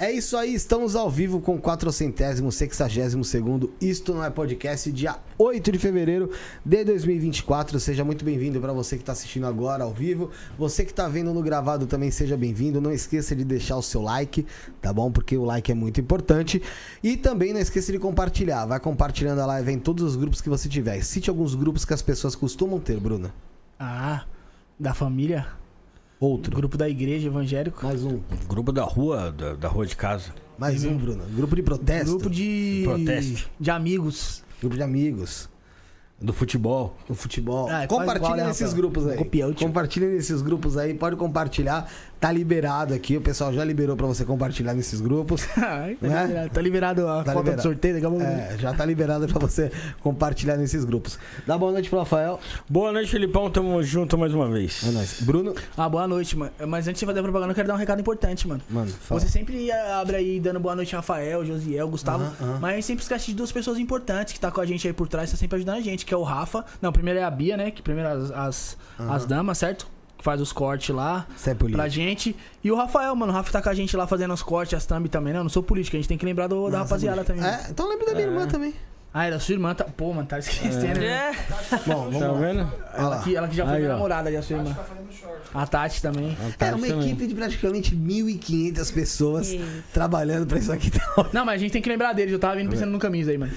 É isso aí, estamos ao vivo com o 462 segundo Isto Não É Podcast, dia 8 de fevereiro de 2024. Seja muito bem-vindo para você que está assistindo agora ao vivo. Você que está vendo no gravado também seja bem-vindo. Não esqueça de deixar o seu like, tá bom? Porque o like é muito importante. E também não esqueça de compartilhar. Vai compartilhando a live em todos os grupos que você tiver. Cite alguns grupos que as pessoas costumam ter, Bruna. Ah, da família? Outro. Grupo da igreja evangélico. Mais um. Grupo da rua, da, da rua de casa. Mais um, Bruna. Grupo de protesto. Grupo de. Protesto. De amigos. Grupo de amigos. Do futebol. O futebol. Ah, Compartilha qual- qual é, nesses grupos aí. Copião. Compartilha nesses grupos aí. Pode compartilhar. Tá liberado aqui. O pessoal já liberou pra você compartilhar nesses grupos. Ai, tá, Né? liberado, tá liberado a Tá cota liberado. do sorteio, daqui a pouco. É, já tá liberado pra você compartilhar nesses grupos. Dá boa noite pro Rafael. Boa noite, Felipão. Tamo junto mais uma vez. É nóis. Bruno. Ah, boa noite, mano. Mas antes de fazer a propaganda, eu quero dar um recado importante, mano. Mano, fala. Você sempre abre aí dando boa noite, Rafael, Josiel, Gustavo. Aham, aham. Mas sempre esquece de duas pessoas importantes que tá com a gente aí por trás, tá sempre ajudando a gente, que é o Rafa. Não, primeiro é a Bia, né? Que primeiro as, as, as damas, certo? Que faz os cortes lá Você é político. pra gente. E o Rafael, mano. O Rafa tá com a gente lá fazendo os cortes, as thumb também, né? Eu não sou político, a gente tem que lembrar do, da Nossa, rapaziada político. também. É, então lembra da minha irmã também. Ah, era sua irmã, tá... Pô, mano, tá esquecendo. né? Bom, vamos Tá lá. vendo? Ela que, ela que já foi Aí, minha ó. namorada, já sua irmã. A Tati também. É uma equipe de praticamente 1.500 pessoas trabalhando pra isso aqui. Não, mas a gente tem que lembrar deles. Eu tava vindo pensando no camisa aí, mano.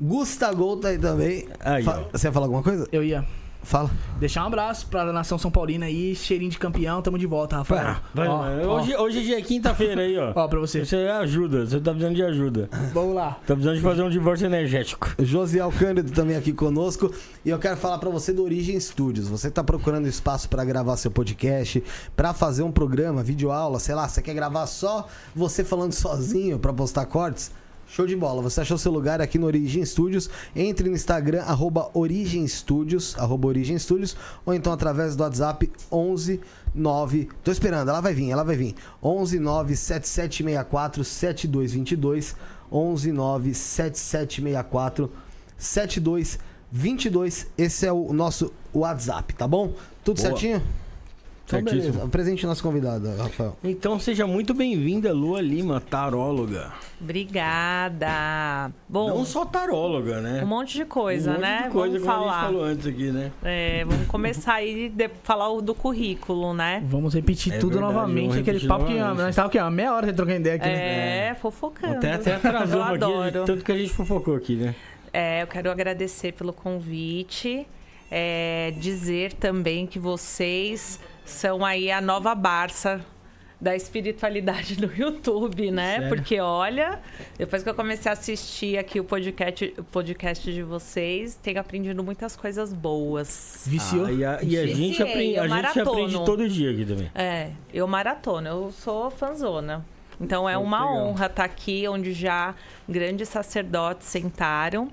Gustavo tá aí também. Aí, Fa- ó. Você ia falar alguma coisa? Eu ia Fala. deixar um abraço pra nação São Paulina aí. Cheirinho de campeão. Tamo de volta, Rafael. Vai, Ó, vai. ó, hoje, hoje dia é quinta-feira aí, ó. Ó, pra você. Você ajuda, você tá precisando de ajuda. Vamos lá. Tá precisando de fazer um divórcio energético. Josiel Cândido também aqui conosco. E eu quero falar pra você do Origem Studios. Você tá procurando espaço pra gravar seu podcast, pra fazer um programa, videoaula, sei lá, você quer gravar só você falando sozinho pra postar cortes? Show de bola. Você achou seu lugar aqui no Origem Studios? Entre no Instagram, arroba Origem Studios, arroba Origem Studios, ou então através do WhatsApp 11 9. Tô esperando, ela vai vir, ela vai vir. 11 9 7764 7222. 11 9 7764 7222. Esse é o nosso WhatsApp, tá bom? Tudo Boa. certinho? Então, Certíssimo. beleza. Presente nosso convidado, Rafael. Então seja muito bem-vinda, Lua Lima, taróloga. Obrigada. Bom, Não só taróloga, né? um monte de coisa, um monte né? de coisa, vamos como a gente falar. falou antes aqui, né? É, vamos começar aí de falar o do currículo, né? Vamos repetir É tudo verdade, novamente. Aquele papo que nós tava aqui, ó, meia hora trocando ideia aqui. né? É, fofocando. Até, até atrasou Eu aqui, adoro. tanto que a gente fofocou aqui, né? É, eu quero agradecer pelo convite. É, dizer também que vocês são aí a nova Barça da espiritualidade no YouTube, né? Sério? Porque olha, depois que eu comecei a assistir aqui o podcast, o podcast de vocês, tenho aprendido muitas coisas boas. Viciou. Ah, e a, e a gente, aprende, a gente aprende todo dia aqui também. É, eu maratona, eu sou fanzona. Então é Muito uma legal. honra estar aqui onde já grandes sacerdotes sentaram.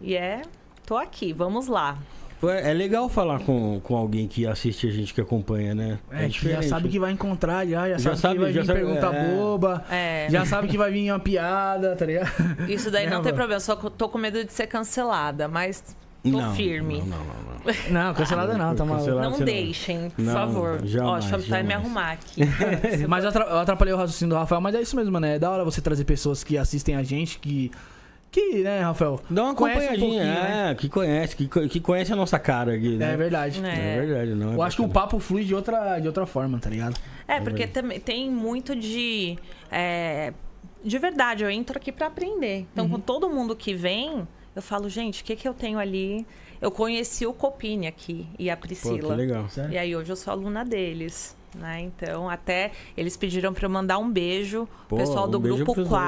E é, tô aqui, vamos lá. É legal falar com, com alguém que assiste a gente, que acompanha, né? É, que já sabe que vai encontrar, já, já, Já sabe, sabe- que vai já vir sabe- pergunta é. boba, É. já sabe que vai vir uma piada, tá ligado? Isso daí não Não, tem problema, só que eu tô com medo de ser cancelada, mas tô não, firme. Não, não, não. não. Não, cancelada não, tá maluco. Não deixem, por Não, favor. Ó, jamais, deixa eu até me jamais. arrumar aqui. Mas eu atrapalhei o raciocínio do Rafael, mas é isso mesmo, né? É da hora você trazer pessoas que assistem a gente, que. Que, né, Rafael? Dá uma Conhece um acompanhadinha, pouquinho, é, né? que conhece, que, que conhece a nossa cara aqui, né? É verdade. É. É verdade, não. é Eu acho que o bacana. papo flui de outra, de outra forma, tá ligado? É, porque também tem muito de. é, de verdade, eu entro aqui pra aprender. Então, Uhum. com todo mundo que vem, eu falo, gente, o que, que eu tenho ali? Eu conheci o Copini aqui e a Pô, que Priscila. legal. Sério? E aí hoje eu sou aluna deles. Né? Então, até eles pediram para eu mandar um beijo. Pô, o pessoal do um grupo pros dois.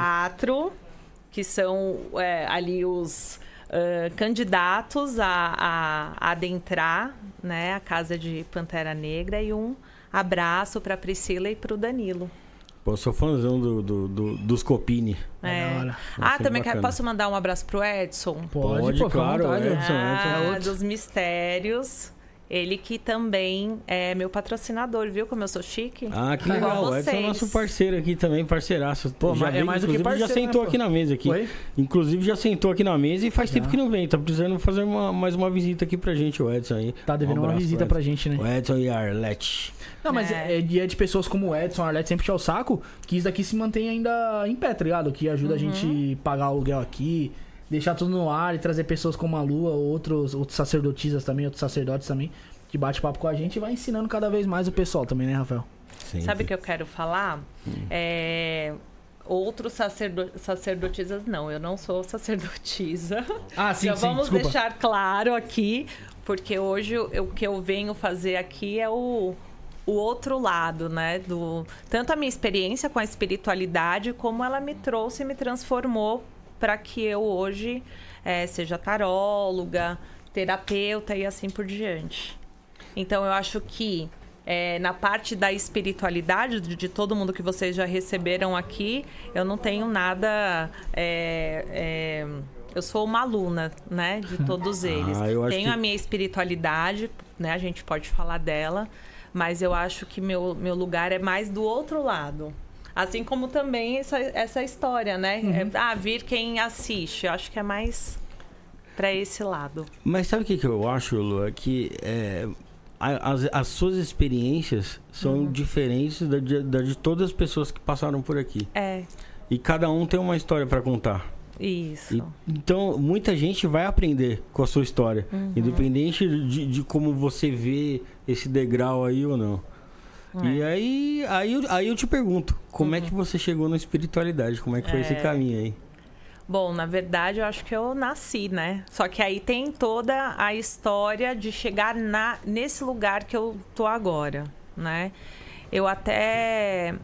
4, que são é, ali os ah, candidatos a, a- a adentrar né, a casa de Pantera Negra. E um abraço para Priscila e para o Danilo. Pô, eu sou fãzão do, do- do- dos Copini. É. Ah, também quero, posso mandar um abraço pro Edson? Pode, Pode, pô, claro, vontade. é. Edson, Ah, Edson. dos mistérios. Ele que também é meu patrocinador, viu? Como eu sou chique. Ah, que legal. O Edson é nosso parceiro aqui também, parceiraço. Pô, mas é mais do que inclusive, já parceiro, sentou né, aqui na mesa aqui. Oi? Inclusive já sentou aqui na mesa e faz Já. tempo que não vem. Tá precisando fazer uma- mais uma visita aqui pra gente, o Edson aí. Tá devendo Um uma visita pra gente, né? O Edson e a Arlete. Não, mas É. é, de, é de pessoas como o Edson, Arlete sempre tinha o saco, que isso daqui se mantém ainda em pé, tá ligado? Que ajuda a gente pagar o aluguel aqui, deixar tudo no ar e trazer pessoas como a Lua, outros, outros sacerdotisas também, outros sacerdotes também, que bate papo com a gente e vai ensinando cada vez mais o pessoal também, né, Rafael? Sempre. Sabe o que eu quero falar? Hum. É, Outros sacerdo... sacerdotisas, não. Eu não sou sacerdotisa. Ah, sim, Já sim, vamos desculpa. deixar claro aqui, porque hoje o o que eu venho fazer aqui é o, o outro lado, né? Do, tanto a minha experiência com a espiritualidade, como ela me trouxe e me transformou para que eu hoje eh, seja taróloga, terapeuta e assim por diante. Então eu acho que eh, na parte da espiritualidade de, de todo mundo que vocês já receberam aqui, eu não tenho nada. eh, eh, eu sou uma aluna, né, de todos eles. Ah, eu acho tenho que- a minha espiritualidade, né, a gente pode falar dela, mas eu acho que meu, meu lugar é mais do outro lado. Assim como também essa, essa história, né? É, ah, vir quem assiste. Eu acho que é mais para esse lado. Mas sabe o que, que eu acho, Lu? É que é, as, as suas experiências são Uhum. diferentes da de, da de todas as pessoas que passaram por aqui. É, E cada um tem uma história pra contar. isso. E- então, muita gente vai aprender com a sua história. Uhum. Independente de, de como você vê esse degrau aí ou não. É. E aí, aí, eu- aí eu te pergunto, como é que você chegou na espiritualidade? Como é que foi esse Uhum. É. caminho aí? Bom, na verdade, eu acho que eu nasci, né? Só que aí tem toda a história de chegar na, nesse lugar que eu tô agora, né? Eu até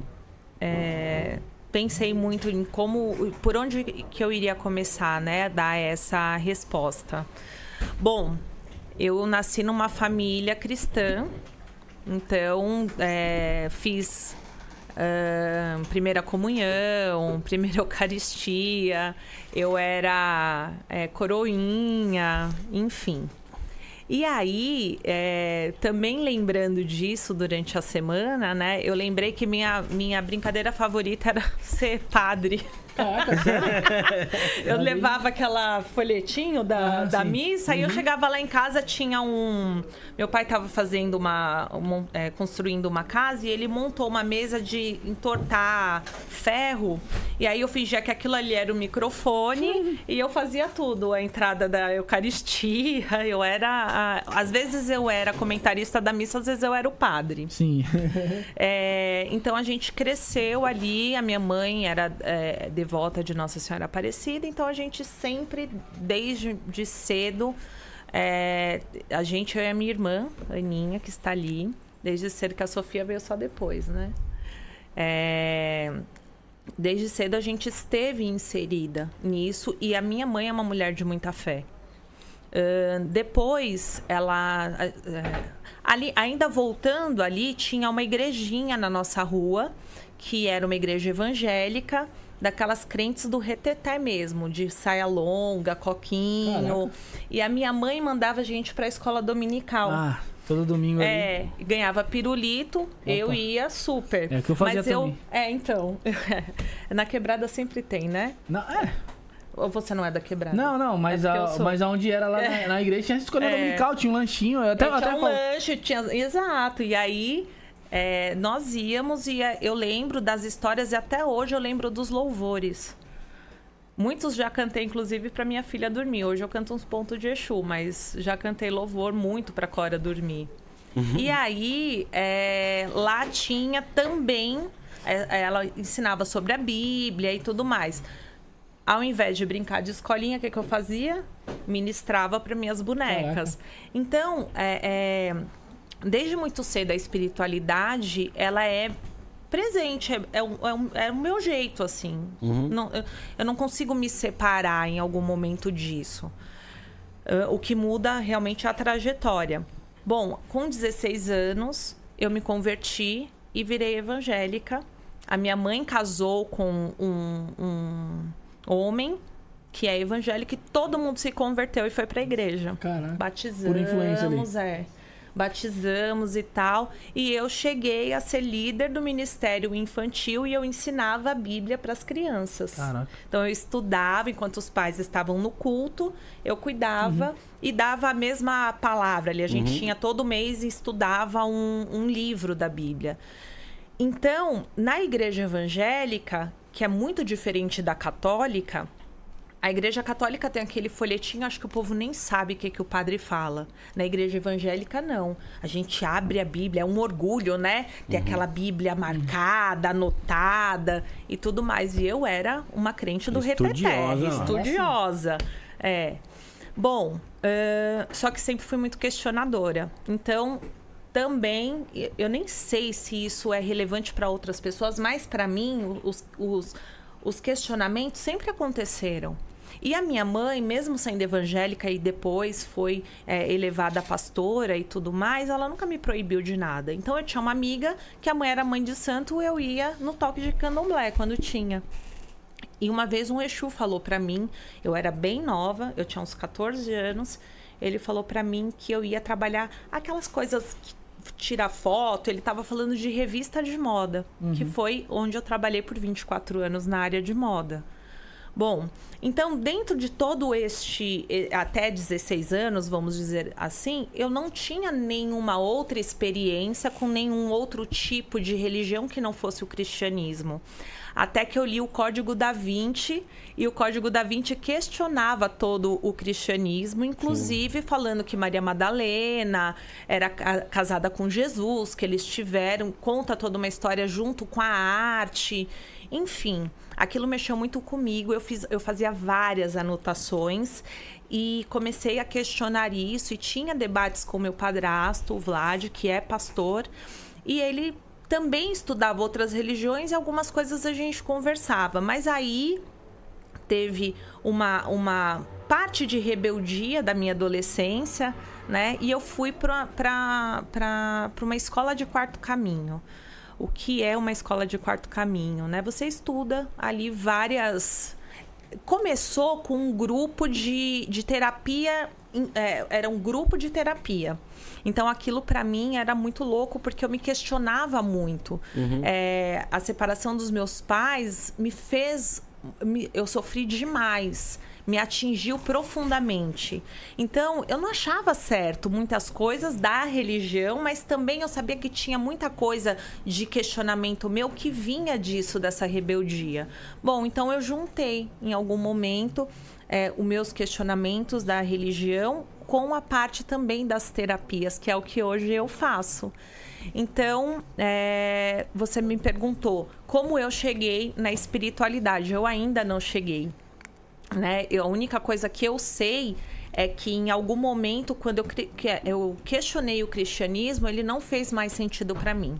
é, pensei muito em como, por onde que eu iria começar, né? a Dar essa resposta. Bom, eu nasci numa família cristã, então é, fiz ah, primeira comunhão, primeira Eucaristia, eu era é, coroinha, enfim. E aí, é, também lembrando disso durante a semana, né? Eu lembrei que minha, minha brincadeira favorita era ser padre. Caraca? Eu levava aquela folhetinho da, Ah, da sim. missa e eu chegava lá em casa, tinha um. Meu pai estava fazendo uma. um- é, construindo uma casa e ele montou uma mesa de entortar ferro. E aí eu fingia que aquilo ali era o microfone e eu fazia tudo. A entrada da Eucaristia, eu era. a- às vezes eu era comentarista da missa, às vezes eu era o padre. Sim. É, então a gente cresceu ali. A minha mãe era é, devota de Nossa Senhora Aparecida, então a gente sempre, desde de cedo, é, a gente, eu e a minha irmã, a Aninha, que está ali, desde cedo que a Sofia veio só depois, né? É, desde cedo a gente esteve inserida nisso e a minha mãe é uma mulher de muita fé. Ahn, depois, ela. ah, ali, ainda voltando ali, tinha uma igrejinha na nossa rua, que era uma igreja evangélica, daquelas crentes do reteté mesmo, de saia longa, coquinho. Caraca. E a minha mãe mandava a gente para a escola dominical. Ah, todo domingo ali. É, ganhava pirulito, eu Opa. ia super. É o que eu fazia Mas eu, também. é, então. Na quebrada sempre tem, né? Não, é. Ou você não é da quebrada? não, não, mas, É a, eu sou. mas aonde era lá na, na igreja tinha escolha É. dominical, tinha um lanchinho. Eu até, Eu até tinha um falo- lanche, tinha... Exato. E aí, é, nós íamos e é, eu lembro das histórias e até hoje eu lembro dos louvores. Muitos já cantei, inclusive, para minha filha dormir. Hoje eu canto uns pontos de Exu, mas já cantei louvor muito para Cora dormir. E aí, é, lá tinha também... é, ela ensinava sobre a Bíblia e tudo mais. Ao invés de brincar de escolinha, o que, que eu fazia? Ministrava para minhas bonecas. Então, é, é, desde muito cedo, a espiritualidade, ela é presente. É, é, o- é o- é o meu jeito, assim. Não, eu, eu não consigo me separar em algum momento disso. Ah, o que muda realmente é a trajetória. Bom, com 16 anos, eu me converti e virei evangélica. A minha mãe casou com um, um homem que é evangélico e todo mundo se converteu e foi para a igreja. Caraca. Batizamos, Por influência ali. é. Batizamos e tal. E eu cheguei a ser líder do ministério infantil e eu ensinava a Bíblia para as crianças. Caraca. Então eu estudava enquanto os pais estavam no culto, eu cuidava Uhum. e dava a mesma palavra ali. A gente tinha todo mês e estudava um, um livro da Bíblia. Então, na igreja evangélica, que é muito diferente da católica, a igreja católica tem aquele folhetinho, acho que o povo nem sabe o que, que o padre fala. Na igreja evangélica, não. A gente abre a Bíblia, é um orgulho, né? Ter aquela Bíblia marcada, anotada e tudo mais. E eu era uma crente do reteté, Estudiosa. estudiosa. É. Bom, ãh, só que sempre fui muito questionadora. Então, também, eu nem sei se isso é relevante para outras pessoas, mas para mim, os, os, os questionamentos sempre aconteceram. E a minha mãe, mesmo sendo evangélica e depois foi é, elevada a pastora e tudo mais, ela nunca me proibiu de nada. Então eu tinha uma amiga que a mãe era mãe de santo, eu ia no toque de candomblé quando tinha. E uma vez um Exu falou pra mim, eu era bem nova, eu tinha uns 14 anos, ele falou pra mim que eu ia trabalhar aquelas coisas que tira foto, ele tava falando de revista de moda, que foi onde eu trabalhei por 24 anos na área de moda. Bom, então dentro de todo este até 16 anos, vamos dizer assim, eu não tinha nenhuma outra experiência com nenhum outro tipo de religião que não fosse o cristianismo. Até que eu li o Código da Vinci e o Código da Vinci questionava todo o cristianismo, inclusive falando que Maria Madalena era ca- casada com Jesus, que eles tiveram, conta toda uma história junto com a arte. Enfim, aquilo mexeu muito comigo. Eu, fiz, eu fazia várias anotações e comecei a questionar isso. E tinha debates com meu padrasto, o Vlad, que é pastor, e ele também estudava outras religiões e algumas coisas a gente conversava. Mas aí teve uma, uma parte de rebeldia da minha adolescência, né? E eu fui para uma escola de quarto caminho. O que é uma escola de quarto caminho, né? Você estuda ali várias. Começou com um grupo de, de terapia, é, era um grupo de terapia. Então aquilo para mim era muito louco porque eu me questionava muito. É, a separação dos meus pais me fez. me- eu sofri demais me atingiu profundamente. Então, eu não achava certo muitas coisas da religião, mas também eu sabia que tinha muita coisa de questionamento meu que vinha disso, dessa rebeldia. Bom, então eu juntei em algum momento é, os meus questionamentos da religião com a parte também das terapias, que é o que hoje eu faço. Então, é, você me perguntou como eu cheguei na espiritualidade. Eu ainda não cheguei né? Eu, a única coisa que eu sei é que em algum momento, quando eu, que- eu questionei o cristianismo, ele não fez mais sentido para mim.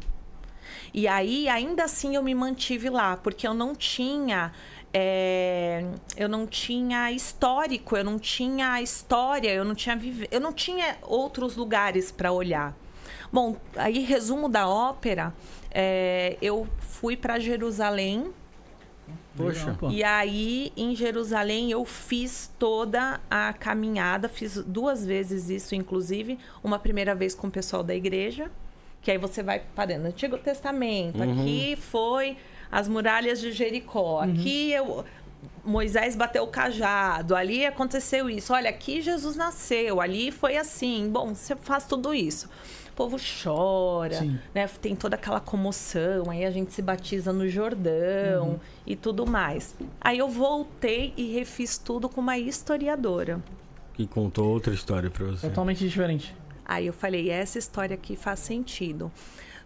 E aí, ainda assim, eu me mantive lá, porque eu não tinha. é, eu não tinha histórico, eu não tinha história, eu não tinha vive... eu não tinha outros lugares para olhar. Bom, aí resumo da ópera, é, eu fui para Jerusalém Poxa. E aí, em Jerusalém, eu fiz toda a caminhada, fiz duas vezes isso, inclusive. Uma primeira vez com o pessoal da igreja, que aí você vai parando. Antigo Testamento, aqui foi as muralhas de Jericó, aqui eu. Moisés bateu o cajado, ali aconteceu isso. Olha, aqui Jesus nasceu, ali foi assim. Bom, você faz tudo isso. O povo chora, Sim. né? Tem toda aquela comoção, aí a gente se batiza no Jordão e tudo mais. Aí eu voltei e refiz tudo com uma historiadora. Que contou outra história pra você. Totalmente diferente. Aí eu falei, essa história aqui faz sentido.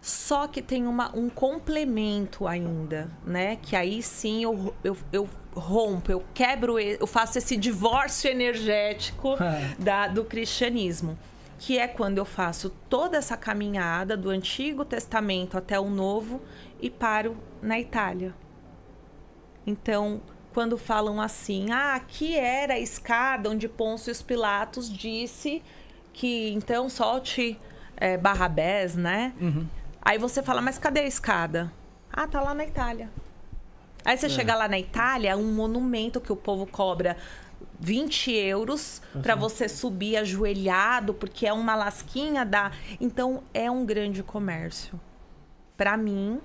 Só que tem uma, um complemento ainda, né? Que aí sim eu, eu, eu rompo, eu quebro, eu faço esse divórcio energético É. da, do cristianismo. Que é quando eu faço toda essa caminhada do Antigo Testamento até o Novo e paro na Itália. Então, quando falam assim, ah, aqui era a escada onde Pôncio Pilatos disse que então solte é, Barrabés, né? Aí você fala, mas cadê a escada? Ah, tá lá na Itália. Aí você chega lá na Itália, é um monumento que o povo cobra 20 euros para você subir ajoelhado, porque é uma lasquinha da. Então é um grande comércio. Para mim,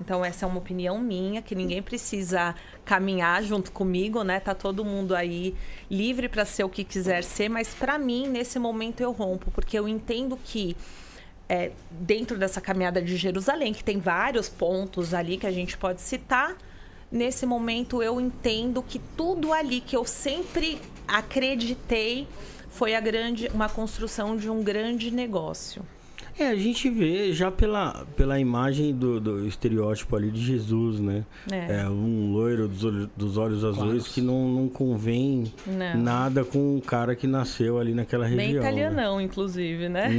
então essa é uma opinião minha, que ninguém precisa caminhar junto comigo, né? Tá todo mundo aí livre para ser o que quiser ser, mas para mim nesse momento eu rompo, porque eu entendo que é, dentro dessa caminhada de Jerusalém, que tem vários pontos ali que a gente pode citar, nesse momento eu entendo que tudo ali que eu sempre acreditei foi a grande, uma construção de um grande negócio. É, a gente vê já pela, pela imagem do, do estereótipo ali de Jesus, né? É. É, um loiro dos olhos, dos olhos azuis que não, não convém Não. nada com um cara que nasceu ali naquela região. Bem né? italianão, inclusive, né?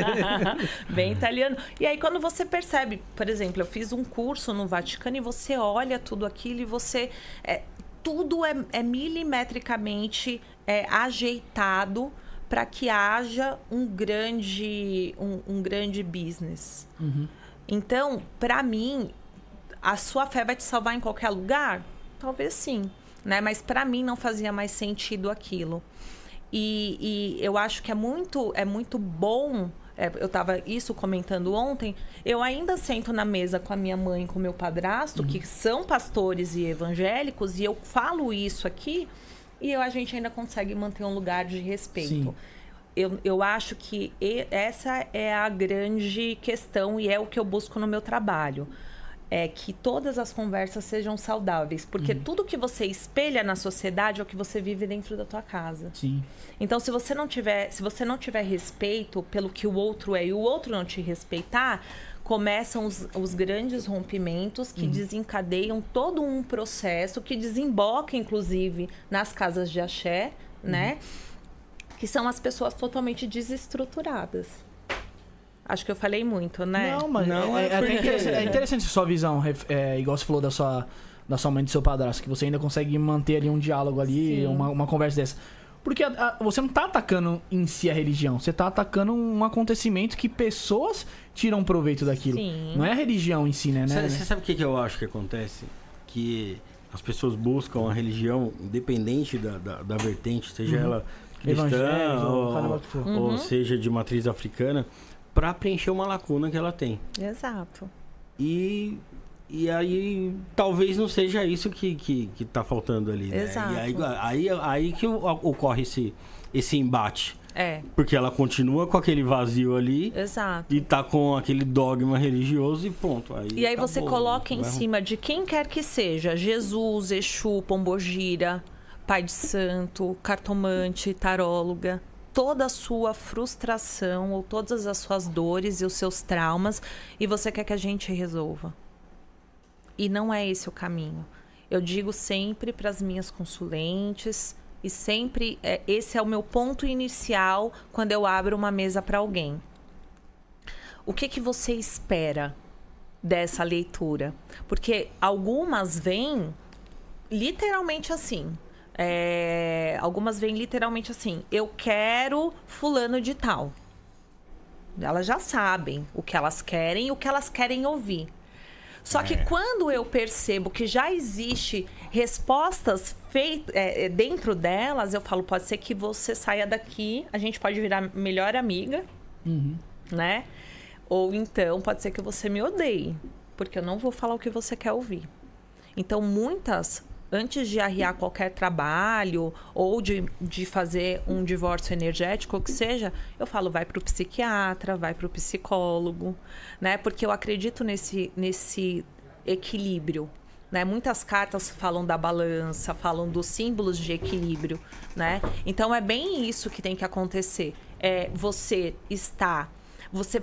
Bem italiano. E aí, quando você percebe, por exemplo, eu fiz um curso no Vaticano e você olha tudo aquilo e você. é, tudo é, é milimetricamente é, ajeitado para que haja um grande, um, um grande business. Então, para mim, a sua fé vai te salvar em qualquer lugar? Talvez sim, né? Mas para mim não fazia mais sentido aquilo. E, e eu acho que é muito, é muito bom. é, eu estava isso comentando ontem. Eu ainda sento na mesa com a minha mãe e com o meu padrasto, que são pastores e evangélicos, e eu falo isso aqui, e a gente ainda consegue manter um lugar de respeito. Sim. Eu, eu acho que essa é a grande questão e é o que eu busco no meu trabalho. É que todas as conversas sejam saudáveis. Porque tudo que você espelha na sociedade é o que você vive dentro da tua casa. Sim. Então, se você não tiver, se você não tiver respeito pelo que o outro é e o outro não te respeitar, começam os, os grandes rompimentos que desencadeiam todo um processo que desemboca, inclusive, nas casas de axé, né? Que são as pessoas totalmente desestruturadas. Acho que eu falei muito, né? Não, mas Não, é, é é interessante, é interessante a sua visão, é, igual você falou da sua, da sua mãe e do seu padrasto, que você ainda consegue manter ali um diálogo ali, Sim. uma, uma conversa dessa. Porque a- a- você não tá atacando em si a religião, você tá atacando um acontecimento que pessoas tiram proveito daquilo. Sim. Não é a religião em si, né? né? Você sabe o que, que eu acho que acontece? Que as pessoas buscam a religião, independente da, da, da vertente, seja ela cristã Uhum. Ou, for. ou seja de matriz africana, para preencher uma lacuna que ela tem. Exato. E, e aí talvez não seja isso que, que, que tá faltando ali, né? Exato. E aí, aí, aí que ocorre esse, esse embate. É, Porque ela continua com aquele vazio ali exato. e tá com aquele dogma religioso e ponto. Aí E aí você acabou, coloca em cima de quem quer que seja, Jesus, Exu, Pombogira, Pai de Santo, cartomante, taróloga, toda a sua frustração ou todas as suas dores e os seus traumas e você quer que a gente resolva. E não é esse o caminho. Eu digo sempre para as minhas consulentes e sempre é, esse é o meu ponto inicial quando eu abro uma mesa para alguém. O que que você espera dessa leitura? Porque algumas vêm literalmente assim. É, algumas vêm literalmente assim. Eu quero fulano de tal. Elas já sabem o que elas querem e o que elas querem ouvir. Só que quando eu percebo que já existe respostas feitas é, é, dentro delas, eu falo, pode ser que você saia daqui, a gente pode virar melhor amiga, né? Ou então pode ser que você me odeie, porque eu não vou falar o que você quer ouvir. Então, muitas, antes de arriar qualquer trabalho ou de, de fazer um divórcio energético, ou que seja, eu falo, vai para o psiquiatra, vai para o psicólogo, né? Porque eu acredito nesse, nesse equilíbrio. Né? Muitas cartas falam da balança, falam dos símbolos de equilíbrio, né? Então é bem isso que tem que acontecer. É você está, você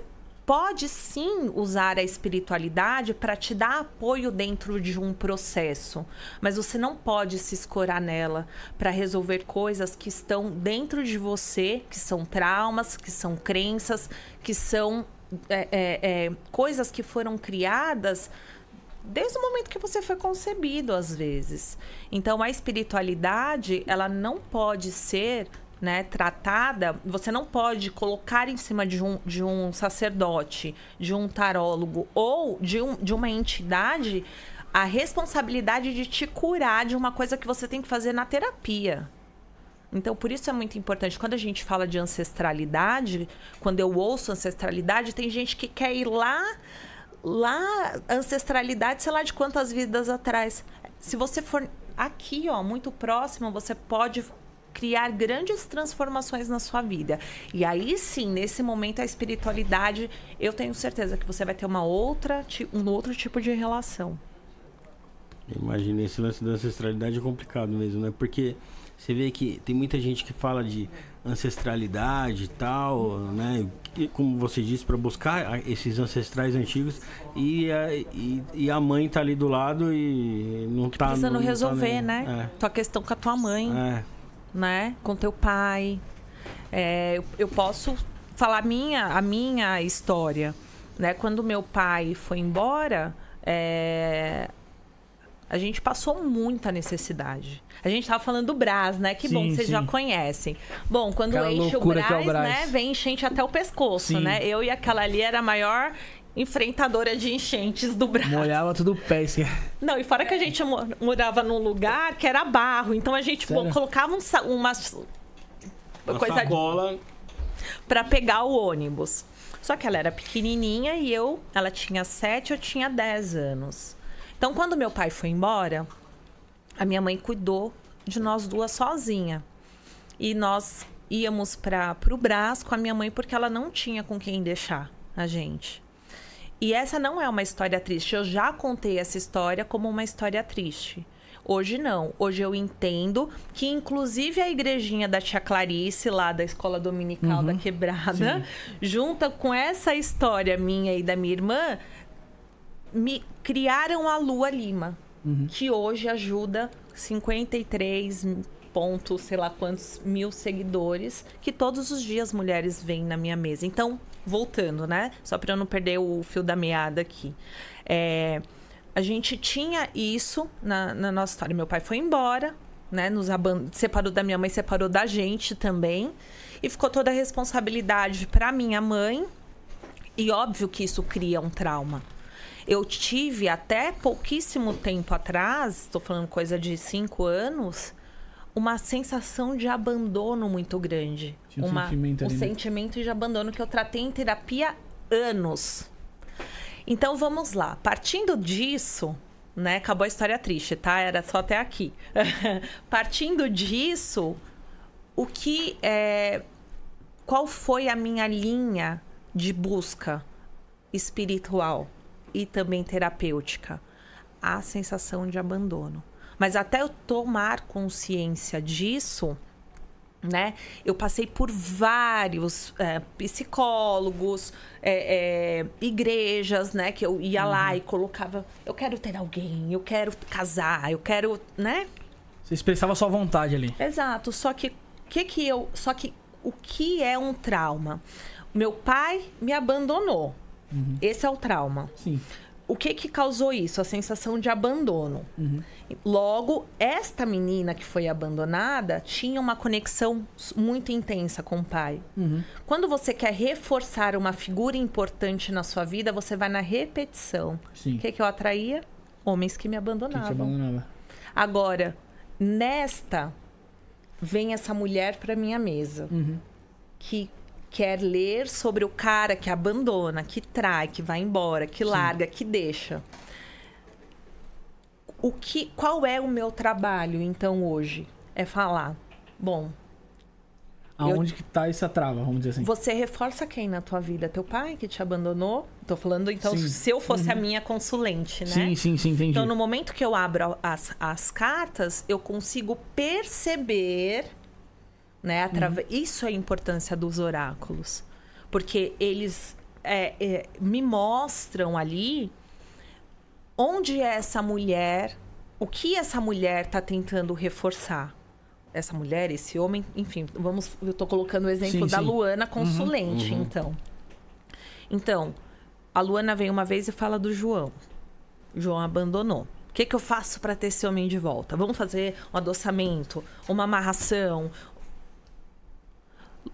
pode sim usar a espiritualidade para te dar apoio dentro de um processo, mas você não pode se escorar nela para resolver coisas que estão dentro de você, que são traumas, que são crenças, que são é, é, é, coisas que foram criadas desde o momento que você foi concebido, às vezes. Então, a espiritualidade, ela não pode ser né, tratada, você não pode colocar em cima de um, de um sacerdote, de um tarólogo ou de, um, de uma entidade a responsabilidade de te curar de uma coisa que você tem que fazer na terapia. Então, por isso é muito importante. Quando a gente fala de ancestralidade, quando eu ouço ancestralidade, tem gente que quer ir lá, lá, ancestralidade, sei lá de quantas vidas atrás. Se você for aqui, ó, muito próximo, você pode criar grandes transformações na sua vida. E aí sim, nesse momento a espiritualidade, eu tenho certeza que você vai ter uma outra, um outro tipo de relação. Imagina esse lance da ancestralidade é complicado mesmo, né? Porque você vê que tem muita gente que fala de ancestralidade e tal, né? E, como você disse, para buscar esses ancestrais antigos e a, e, e, a mãe tá ali do lado e não tá... Precisando não, não resolver, tá né? É. Tua questão com a tua mãe, é. Né? Com teu pai. É, eu, eu posso falar a minha, a minha história, né? Quando meu pai foi embora... É, a gente passou muita necessidade. A gente tava falando do Brás, né? Que sim, bom que vocês sim. já conhecem. Bom, quando aquela enche o Brás, é o Brás, né? Vem enchente até o pescoço, sim. né? Eu e aquela ali era a maior enfrentadora de enchentes do Brás. Molhava tudo o pé. Assim. Não, e fora que a gente morava num lugar que era barro. Então a gente pô, colocava um, umas... Uma coisa sacola... Pra pegar o ônibus. Só que ela era pequenininha e eu... Ela tinha sete, eu tinha dez anos. Então, quando meu pai foi embora, a minha mãe cuidou de nós duas sozinha. E nós íamos para o Brás com a minha mãe porque ela não tinha com quem deixar a gente. E essa não é uma história triste. Eu já contei essa história como uma história triste. Hoje não. Hoje eu entendo que, inclusive, a igrejinha da tia Clarice, lá da escola dominical uhum. da Quebrada, Sim. junta com essa história minha e da minha irmã, me criaram a Lua Lima, uhum. que hoje ajuda 53 pontos, sei lá quantos mil seguidores, que todos os dias mulheres vêm na minha mesa. Então, voltando, né? Só para eu não perder o fio da meada aqui. É, a gente tinha isso na, na, nossa história. Meu pai foi embora, né? Nos separou da minha mãe, separou da gente também. E ficou toda a responsabilidade para minha mãe. E óbvio que isso cria um trauma. Eu tive até pouquíssimo tempo atrás, estou falando coisa de cinco anos, uma sensação de abandono muito grande. um uma, sentimento um ali, né? sentimento de abandono que eu tratei em terapia anos. Então vamos lá. Partindo disso, né? Acabou a história triste, tá? Era só até aqui. Partindo disso, o que é. Qual foi a minha linha de busca espiritual? e também terapêutica, a sensação de abandono. Mas até eu tomar consciência disso, né? Eu passei por vários é, psicólogos, é, é, igrejas, né? Que eu ia uhum. lá e colocava, eu quero ter alguém, eu quero casar, eu quero, né? Você expressava a sua vontade ali. Exato. Só que que que eu, só que o que é um trauma? Meu pai me abandonou. Uhum. Esse é o trauma. Sim. O que que causou isso? A sensação de abandono. Uhum. Logo, esta menina que foi abandonada tinha uma conexão muito intensa com o pai. Uhum. Quando você quer reforçar uma figura importante na sua vida, você vai na repetição. Sim. O que que eu atraía? Homens que me abandonavam. Que abandonava. Agora, nesta vem essa mulher para minha mesa. Uhum. Que quer ler sobre o cara que abandona, que trai, que vai embora, que Sim. larga, que deixa. O que, qual é o meu trabalho então hoje? É falar, bom, Aonde eu... que tá essa trava, vamos dizer assim? Você reforça quem na tua vida? Teu pai que te abandonou? Tô falando, então, sim. se eu fosse uhum. a minha consulente, né? Sim, sim, sim, entendi. Então, no momento que eu abro as, as cartas, eu consigo perceber né? Atrave... Uhum. Isso é a importância dos oráculos. Porque eles é, é, me mostram ali onde é essa mulher, o que essa mulher está tentando reforçar. Essa mulher, esse homem, enfim, vamos, eu estou colocando o exemplo sim, da sim. Luana consulente, uhum, uhum. então. Então, a Luana vem uma vez e fala do João. O João abandonou. O que, que eu faço para ter esse homem de volta? Vamos fazer um adoçamento, uma amarração,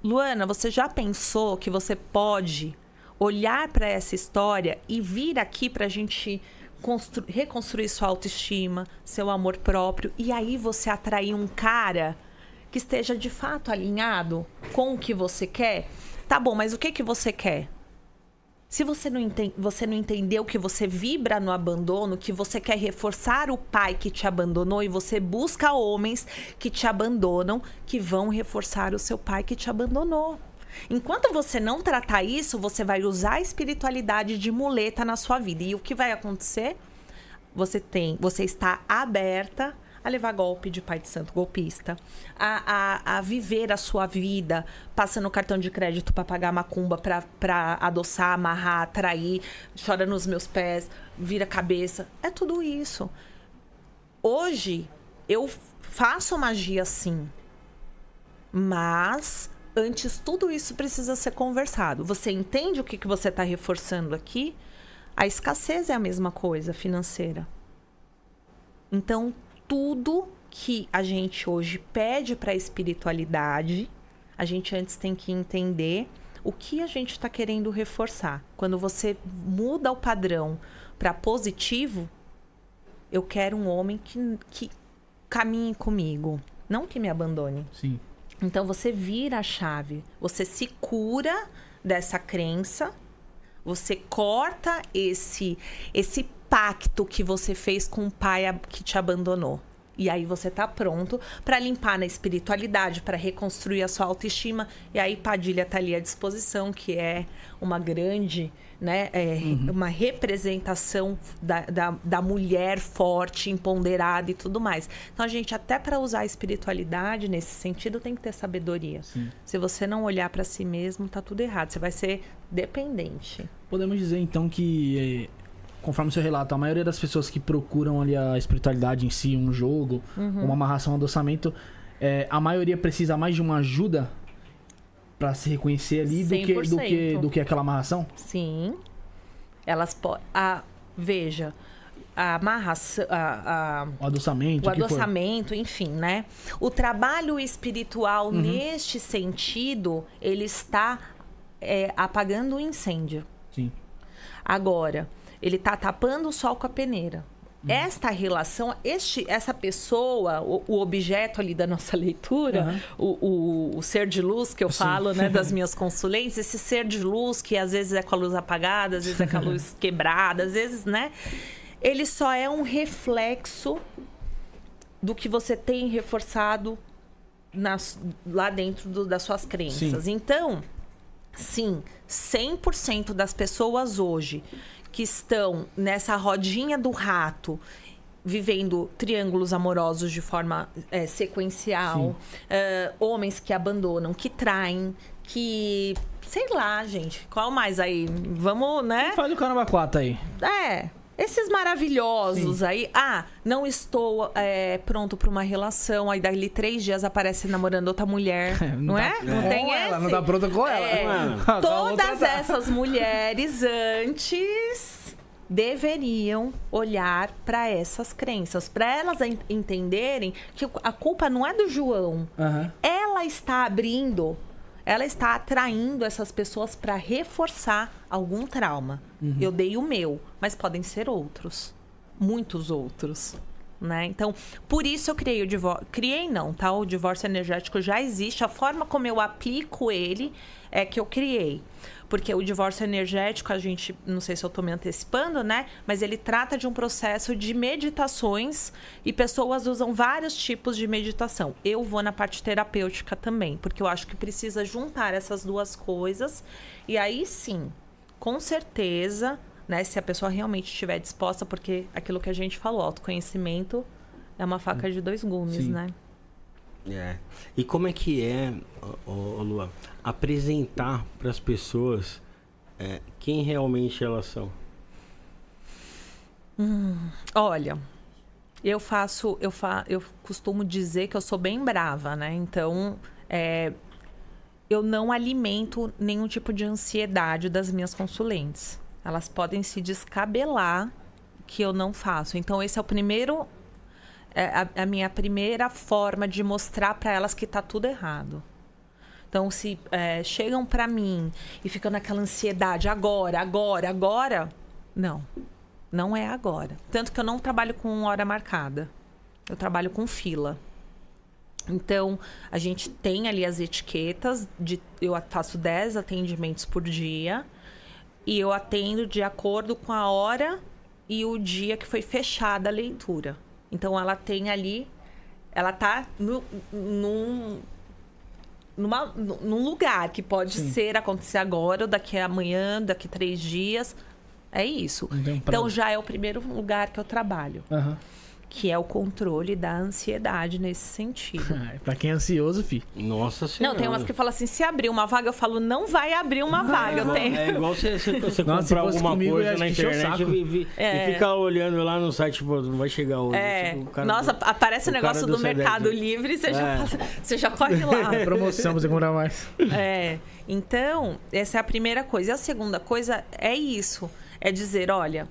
Luana, você já pensou que você pode olhar para essa história e vir aqui para a gente reconstruir sua autoestima, seu amor próprio, e aí você atrair um cara que esteja de fato alinhado com o que você quer. Tá bom, mas o que que você quer? Se você não, entende, você não entendeu que você vibra no abandono, que você quer reforçar o pai que te abandonou e você busca homens que te abandonam, que vão reforçar o seu pai que te abandonou. Enquanto você não tratar isso, você vai usar a espiritualidade de muleta na sua vida. E o que vai acontecer? Você tem, você está aberta a levar golpe de pai de santo golpista, a, a, a viver a sua vida passando cartão de crédito para pagar macumba, para adoçar, amarrar, atrair, chora nos meus pés, vira cabeça. É tudo isso. Hoje, eu faço magia sim, mas antes tudo isso precisa ser conversado. Você entende o que, que você está reforçando aqui? A escassez é a mesma coisa financeira. Então, tudo que a gente hoje pede para a espiritualidade, a gente antes tem que entender o que a gente está querendo reforçar. Quando você muda o padrão para positivo, eu quero um homem que, que caminhe comigo, não que me abandone. Sim. Então você vira a chave, você se cura dessa crença, você corta esse esse pacto que você fez com o pai que te abandonou. E aí você tá pronto para limpar na espiritualidade, para reconstruir a sua autoestima. E aí Padilha tá ali à disposição, que é uma grande, né, é, uhum. uma representação da, da, da, mulher forte, empoderada e tudo mais. Então a gente até para usar a espiritualidade nesse sentido tem que ter sabedoria. Sim. Se você não olhar para si mesmo, tá tudo errado. Você vai ser dependente. Podemos dizer então que é, conforme o seu relato, a maioria das pessoas que procuram ali a espiritualidade em si, um jogo, uhum. uma amarração, um adoçamento, é, a maioria precisa mais de uma ajuda para se reconhecer ali do que, do que, do que aquela amarração? Sim. Elas podem. Veja, a amarração. A, a, o adoçamento. O adoçamento, enfim, né? O trabalho espiritual, uhum. neste sentido, ele está é, apagando o incêndio. Sim. Agora, ele está tapando o sol com a peneira. Uhum. Esta relação, este, essa pessoa, o, o, objeto ali da nossa leitura, uhum. o, o, o, ser de luz que eu Sim. falo, né, das minhas consulências, esse ser de luz que às vezes é com a luz apagada, às vezes é com a luz quebrada, às vezes, né? Ele só é um reflexo do que você tem reforçado nas, lá dentro do, das suas crenças. Sim. Então, sim, 100% das pessoas hoje que estão nessa rodinha do rato vivendo triângulos amorosos de forma é, sequencial, uh, homens que abandonam, que traem, que sei lá, gente, qual mais aí? Vamos, né? Faz o caramba 4 aí. É, esses maravilhosos Sim. aí. Ah, não estou é, pronto para uma relação. Aí dali três dias aparece namorando outra mulher. não, não, é? Não tem ela, esse? Não tá pronta com ela. É, todas essas mulheres antes deveriam olhar para essas crenças, para elas entenderem que a culpa não é do João. Uhum. Ela está abrindo ela está atraindo essas pessoas para reforçar algum trauma. Uhum. Eu dei o meu, mas podem ser outros, muitos outros. Né? Então, por isso eu criei o divórcio. Criei não, tá? O divórcio energético já existe. A forma como eu aplico ele é que eu criei. Porque o divórcio energético, a gente, não sei se eu estou me antecipando, né? Mas ele trata de um processo de meditações e pessoas usam vários tipos de meditação. Eu vou na parte terapêutica também, porque eu acho que precisa juntar essas duas coisas. E aí sim, com certeza, né? Se a pessoa realmente estiver disposta, porque aquilo que a gente falou, autoconhecimento é uma faca de dois gumes, sim. né? É. E como é que é, ô, ô Lua, apresentar para as pessoas é, quem realmente elas são? Hum, olha, eu faço, eu fa, eu costumo dizer que eu sou bem brava, né? Então, é, eu não alimento nenhum tipo de ansiedade das minhas consulentes. Elas podem se descabelar que eu não faço. Então, esse é o primeiro a, a minha primeira forma de mostrar para elas que está tudo errado. Então, se é, chegam para mim e ficam naquela ansiedade, agora, agora, agora, não. Não é agora. Tanto que eu não trabalho com hora marcada. Eu trabalho com fila. Então, a gente tem ali as etiquetas, de, eu faço 10 atendimentos por dia e eu atendo de acordo com a hora e o dia que foi fechada a leitura. Então, ela tem ali, ela tá no, num, numa, num lugar que pode Sim. ser acontecer agora, ou daqui a amanhã, daqui a três dias. É isso. Então, já é o primeiro lugar que eu trabalho, Aham. Que é o controle da ansiedade nesse sentido. pra quem é ansioso, fi. Nossa senhora. Não, tem umas que falam assim, se abrir uma vaga, eu falo, não vai abrir uma vaga. Eu tenho. É igual você, você, você Nossa, se comprar alguma comigo, coisa na internet e, vi- É. e ficar olhando lá no site, pô, não vai chegar hoje. É, O cara nossa, do- aparece o negócio do, do. Mercado Livre, você, já, É. você já corre lá. Promoção pra você comprar mais. É, então, essa é a primeira coisa. E a segunda coisa é isso: é dizer, olha,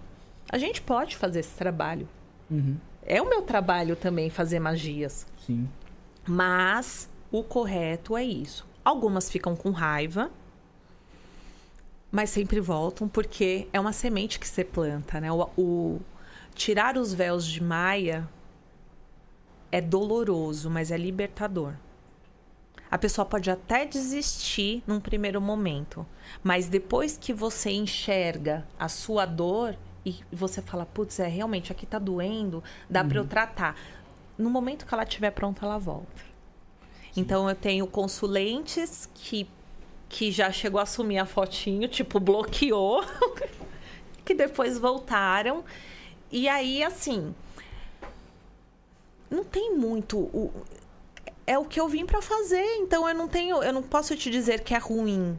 a gente pode fazer esse trabalho. Uhum. É o meu trabalho também fazer magias. Sim. Mas o correto é isso. Algumas ficam com raiva, mas sempre voltam porque é uma semente que você planta, né? O, o- tirar os véus de Maia é doloroso, mas é libertador. A pessoa pode até desistir num primeiro momento, mas depois que você enxerga a sua dor e você fala, putz, é realmente aqui tá doendo, dá pra eu tratar. No momento que ela estiver pronta, ela volta. Então eu tenho consulentes que que já chegou a assumir a fotinho, tipo, bloqueou, que depois voltaram. E aí, assim, não tem muito. o- é o que eu vim pra fazer, então eu não tenho. Eu não posso te dizer que é ruim.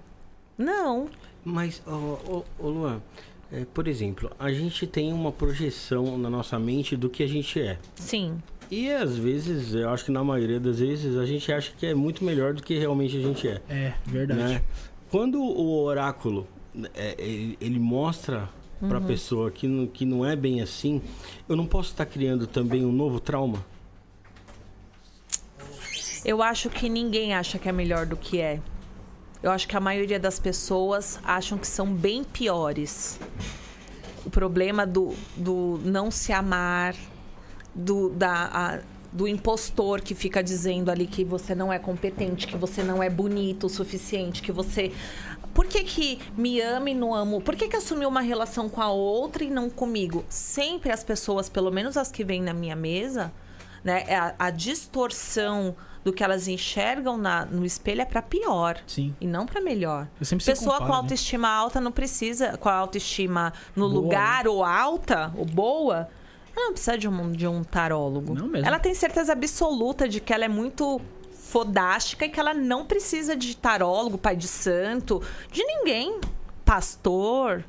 Não. Mas, ô, ô, ô, Luan, é, por exemplo, a gente tem uma projeção na nossa mente do que a gente é. Sim. E às vezes, eu acho que na maioria das vezes, a gente acha que é muito melhor do que realmente a gente é. É, verdade. né? Quando o oráculo é, ele, ele mostra pra pessoa que não, que não é bem assim, eu não posso estar criando também um novo trauma? Eu acho que ninguém acha que é melhor do que é. Eu acho que a maioria das pessoas acham que são bem piores. O problema do, do não se amar, do, da, a- do impostor que fica dizendo ali que você não é competente, que você não é bonito o suficiente, que você. Por que, que me ama e não amo? Por que, que assumiu uma relação com a outra e não comigo? Sempre as pessoas, pelo menos as que vêm na minha mesa, né? é A, a distorção do que elas enxergam na- no espelho é para pior Sim. e não para melhor. Pessoa compara, com né? autoestima alta não precisa, com a autoestima no Boa, lugar ou alta ou boa, ela não precisa de um, de um tarólogo. Não mesmo. Ela tem certeza absoluta de que ela é muito fodástica e que ela não precisa de tarólogo, pai de santo, de ninguém. Pastor.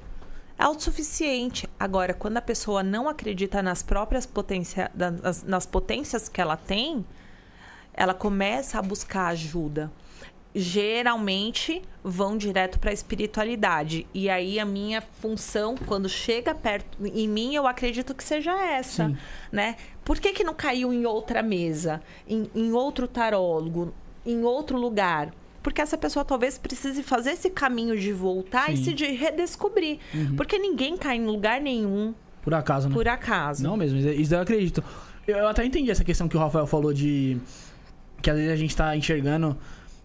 É autossuficiente. Agora, quando a pessoa não acredita nas próprias potências, nas, nas potências que ela tem, ela começa a buscar ajuda. Geralmente vão direto para a espiritualidade. E aí a minha função, quando chega perto em mim, eu acredito que seja essa, Sim. né? Por que, que não caiu em outra mesa, em, em outro tarólogo, em outro lugar? Porque essa pessoa talvez precise fazer esse caminho de voltar e Sim. se de redescobrir. Porque ninguém cai em lugar nenhum Por acaso, né? por acaso. Não mesmo, isso eu acredito. Eu até entendi essa questão que o Rafael falou de. Que às vezes a gente tá enxergando,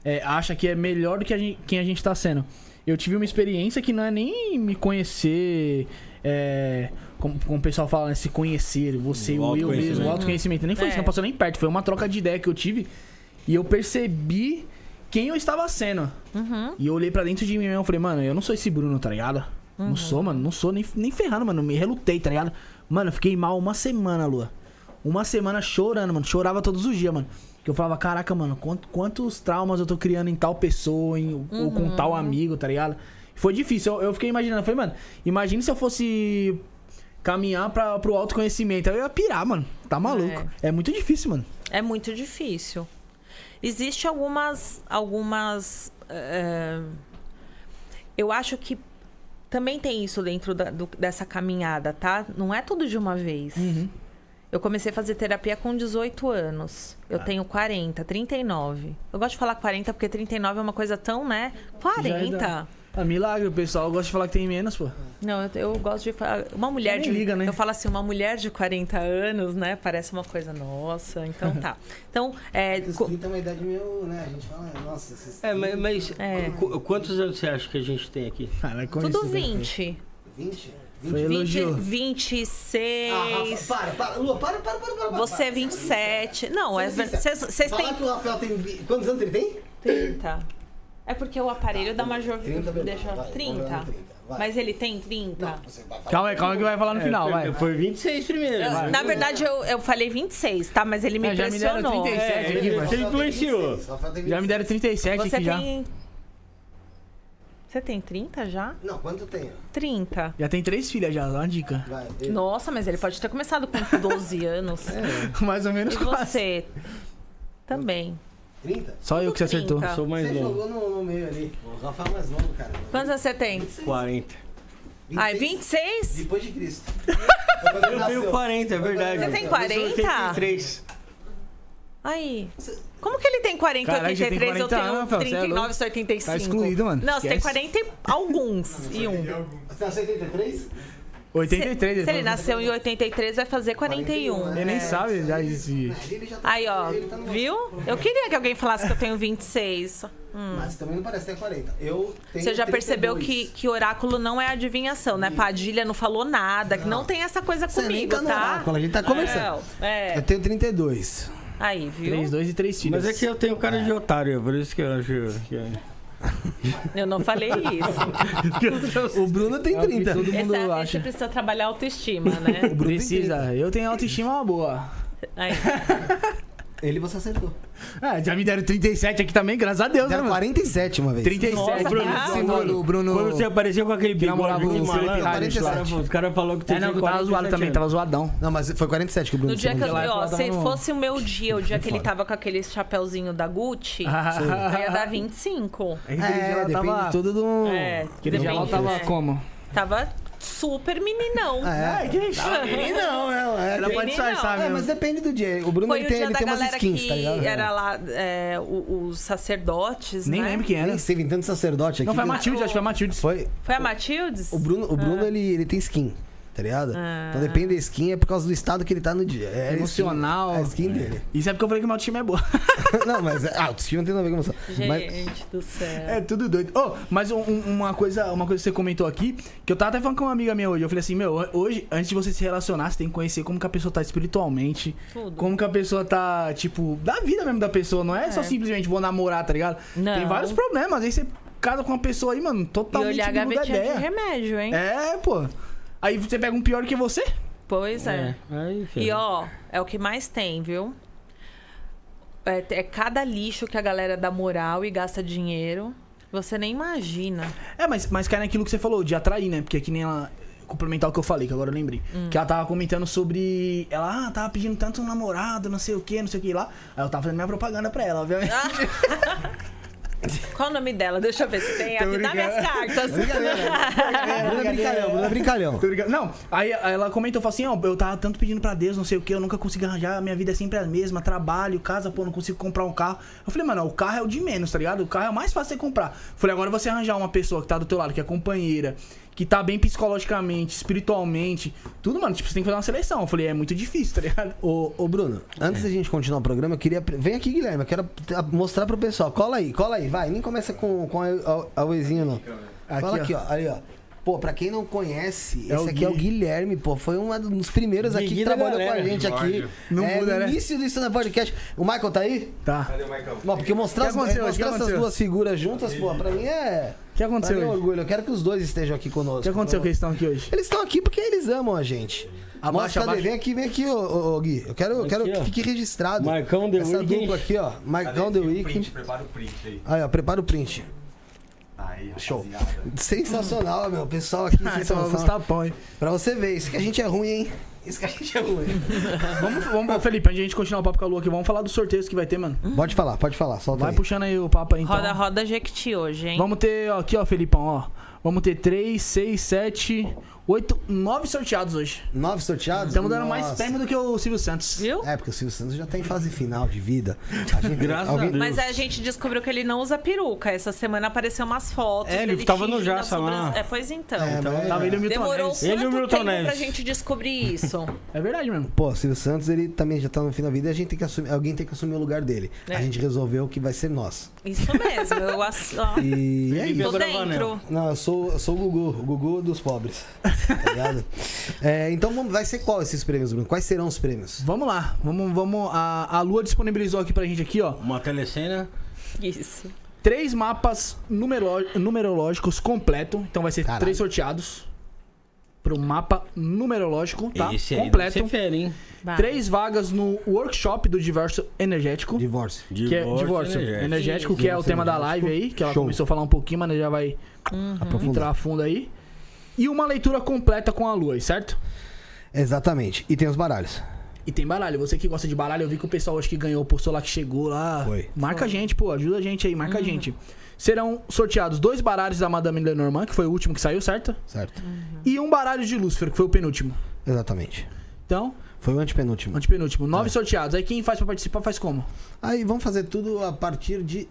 é, acha que é melhor do que a gente- quem a gente tá sendo. Eu tive uma experiência que não é nem me conhecer. É, como, como o pessoal fala, né? Se conhecer, você, O o eu mesmo, autoconhecimento. o autoconhecimento. Nem foi É. isso, não passou nem perto. Foi uma troca de ideia que eu tive. E eu percebi quem eu estava sendo. Uhum. E eu olhei pra dentro de mim mesmo e falei, mano, eu não sou esse Bruno, tá ligado? Uhum. Não sou, mano. Não sou nem, nem ferrando, mano. Me relutei, tá ligado? Mano, eu fiquei mal uma semana, Lua. Uma semana chorando, mano. Chorava todos os dias, mano. Que eu falava, caraca, mano, quant- quantos traumas eu tô criando em tal pessoa, em- ou com Uhum. tal amigo, tá ligado? Foi difícil. Eu, eu fiquei imaginando, eu falei, mano, imagine se eu fosse caminhar pra, pro autoconhecimento. Eu ia pirar, mano. Tá maluco. É, muito difícil, mano. É muito difícil. Existe algumas. algumas eh, eu acho que também tem isso dentro da- do- dessa caminhada, tá? Não é tudo de uma vez. Uhum. Eu comecei a fazer terapia com 18 anos. Eu Tá. tenho 40, 39. Eu gosto de falar 40 porque 39 é uma coisa tão, né? 40. Ah, milagre, o pessoal gosta de falar que tem menos, pô. Não, eu, eu gosto de falar. Uma mulher de. liga, né? Eu falo assim, uma mulher de 40 anos, né? Parece uma coisa nossa. Então tá. Então, é. co- 30 é uma idade meio, né? A gente fala, nossa, esses É, mas, mas É. qu- quantos anos você acha que a gente tem aqui? Cara, Tudo 20. 20? Foi 20, elogio. 26. Ah, Rafa, para, para, Lua, para, para, para, para. Você é para. 27. Não, é. Você Vocês Falar têm que o Rafael tem. Quantos anos ele tem? 30. É porque o aparelho dá uma jo... 30, beleza. Deixa Vai, vamos 30. lá no 30, vai. Mas ele tem 30? Não, vai. Calma aí, calma que vai falar no final, foi, vai. Foi 26 primeiro. Eu- vai. na verdade, eu, eu falei 26, tá? Mas ele me É, já me deram impressionou. 37 É, aqui. Você influenciou. 26, Rafael tem Já me deram 37 Você aqui já. tem. Você tem 30 já? Não, quanto tem? 30. Já tem três filhas já, dá uma dica. Vai. ele- Nossa, mas ele pode ter começado com 12 anos. Mais ou menos E quase. você? Também. 30? Só eu que você acertou. 30. Sou mais Você novo. jogou no, no meio ali. O Rafael é mais novo, cara. Quantos anos você tem? 40. Ai, 26? Depois de Cristo. Eu tenho nasceu. 40, é verdade. Você tem Eu sou 40? 83. Aí. Como que ele tem 40 e Caralho, você tem 83? Eu 40 tenho anos, Rafael, você é 39 louco. e 85. Tá excluído, mano. Não, você tem Esquece. 40 e alguns e um. Você nasceu em 83? 83 Se, se ele nasceu em 83, vai fazer 41. Ele nem sabe já esse. Ele já tá- Aí, ó, tá viu? Eu queria que alguém falasse que eu tenho 26. Mas também não parece ter 40. Eu tenho Você já percebeu 32. que, que oráculo não é adivinhação, né? Padilha não falou nada, que não tem essa coisa Você comigo, tá tá? oráculo, a gente tá conversando. É, Eu tenho 32. Aí, viu? 3, 2 e 3 filhas. Mas é que eu tenho cara de otário, por isso que eu acho que é. Eu não falei isso. O Bruno tem É o que 30. todo mundo Essa, a acha. gente precisa trabalhar autoestima, né? Bruno tem Precisa. Eu tenho autoestima boa. Aí. Ele você acertou. Ah, já me deram 37 aqui também, graças a Deus, né, Deram mano? 47 uma vez. 37. Nossa, Bruno, tá. Sim, o Bruno. Quando você apareceu com aquele Que bigode o de malandro, os caras falaram que É, não, eu tava zoado também, tava zoadão. Não, mas foi 47 que o Bruno No dia que eu, lá, ó, se no- fosse o meu dia, o dia que ele tava com aquele chapéuzinho da Gucci, eu ia dar 25. Aquele É, ela depende tava... tudo do... É, Aquele dia ela depende, tava como? Tava super meninão. É, que isso? não, é, é, Ela pode Meninão. disfarçar é, mesmo. mas depende do dia. O Bruno Foi ele o tem, dia ele da tem umas galera skins, que tá ligado? era lá, é, o- os sacerdotes, Nem né? lembro quem era. Nem sei, vem tanto sacerdote aqui. Não, foi a que- Matilde, acho que foi a Matilde. Foi. Foi a Matildes? O Bruno, o Bruno ele, ele tem skin, tá ligado? Ah. Então depende da skin, é por causa do estado que ele tá no dia. É a skin- Emocional. É a skin dele. Isso é porque eu falei que meu time é boa. não, mas é- ah, o skin não tem nada a ver com emoção. Gente Mas, do céu. É tudo doido. Oh, mas um- um- uma, coisa, uma coisa que você comentou aqui, que eu tava até falando com uma amiga minha hoje. Eu falei assim, meu, hoje, antes de você se relacionar, você tem que conhecer como que a pessoa tá espiritualmente. Tudo. Como que a pessoa tá, tipo, da vida mesmo da pessoa. Não é, só É. simplesmente vou namorar, tá ligado? Não. Tem vários problemas. Aí você casa com uma pessoa aí, mano, E totalmente olhar a muda gavetinha ideia. de remédio, hein? É, pô. Aí você pega um pior que você. Pois é. Aí, E ó, é o que mais tem, viu? É, é cada lixo que a galera dá moral e gasta dinheiro. Você nem imagina. É, mas, mas cai naquilo que você falou, de atrair, né? Porque é que nem ela. Complementar o que eu falei, que agora eu lembrei. Hum. Que ela tava comentando sobre. Ela, ah, tava pedindo tanto um namorado, não sei o que, não sei o que lá. Aí eu tava fazendo minha propaganda pra ela, obviamente. Qual o nome dela? Deixa eu ver se tem Tô aqui. Dá minhas cartas. Bruno é brincalhão, Bruno é brincalhão. Não, aí ela comentou, falou assim, ó, eu tava tanto pedindo pra Deus, não sei o que, eu nunca consegui arranjar, minha vida é sempre a mesma, trabalho, casa, pô, não consigo comprar um carro. Eu falei, mano, o carro é o de menos, tá ligado? O carro é o mais fácil de você comprar. Eu falei, agora você arranjar uma pessoa que tá do teu lado, que é companheira, que tá bem psicologicamente, espiritualmente, tudo, mano, tipo, você tem que fazer uma seleção. Eu falei, é muito difícil, tá ligado? Ô, ô, Bruno, antes da gente continuar o programa, eu queria. Vem aqui, Guilherme, eu quero mostrar pro pessoal. Cola aí, cola aí, vai. Nem começa com, com a, a, a Uezinho, não. Cola aqui, ó. Ali, ó. Pô, pra quem não conhece, É esse aqui é o Gui. Guilherme, pô. Foi um dos primeiros aqui que Gui da trabalhou com a galera. gente aqui. Não é, muda, no né? início do na Podcast. O Michael tá aí? Tá. Não, porque mostrar, O as- que aconteceu? é, O que mostrar essas duas figuras juntas, pô, pra mim é. O que aconteceu hoje? orgulho. Eu quero que os dois estejam aqui conosco. O que aconteceu que eles estão aqui hoje? Eles estão aqui porque eles amam a gente. Abaixa, Mostra, cadê? abaixa. Vem aqui, vem aqui, ô, ô, ô, Gui. Eu quero, eu quero Aqui, que ó. fique registrado. Marcão The Essa Weeknd. dupla aqui, ó. Marcão The Weeknd. Prepara o print aí. Aí, ó, prepara o print. Aí, Show. rapaziada. Sensacional, meu. Pessoal aqui, Ah, então vamos sensacional. tapão, hein? Pra você ver, isso que a gente é ruim, hein? Isso que a gente é ruim. Vamos, vamos, Felipe, antes de a gente continuar o papo com a Lu aqui, vamos falar dos sorteios que vai ter, mano. Pode falar, pode falar. Solta Vai aí. puxando aí o papo aí, então. Roda, roda Jequiti hoje, hein? Vamos ter, ó, aqui, ó, Felipão, ó. Vamos ter 3, 6, 7, Oito, nove sorteados hoje. Nove sorteados? Estamos dando mais prêmio do que o Silvio Santos. Viu? É, porque o Silvio Santos já tá em fase final de vida. A gente- Graças a Deus. Mas a gente descobriu que ele não usa peruca. Essa semana apareceu umas fotos. É, ele tava no Jaça lá. É, pois então. É, mas- Tava ele e o Milton Demorou Neves. Ele e o Milton Neves. pra gente descobrir isso? É verdade mesmo. Pô, o Silvio Santos, ele também já tá no fim da vida e a gente tem que assumir, alguém tem que assumir o lugar dele. É. A gente resolveu que vai ser nós. Isso mesmo. Eu ass... ó, E é isso. tô dentro. Não, eu sou, eu sou o Gugu, o Gugu dos pobres. Tá ligado? É, então vai ser qual esses prêmios, Bruno? Quais serão os prêmios? Vamos lá. Vamos, vamos. A, a Lua disponibilizou aqui pra gente aqui, ó. Uma telecena. Isso. Três mapas numero- numerológicos completo. Então vai ser Caralho. três sorteados. Pro mapa numerológico, tá? Esse aí completo. ser fera, hein? Vai. Três vagas no workship do divórcio energético. Divórcio. que é divórcio energético, que é o tema da energético. live aí, que ela Show. começou a falar um pouquinho, mas já vai Aprofundar. entrar a fundo aí. E uma leitura completa com a lua, aí, certo? Exatamente. E tem os baralhos. E tem baralho. Você que gosta de baralho, eu vi que o pessoal hoje que ganhou, postou lá que chegou lá. Foi. Marca a gente, pô, ajuda a gente aí, marca a gente. Serão sorteados dois baralhos da Madame Lenormand, que foi o último que saiu, certo? Certo? E um baralho de Lúcifer, que foi o penúltimo. Exatamente. Então, Foi o antepenúltimo. antepenúltimo. Nove É. sorteados. Aí quem faz pra participar faz como? Aí vamos fazer tudo a partir de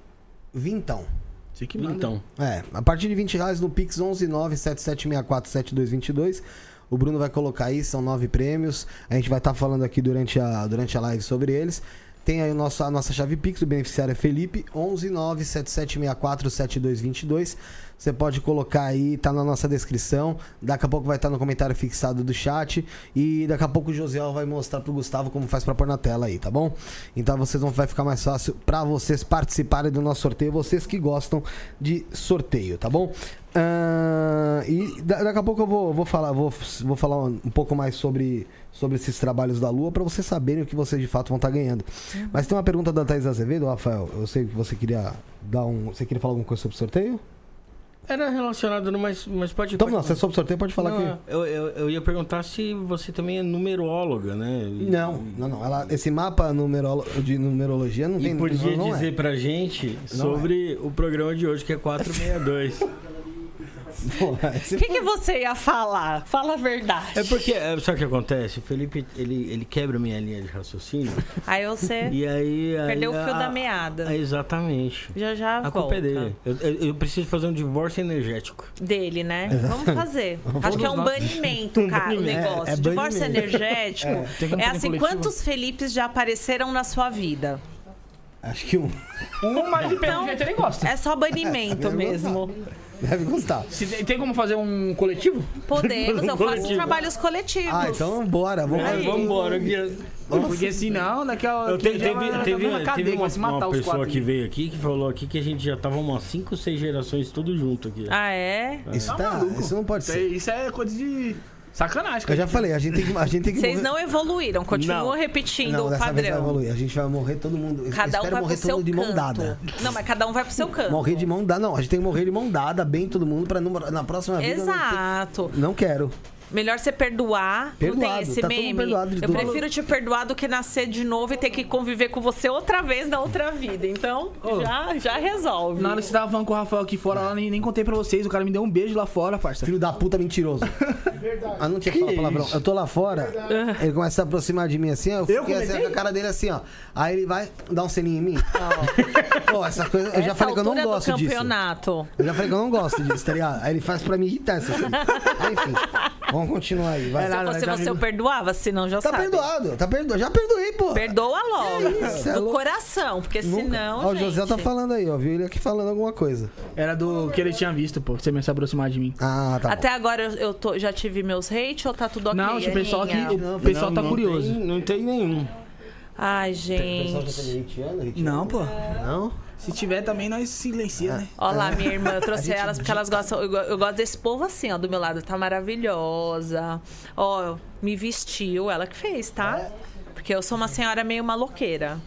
vintão. Você que manda. Então. É, a partir de 20 reais no Pix 11977647222. O Bruno vai colocar aí, são nove prêmios. A gente vai estar falando aqui durante a, durante a live sobre eles. Tem aí o nosso, a nossa chave Pix, o beneficiário é Felipe, 11977647222. Você pode colocar aí, tá na nossa descrição. Daqui a pouco vai estar no comentário fixado do chat. E daqui a pouco o Josiel vai mostrar pro Gustavo como faz pra pôr na tela aí, tá bom? Então vocês vão vai ficar mais fácil pra vocês participarem do nosso sorteio, vocês que gostam de sorteio, tá bom? Ah, e da- daqui a pouco eu vou, vou falar, vou, vou falar um pouco mais sobre, sobre esses trabalhos da Lua pra vocês saberem o que vocês de fato vão estar ganhando. Mas tem uma pergunta da Thais Azevedo, Rafael. Eu sei que você queria dar um. Você queria falar alguma coisa sobre o sorteio? Era relacionado, no- mas, mas pode... Então pode- não, se é sobre sorteio, pode falar Não, aqui. eu, eu, eu ia perguntar se você também é numeróloga, né? E- Não, não, não. Ela, esse mapa numerolo, de numerologia não E tem podia não, não é. dizer pra gente Não sobre o programa de hoje, que é 462. O que, que você ia falar? Fala a verdade. é porque, é, sabe o que acontece? O Felipe, ele, ele quebra minha linha de raciocínio. Aí você e aí... aí perdeu o fio a- da meada. exatamente. Já já A volta. culpa é dele. Eu, eu- eu preciso fazer um divórcio energético. Dele, né? Vamos fazer. Acho que é um Vamos banimento, cara, o negócio. É, é Divórcio banimento. energético é fazer assim, coletivo? quantos Felipes já apareceram na sua vida? Acho que um. Um, mas de Então- jeito ele gosta. É só banimento É, mesmo. Deve gostar. Se tem, tem como fazer um coletivo? Podemos, eu faço Coletivo. trabalhos coletivos. Ah, então bora. Vamos Aí. Vamos embora. Porque senão, daqui a Eu te- teve, teve, cadeia, teve uma, vai se matar uma os pessoa quatro. que veio aqui que falou aqui que a gente já tava umas 5, 6 gerações tudo junto aqui. Ah, é? Isso, Tá tá, maluco. isso não pode ser. isso é coisa de sacanagem. Eu já falei, a gente tem que, a gente tem que Vocês morrer- não evoluíram, continuam Não. repetindo Não, o dessa vez vai padrão. evoluir. A gente vai morrer todo mundo. Cada um vai morrer pro todo seu mundo de mão canto. dada. Não, mas cada um vai pro seu canto. Morrer de mão dada. Não, a gente tem que morrer de mão dada, bem todo mundo, pra não- na próxima vida. não ter- Exato. Não, quero. Melhor você perdoar. não Perdoado, tem esse tá todo meme. perdoado de Eu prefiro te perdoar do que nascer de novo e ter que conviver com você outra vez na outra vida. Então, Ô. já, já resolve. Na hora que você tava falando com o Rafael aqui fora, lá, nem, nem contei pra vocês. O cara me deu um beijo lá fora, parça. Filho da puta mentiroso. Ah, não tinha que falar palavrão. Eu tô lá fora, ele começa a se aproximar de mim assim, ó, eu fiquei assim, comecei? com a cara dele assim, ó. Aí ele vai dar um selinho em mim. Pô, essa coisa. Eu já Essa falei que eu não gosto do disso. campeonato. Eu já falei que eu não gosto disso, tá ligado? Aí ele faz pra me irritar essa coisa. Aí, enfim, vamos continuar aí. Vai. É Se nada, fosse já você, eu perdoava, senão já Tá sabe. perdoado, tá perdoado. Já perdoei, pô. Perdoa logo. isso, é do louco. coração, porque Nunca. senão. Ó, o José tá falando aí, ó. Viu ele aqui falando alguma coisa. Era do que ele tinha visto, pô. Você me se aproximar de mim. Ah, tá. bom. Até agora eu, eu tô- já tive meus hate ou tá tudo ok? Não, o pessoal aqui- o pessoal Não, tá não curioso. tem- não tem nenhum. Ai, O pessoal já gente. tem 20 anos, 20 Não, pô. Não? Se tiver também, nós silencia, né? Olha lá, minha irmã, eu trouxe gente- elas porque elas gostam. Eu, eu gosto desse povo assim, ó, do meu lado. Tá maravilhosa. Ó, me vestiu, ela que fez, tá? Porque eu sou uma senhora meio maloqueira.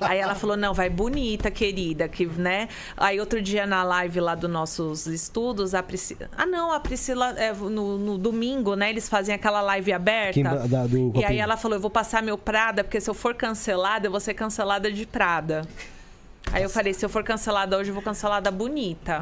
Aí ela falou: não, vai bonita, querida, que, né? Aí outro dia na live lá dos nossos estudos, a Priscila. Ah, não, a Priscila, é, no, no domingo, né? Eles fazem aquela live aberta. Da- do e aí ela falou: eu vou passar meu Prada, porque se eu for cancelada, eu vou ser cancelada de Prada. Aí eu falei, se eu for cancelada hoje, eu vou cancelada bonita.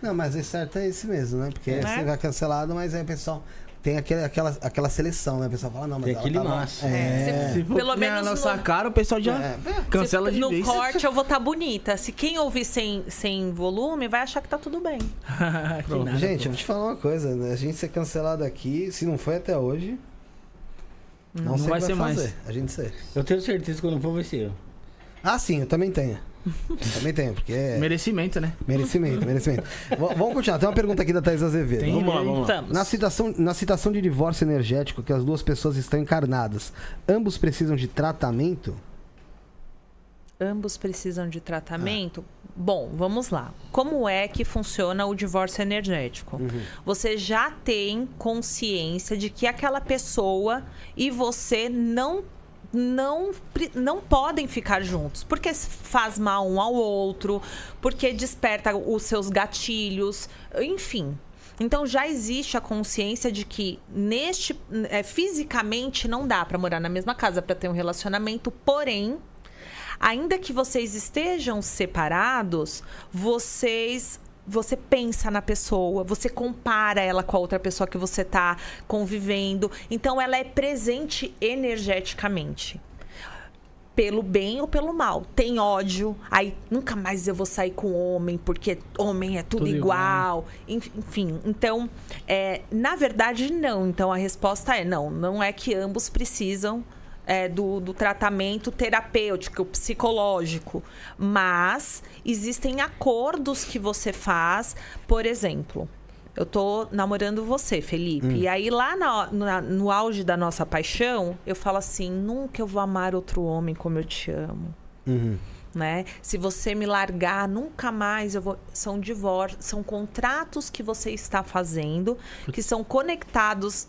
Não, mas o certo é esse mesmo, né? Porque Né? você vai cancelado, mas aí o pessoal tem aquele, aquela, aquela seleção, né? O pessoal fala, não, mas Tem ela aquele tava- maço. É. Se for Pelo menos a nossa no- cara, o pessoal já É. cancela Se- de no vez. corte eu vou estar bonita. Se quem ouvir sem, sem volume, vai achar que tá tudo bem. Nada, Gente, pô. eu vou te falar uma coisa, né? A gente ser cancelado aqui, se não foi até hoje, não, Não vai que ser mais. fazer. A gente ser. Eu tenho certeza que quando for vai ser eu. Ah, sim, eu também tenho. Também tenho, porque é Merecimento, né? merecimento, merecimento. V- vamos continuar. Tem uma pergunta aqui da Thais Azevedo. Tem. Vamos lá, vamos lá. Na citação, na citação de divórcio energético que as duas pessoas estão encarnadas, ambos precisam de tratamento? Ambos precisam de tratamento? Bom, vamos lá. Como é que funciona o divórcio energético? Você já tem consciência de que aquela pessoa e você não não não podem ficar juntos, porque faz mal um ao outro, porque desperta os seus gatilhos, enfim. Então já existe a consciência de que neste é, fisicamente não dá para morar na mesma casa para ter um relacionamento, porém ainda que vocês estejam separados, vocês você pensa na pessoa, você compara ela com a outra pessoa que você está convivendo. Então ela é presente energeticamente. Pelo bem ou pelo mal. Tem ódio, aí nunca mais eu vou sair com homem, porque homem é tudo, Tudo igual. Enf- Enfim, então, é, na verdade, não. Então a resposta é não. Não é que ambos precisam é, do, do tratamento terapêutico, psicológico. Mas existem acordos que você faz, por exemplo. Eu tô namorando você, Felipe. E aí, lá na- na- no auge da nossa paixão, eu falo assim: nunca eu vou amar outro homem como eu te amo. Né? Se você me largar, nunca mais eu vou. São divórcios, são contratos que você está fazendo, que são conectados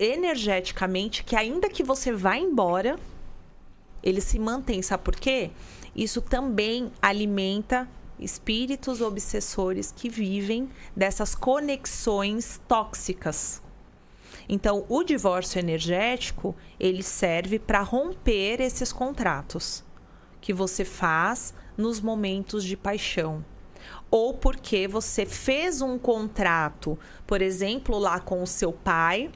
energeticamente, que ainda que você vá embora, ele se mantém. Sabe por quê? Isso também alimenta espíritos obsessores que vivem dessas conexões tóxicas. Então, o divórcio energético, ele serve para romper esses contratos que você faz nos momentos de paixão. Ou porque você fez um contrato, por exemplo, lá com o seu pai,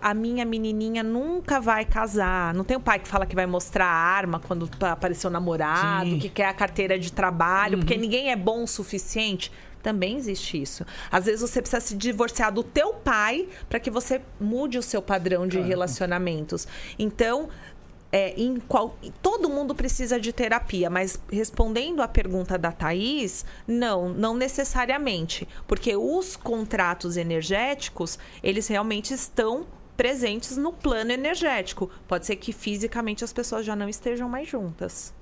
a minha menininha nunca vai casar. Não tem o pai que fala que vai mostrar a arma quando pa- apareceu o namorado, Sim. que quer a carteira de trabalho, porque ninguém é bom o suficiente. Também existe isso. Às vezes você precisa se divorciar do teu pai para que você mude o seu padrão de relacionamentos. Então, é, em qual, todo mundo precisa de terapia, mas respondendo à pergunta da Thaís, não, não necessariamente. Porque os contratos energéticos, eles realmente estão presentes no plano energético. Pode ser que fisicamente as pessoas já não estejam mais juntas.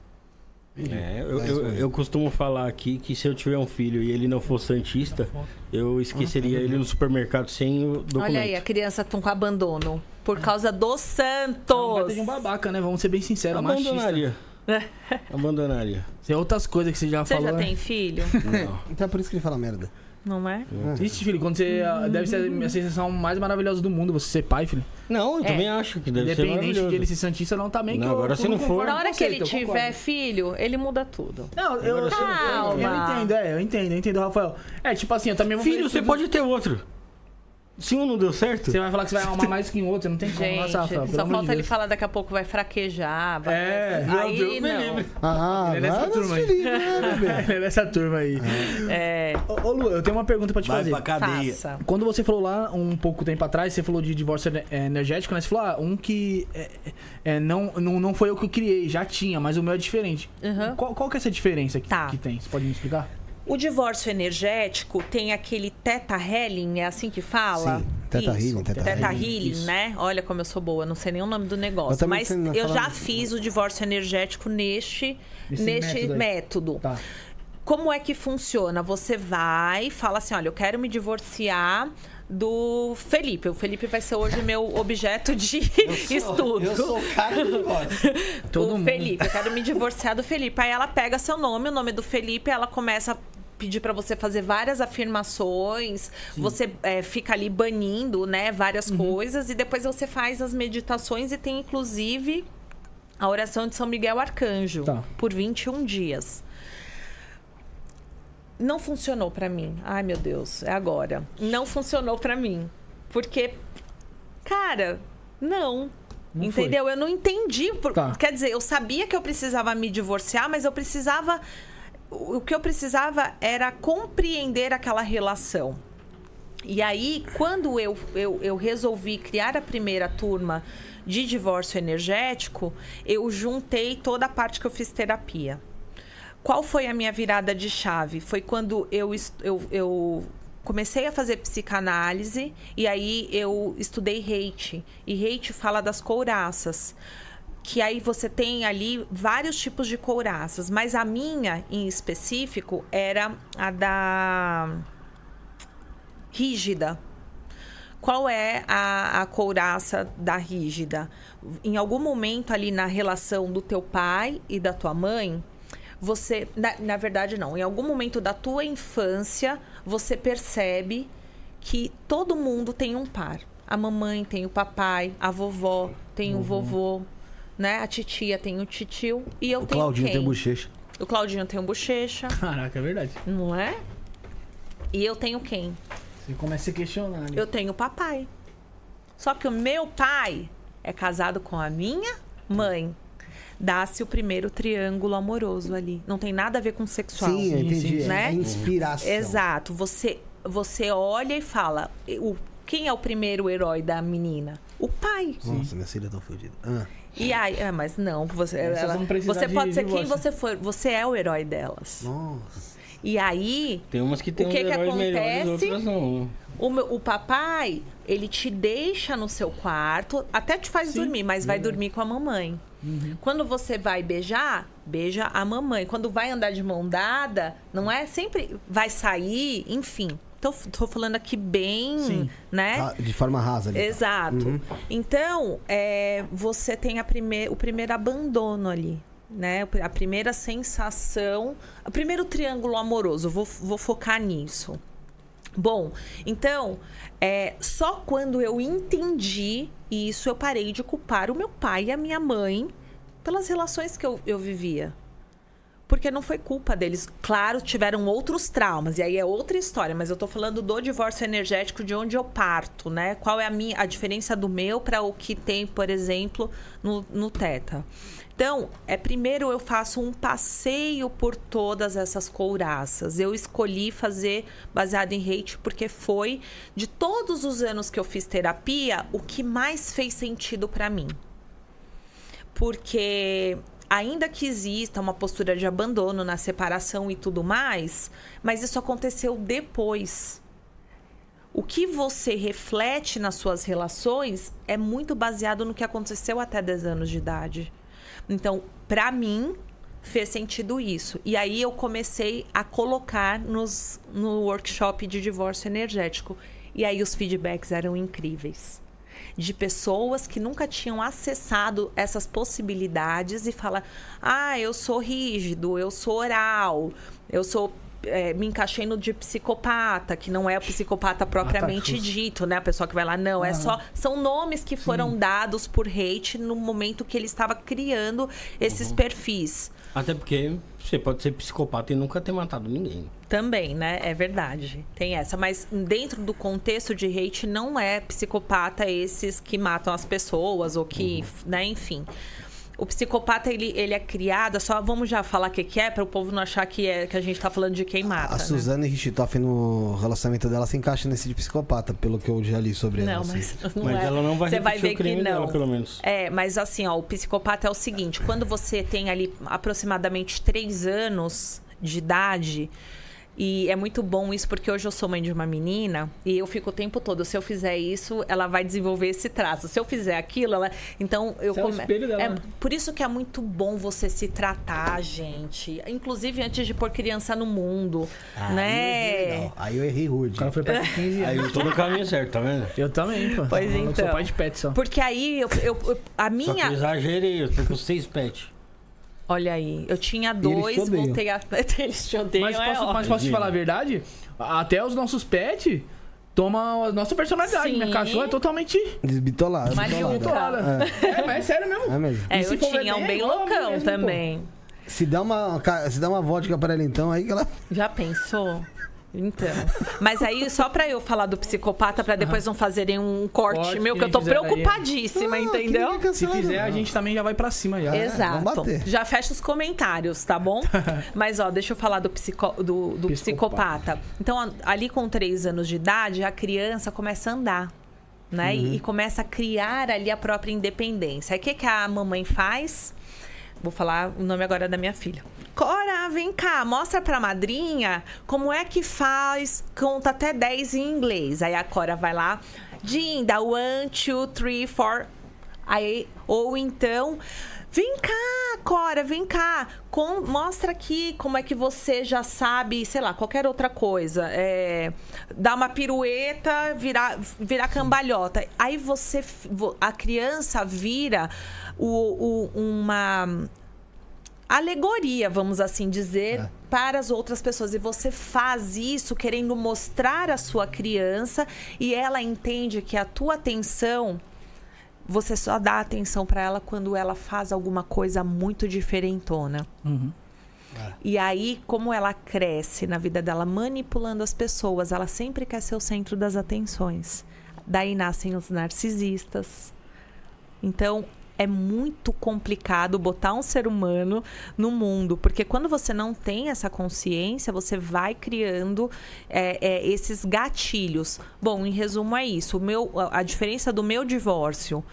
É, eu, eu, eu costumo falar aqui que se eu tiver um filho e ele não for santista, eu esqueceria ele no supermercado sem o documento. Olha aí, a criança estão com abandono. Por causa dos santos. Ter de um babaca, né? Vamos ser bem sinceros, machista. Abandonaria. Abandonaria. Tem outras coisas que você já Você falou. já né? tem filho? Não. Então é por isso que ele fala merda. Não é? Ixi, filho, quando você. Deve ser a sensação mais maravilhosa do mundo, você ser pai, filho. Não, eu É. também acho que deve ser Independente de maravilhoso. ele ser santista, não também. Não, que eu- agora eu se não concordo for- Na com hora que você, ele eu tiver concordo. filho, ele muda tudo. Não, eu, eu, Calma. eu entendo, é, eu entendo, eu entendo, Rafael. É, tipo assim, eu também vou Filho, fazer você tudo- pode ter outro. Se um não deu certo, Você vai falar que você vai amar mais que um outro, não tem como. Gente, Nossa, Rafael, só falta de ele falar daqui a pouco vai fraquejar. Vai... É, aí Deus me não. livre. Ah, Ele é dessa vai nos turma aí. né? Ele é dessa turma aí. É, Ô, ô, Lu, eu tenho uma pergunta pra te vai fazer. pra cadeia. faça. Quando você falou lá um pouco tempo atrás, você falou de divórcio ener- energético, né? Você falou, ah, um que é, é, não, não, não foi eu que eu criei, já tinha, mas o meu é diferente. Uhum. Qual, qual que é essa diferença que, Tá. que tem? Você pode me explicar? O divórcio energético tem aquele teta healing, é assim que fala? Sim, teta Isso, healing, teta teta healing, healing, né? Olha como eu sou boa, não sei nem o nome do Eu negócio. também Mas eu fala- já fiz o divórcio energético neste, neste método método. Tá. Como é que funciona? Você vai e fala assim: olha, eu quero me divorciar do Felipe. O Felipe vai ser hoje meu objeto de estudo. Eu sou o cara do negócio. Todo o mundo. Felipe, eu quero me divorciar do Felipe. Aí ela pega seu nome, o nome do Felipe, ela começa a pedir para você fazer várias afirmações, você é, fica ali banindo, né, várias Uhum. coisas e depois você faz as meditações e tem inclusive a oração de São Miguel Arcanjo Tá. por 21 dias. não funcionou pra mim. Ai, meu Deus, é agora. Não funcionou pra mim. Porque, cara, não. Não foi. entendeu? Eu não entendi. por- Tá. Quer dizer, eu sabia que eu precisava me divorciar, mas eu precisava. O que eu precisava era compreender aquela relação. E aí, quando eu, eu, eu resolvi criar a primeira turma de divórcio energético, eu juntei toda a parte que eu fiz terapia. Qual foi a minha virada de chave? Foi quando eu, eu, eu comecei a fazer psicanálise e aí eu estudei hate. E hate fala das couraças. Que aí você tem ali vários tipos de couraças, mas a minha em específico era a da rígida. Qual é a, a couraça da rígida? Em algum momento ali na relação do teu pai e da tua mãe, você. Na, na verdade, não. Em algum momento da tua infância, você percebe que todo mundo tem um par. A mamãe tem o papai, a vovó tem o vovô, né? A titia tem o titio e eu O tenho Claudinho quem? tem bochecha. O Claudinho tem o bochecha, Caraca, é verdade. não é? E eu tenho quem? Você começa a se questionar. ali. Eu tenho papai. Só que o meu pai é casado com a minha mãe. Dá-se o primeiro triângulo amoroso ali. Não tem nada a ver com sexual. Sim, eu entendi. sim, É né? inspiração. Exato. Você, você olha e fala: o, quem é o primeiro herói da menina? O pai. Nossa, minha filha tá fodida. Ah, E aí, é, mas não, você, ela- você de pode ser quem você for, você é o herói delas. nossa. E aí, Tem umas que tem O que que melhores, acontece? O, meu- o papai, ele te deixa no seu quarto, até te faz Sim, dormir, mas vai verdade. dormir com a mamãe. Uhum. Quando você vai beijar, beija a mamãe. Quando vai andar de mão dada, não é sempre vai sair, enfim. Tô, tô falando aqui bem, Sim. né? De forma rasa ali. Exato. Então, é, você tem a prime o primeiro abandono ali. Né? A primeira sensação. O primeiro triângulo amoroso. Vou, vou focar nisso. Bom, então, é, só quando eu entendi isso, eu parei de culpar o meu pai e a minha mãe pelas relações que eu, eu vivia. Porque não foi culpa deles. Claro, tiveram outros traumas, e aí é outra história, mas eu tô falando do divórcio energético de onde eu parto, né? Qual é a minha a diferença do meu para o que tem, por exemplo, no, no Teta. Então, é primeiro eu faço um passeio por todas essas couraças. Eu escolhi fazer baseado em hate porque foi de todos os anos que eu fiz terapia, o que mais fez sentido para mim porque ainda que exista uma postura de abandono na separação e tudo mais, mas isso aconteceu depois. O que você reflete nas suas relações é muito baseado no que aconteceu até 10 anos de idade. Então, para mim, fez sentido isso. E aí eu comecei a colocar nos, no workshop de divórcio energético. E aí os feedbacks eram incríveis de pessoas que nunca tinham acessado essas possibilidades e fala: ah, eu sou rígido, eu sou oral, eu sou. é, me encaixei no de psicopata, que não é o psicopata propriamente Xuxa. dito, né? A pessoa que vai lá, não, é Ah. só. São nomes que foram dados por hate no momento que ele estava criando esses perfis. Até porque você pode ser psicopata e nunca ter matado ninguém. Também, né? É verdade. Tem essa. Mas dentro do contexto de hate, não é psicopata esses que matam as pessoas ou que, né? Enfim. O psicopata, ele, ele é criado... Só vamos já falar o que, que é, para o povo não achar que, é, que a gente tá falando de quem mata, A né? Suzane Richthofen no relacionamento dela se encaixa nesse de psicopata, pelo que eu já li sobre ela. Não, assim. mas não Mas é. ela não vai Você vai ver o crime que não. dela, pelo menos. É, mas assim, ó, o psicopata é o seguinte: quando você tem ali aproximadamente três anos de idade. E é muito bom isso porque hoje eu sou mãe de uma menina e eu fico o tempo todo. Se eu fizer isso, ela vai desenvolver esse traço. Se eu fizer aquilo, ela. Então eu Você é o come- espelho dela, é, né? Por isso que é muito bom você se tratar, gente. Inclusive antes de pôr criança no mundo. Aí né? eu errei legal. Aí eu errei rude. O cara foi pra 15 Aí anos. eu tô no caminho certo, tá vendo? Eu também, pô. Pois Eu sou então. pai de pet só. Porque aí eu, eu- eu- a Só que eu minha. exagerei, eu tô com seis pets. Olha aí, eu tinha eles dois, odeiam. voltei a. Eles te odeiam, Mas é posso, mas posso te falar a verdade? Até os nossos pets tomam a nossa personalidade. Sim. Minha cachorra é totalmente Desbitolado. Mas desbitolado. bitolada. É, mas é sério mesmo. É mesmo. É, eu tinha um bem, loucão mesmo, pô. também. Se dá uma, se dá uma vodka pra ela então, aí que ela. Já pensou? Então. Mas aí, só pra eu falar do psicopata, pra depois não fazerem um corte, Corte meu, que que eu tô preocupadíssima, Ah, entendeu? é Se fizer, a gente também já vai pra cima já. Exato. vamos bater. Já fecha os comentários, tá bom? Mas, ó, deixa eu falar do, psico- do, do Psicopata. psicopata. Então, ali com três anos de idade, a criança começa a andar. Né? E, e começa a criar ali a própria independência. Aí o que, que a mamãe faz? Vou falar o nome agora da minha filha. Cora, vem cá, mostra pra madrinha como é que faz, conta até 10 em inglês. Aí a Cora vai lá, Dinda, one, two, three, four. Aí, ou então, vem cá, Cora, vem cá, com- mostra aqui como é que você já sabe, sei lá, qualquer outra coisa. É, dar uma pirueta, virar, virar cambalhota. Aí você, vo- a criança vira o, o- uma alegoria, vamos assim dizer, É. para as outras pessoas. E você faz isso querendo mostrar a sua criança e ela entende que a tua atenção você só dá atenção para ela quando ela faz alguma coisa muito diferentona. Uhum. E aí, como ela cresce na vida dela manipulando as pessoas, ela sempre quer ser o centro das atenções. Daí nascem os narcisistas. Então, é muito complicado botar um ser humano no mundo, porque quando você não tem essa consciência, você vai criando é, é, esses gatilhos. Bom, em resumo é isso. O meu, a diferença do meu divórcio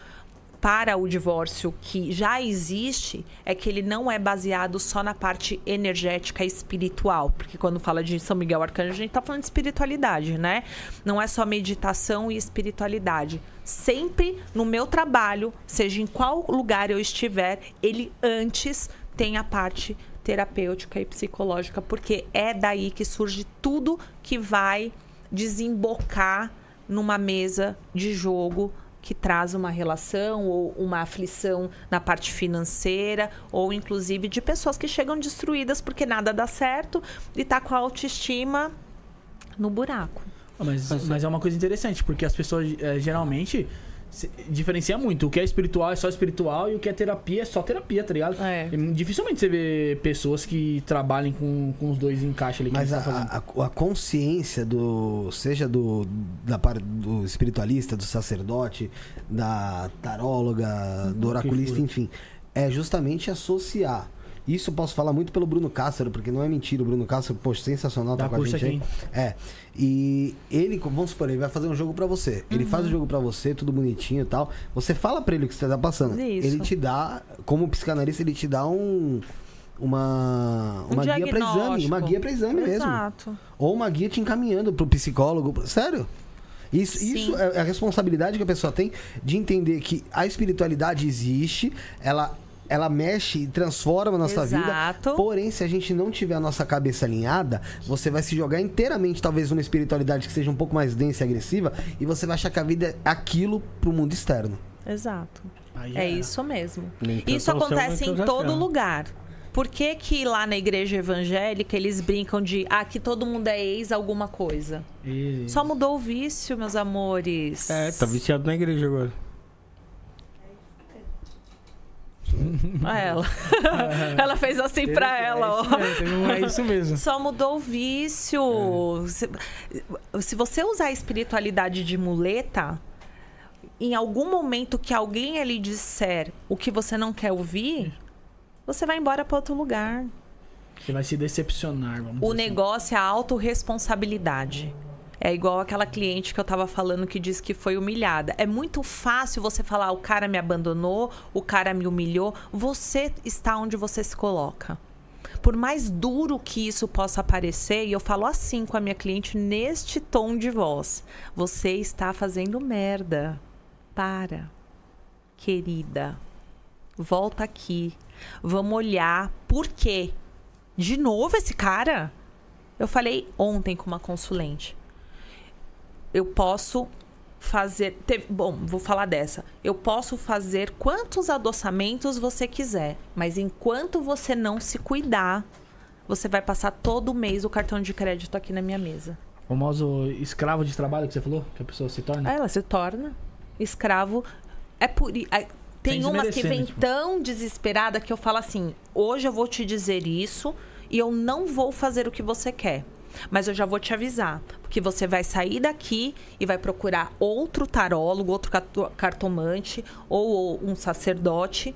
para o divórcio que já existe é que ele não é baseado só na parte energética e espiritual. Porque quando fala de São Miguel Arcanjo, a gente está falando de espiritualidade, né? Não é só meditação e espiritualidade. Sempre no meu trabalho, seja em qual lugar eu estiver, ele antes tem a parte terapêutica e psicológica, porque é daí que surge tudo que vai desembocar numa mesa de jogo que traz uma relação ou uma aflição na parte financeira ou inclusive de pessoas que chegam destruídas porque nada dá certo e tá com a autoestima no buraco. Mas, mas é uma coisa interessante, porque as pessoas eh, geralmente diferenciam muito. O que é espiritual é só espiritual e o que é terapia é só terapia, tá ligado? É. Dificilmente você vê pessoas que trabalhem com, com os dois encaixes ali que Mas a tá a, a consciência do. Seja do, da parte do espiritualista, do sacerdote, da taróloga, do oraculista, enfim. É justamente associar. Isso eu posso falar muito pelo Bruno Cássaro, porque não é mentira. O Bruno Cássaro, poxa, sensacional, tá Dá com a gente aí. É. E ele, vamos supor, ele vai fazer um jogo pra você. Ele faz Uhum. o jogo pra você, tudo bonitinho e tal. Você fala pra ele o que você tá passando. Isso. Ele te dá, como psicanalista, ele te dá um. Uma, Um uma guia pra exame, uma guia pra exame mesmo. Exato. Ou uma guia te encaminhando pro psicólogo. Sério? Isso, Sim. isso é a responsabilidade que a pessoa tem de entender que a espiritualidade existe, ela, ela mexe e transforma a nossa Exato. vida. Porém, se a gente não tiver a nossa cabeça alinhada, você vai se jogar inteiramente, talvez, numa espiritualidade que seja um pouco mais densa e agressiva, e você vai achar que a vida é aquilo pro mundo externo. Exato. Aí já É era. isso mesmo. Tanto Isso ao céu, acontece em todo lugar. Por que, que lá na igreja evangélica eles brincam de ah, que todo mundo é ex alguma coisa? E- Só mudou o vício, meus amores. É, tá viciado na igreja agora. Ah, Ela. ela fez assim pra ela, ó. É isso mesmo, é isso mesmo. Só mudou o vício. Se, se você usar a espiritualidade de muleta, em algum momento que alguém ali disser o que você não quer ouvir, você vai embora para outro lugar. Você vai se decepcionar, O assim. negócio é a autorresponsabilidade. É igual aquela cliente que eu tava falando que disse que foi humilhada. É muito fácil você falar, o cara me abandonou, o cara me humilhou. Você está onde você se coloca. Por mais duro que isso possa parecer, e eu falo assim com a minha cliente neste tom de voz: você está fazendo merda. Para, querida. Volta aqui. Vamos olhar. Por quê? De novo esse cara? Eu falei ontem com uma consulente. Eu posso fazer. bom, vou falar dessa. Eu posso fazer quantos adoçamentos você quiser, mas enquanto você não se cuidar, você vai passar todo mês o cartão de crédito aqui na minha mesa. O famoso escravo de trabalho que você falou, que a pessoa se torna. Aí ela se torna escravo. É por é- tem umas que vem tipo. tão desesperada que eu falo assim: hoje eu vou te dizer isso e eu não vou fazer o que você quer. Mas eu já vou te avisar, porque você vai sair daqui e vai procurar outro tarólogo, outro cartomante ou, ou um sacerdote.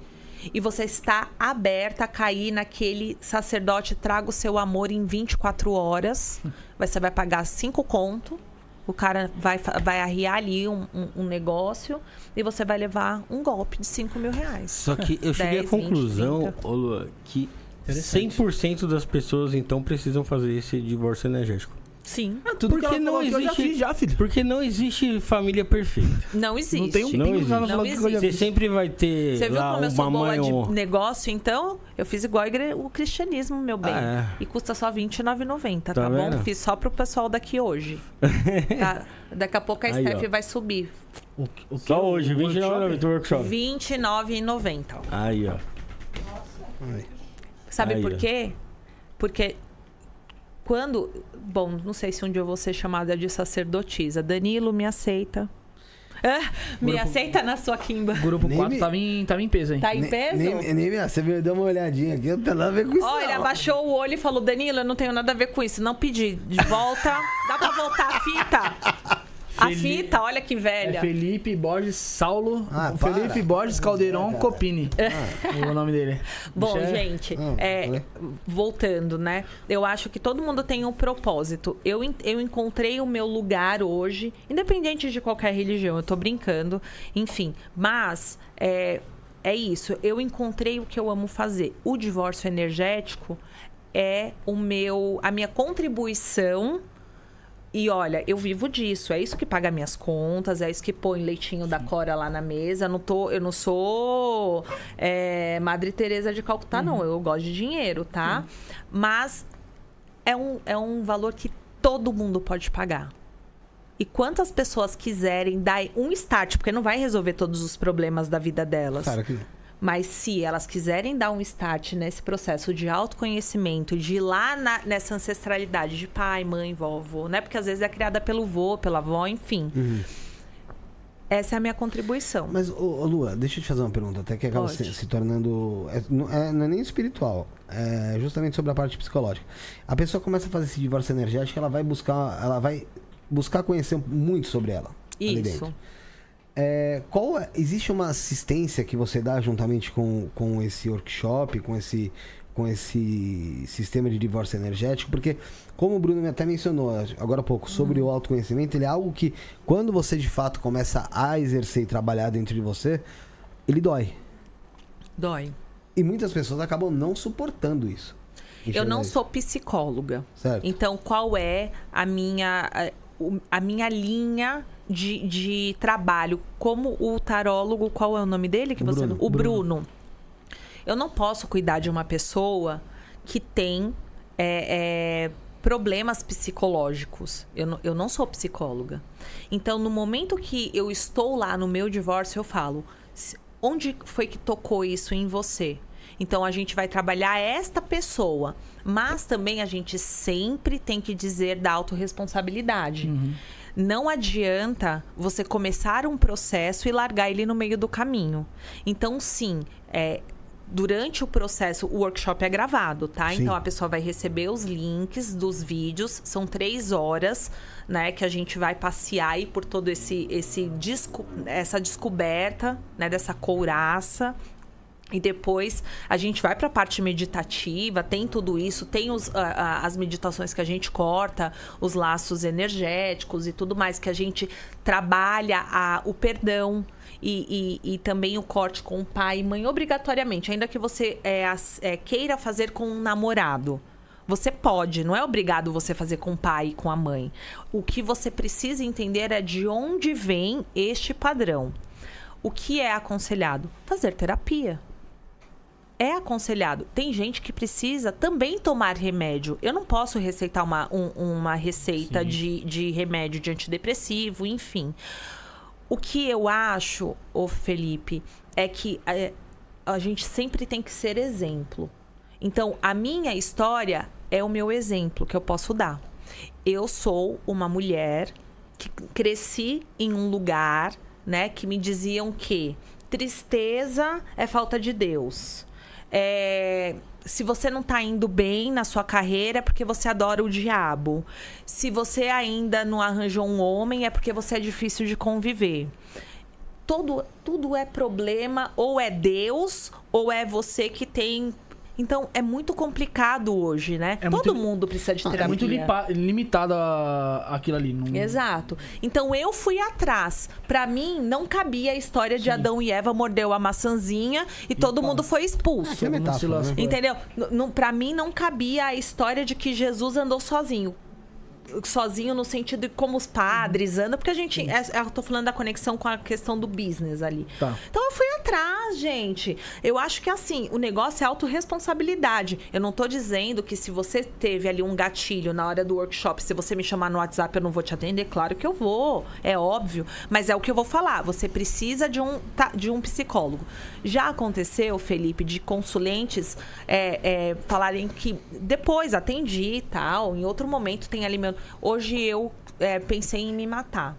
E você está aberta a cair naquele sacerdote traga o seu amor em 24 horas. Você vai pagar cinco conto. O cara vai, vai arriar ali um, um- um negócio e você vai levar um golpe de 5 mil reais. Só que eu cheguei à 10, 20, conclusão, 30. ô Lua, que Interessante. 100% das pessoas então precisam fazer esse divórcio energético. Sim. Ah, tudo Porque que ela não falou aqui eu já existe- fiz já, filho. Porque não existe família perfeita. Não existe. Não tem um Não existe. Não já Você sempre vai ter Você viu lá como eu sou uma boa mãe de ou... negócio? Então, eu fiz igual o cristianismo, meu bem. Ah, E custa só R$29,90, tá, Tá bom? vendo? Fiz só pro pessoal daqui hoje. Tá? Daqui a pouco a Aí, Steph ó. vai subir. O, o que Só o- hoje, o 29 workshop? do workshop. R$29,90. Aí, ó. Ai. Sabe Aí, por quê? Porque quando. Bom, não sei se um dia eu vou ser chamada de sacerdotisa. Danilo, me aceita. Ah, me Grupo- aceita na sua quimba. Grupo Nem 4 me- tava em, tava em peso, hein? Tá em Nem- peso? Nem, nem, me- você me deu uma olhadinha aqui, não tem nada a ver com isso. Ó, ele abaixou o olho e falou: Danilo, eu não tenho nada a ver com isso. Não pedi. De volta. Dá pra voltar a fita? A Feli- fita, olha que É velha. Felipe Borges Saulo. Ah, Felipe para. Borges Caldeirão. Copini. o nome dele. Bom, é- gente, Ah, é, voltando, né? Eu acho que todo mundo tem um propósito. Eu, eu encontrei o meu lugar hoje, independente de qualquer religião, eu tô brincando, enfim. Mas é, é isso, eu encontrei o que eu amo fazer. O divórcio energético é o meu, a minha contribuição e olha, eu vivo disso. É isso que paga minhas contas, é isso que põe leitinho da Cora lá na mesa. Eu não, tô, eu não sou é, Madre Teresa de Calcutá, não. Eu gosto de dinheiro, tá? Mas é um, é um valor que todo mundo pode pagar. E quantas pessoas quiserem dar um start, porque não vai resolver todos os problemas da vida delas. Cara, que... Mas se elas quiserem dar um start nesse processo de autoconhecimento, de ir lá na- nessa ancestralidade de pai, mãe, vovô, né? Porque às vezes é criada pelo vô, pela avó, enfim. Essa é a minha contribuição. Mas, ô, ô, Lua, deixa eu te fazer uma pergunta, até que acaba se, se tornando. É, não, é, não é nem espiritual, é justamente sobre a parte psicológica. A pessoa começa a fazer esse divórcio energético, ela vai buscar. Ela vai buscar conhecer muito sobre ela. Isso. É, qual é- existe uma assistência que você dá juntamente com, com esse workshop, com esse, com esse sistema de divórcio energético? Porque, como o Bruno até mencionou agora há pouco sobre o autoconhecimento, ele é algo que, quando você de fato começa a exercer e trabalhar dentro de você, ele dói. Dói. E muitas pessoas acabam não suportando isso. Eu não isso. sou psicóloga. Certo. Então, qual é a minha, a, a minha linha de, de trabalho? Como o tarólogo, qual é o nome dele que O você Bruno. O Bruno. Eu não posso cuidar de uma pessoa que tem é, é, problemas psicológicos. Eu não, eu não sou psicóloga. Então, no momento que eu estou lá no meu divórcio, eu falo: "Se- onde foi que tocou isso em você? Então, a gente vai trabalhar esta pessoa. Mas também a gente sempre tem que dizer da autorresponsabilidade. Não adianta você começar um processo e largar ele no meio do caminho. Então, sim, é, durante o processo, o workshop é gravado, tá? Sim. Então a pessoa vai receber os links dos vídeos. São três horas, né? Que a gente vai passear aí por todo esse, esse desco- essa descoberta, né? Dessa couraça. E depois a gente vai para a parte meditativa, tem tudo isso, tem os, a- a- as meditações que a gente corta, os laços energéticos e tudo mais, que a gente trabalha a- o perdão e, e- e também o corte com o pai e mãe, obrigatoriamente, ainda que você é, é, queira fazer com um namorado. Você pode, não é obrigado você fazer com o pai e com a mãe. O que você precisa entender é de onde vem este padrão. O que é aconselhado? Fazer terapia é aconselhado. Tem gente que precisa também tomar remédio. Eu não posso receitar uma, um- uma receita de, de remédio de antidepressivo, enfim. O que eu acho, ô Felipe, é que é, a gente sempre tem que ser exemplo. Então, a minha história é o meu exemplo que eu posso dar. Eu sou uma mulher que cresci em um lugar, né, que me diziam que tristeza é falta de Deus. É, se você não tá indo bem na sua carreira é porque você adora o diabo. Se você ainda não arranjou um homem é porque você é difícil de conviver. Todo, tudo é problema, ou é Deus, ou é você que tem. Então é muito complicado hoje, né? É Todo muito- mundo precisa de terapia. É muito limitado aquilo ali. Não... Exato. Então eu fui atrás. Pra mim não cabia a história de Adão e Eva mordeu a maçãzinha e todo mundo foi expulso. Que é metáfora, né? Entendeu? Pra mim não cabia a história de que Jesus andou sozinho. Sozinho no sentido de como os padres andam, porque a gente. é- Eu tô falando da conexão com a questão do business ali. Tá. Então eu fui atrás, gente. Eu acho que assim, o negócio é autorresponsabilidade. Eu não tô dizendo que se você teve ali um gatilho na hora do workshop, se você me chamar no WhatsApp, eu não vou te atender. Claro que eu vou, é óbvio. Mas é o que eu vou falar. Você precisa de um, tá, de um psicólogo. Já aconteceu, Felipe, de consulentes é, é, falarem que depois atendi e tal, em outro momento tem ali meu. Hoje eu é, pensei em me matar.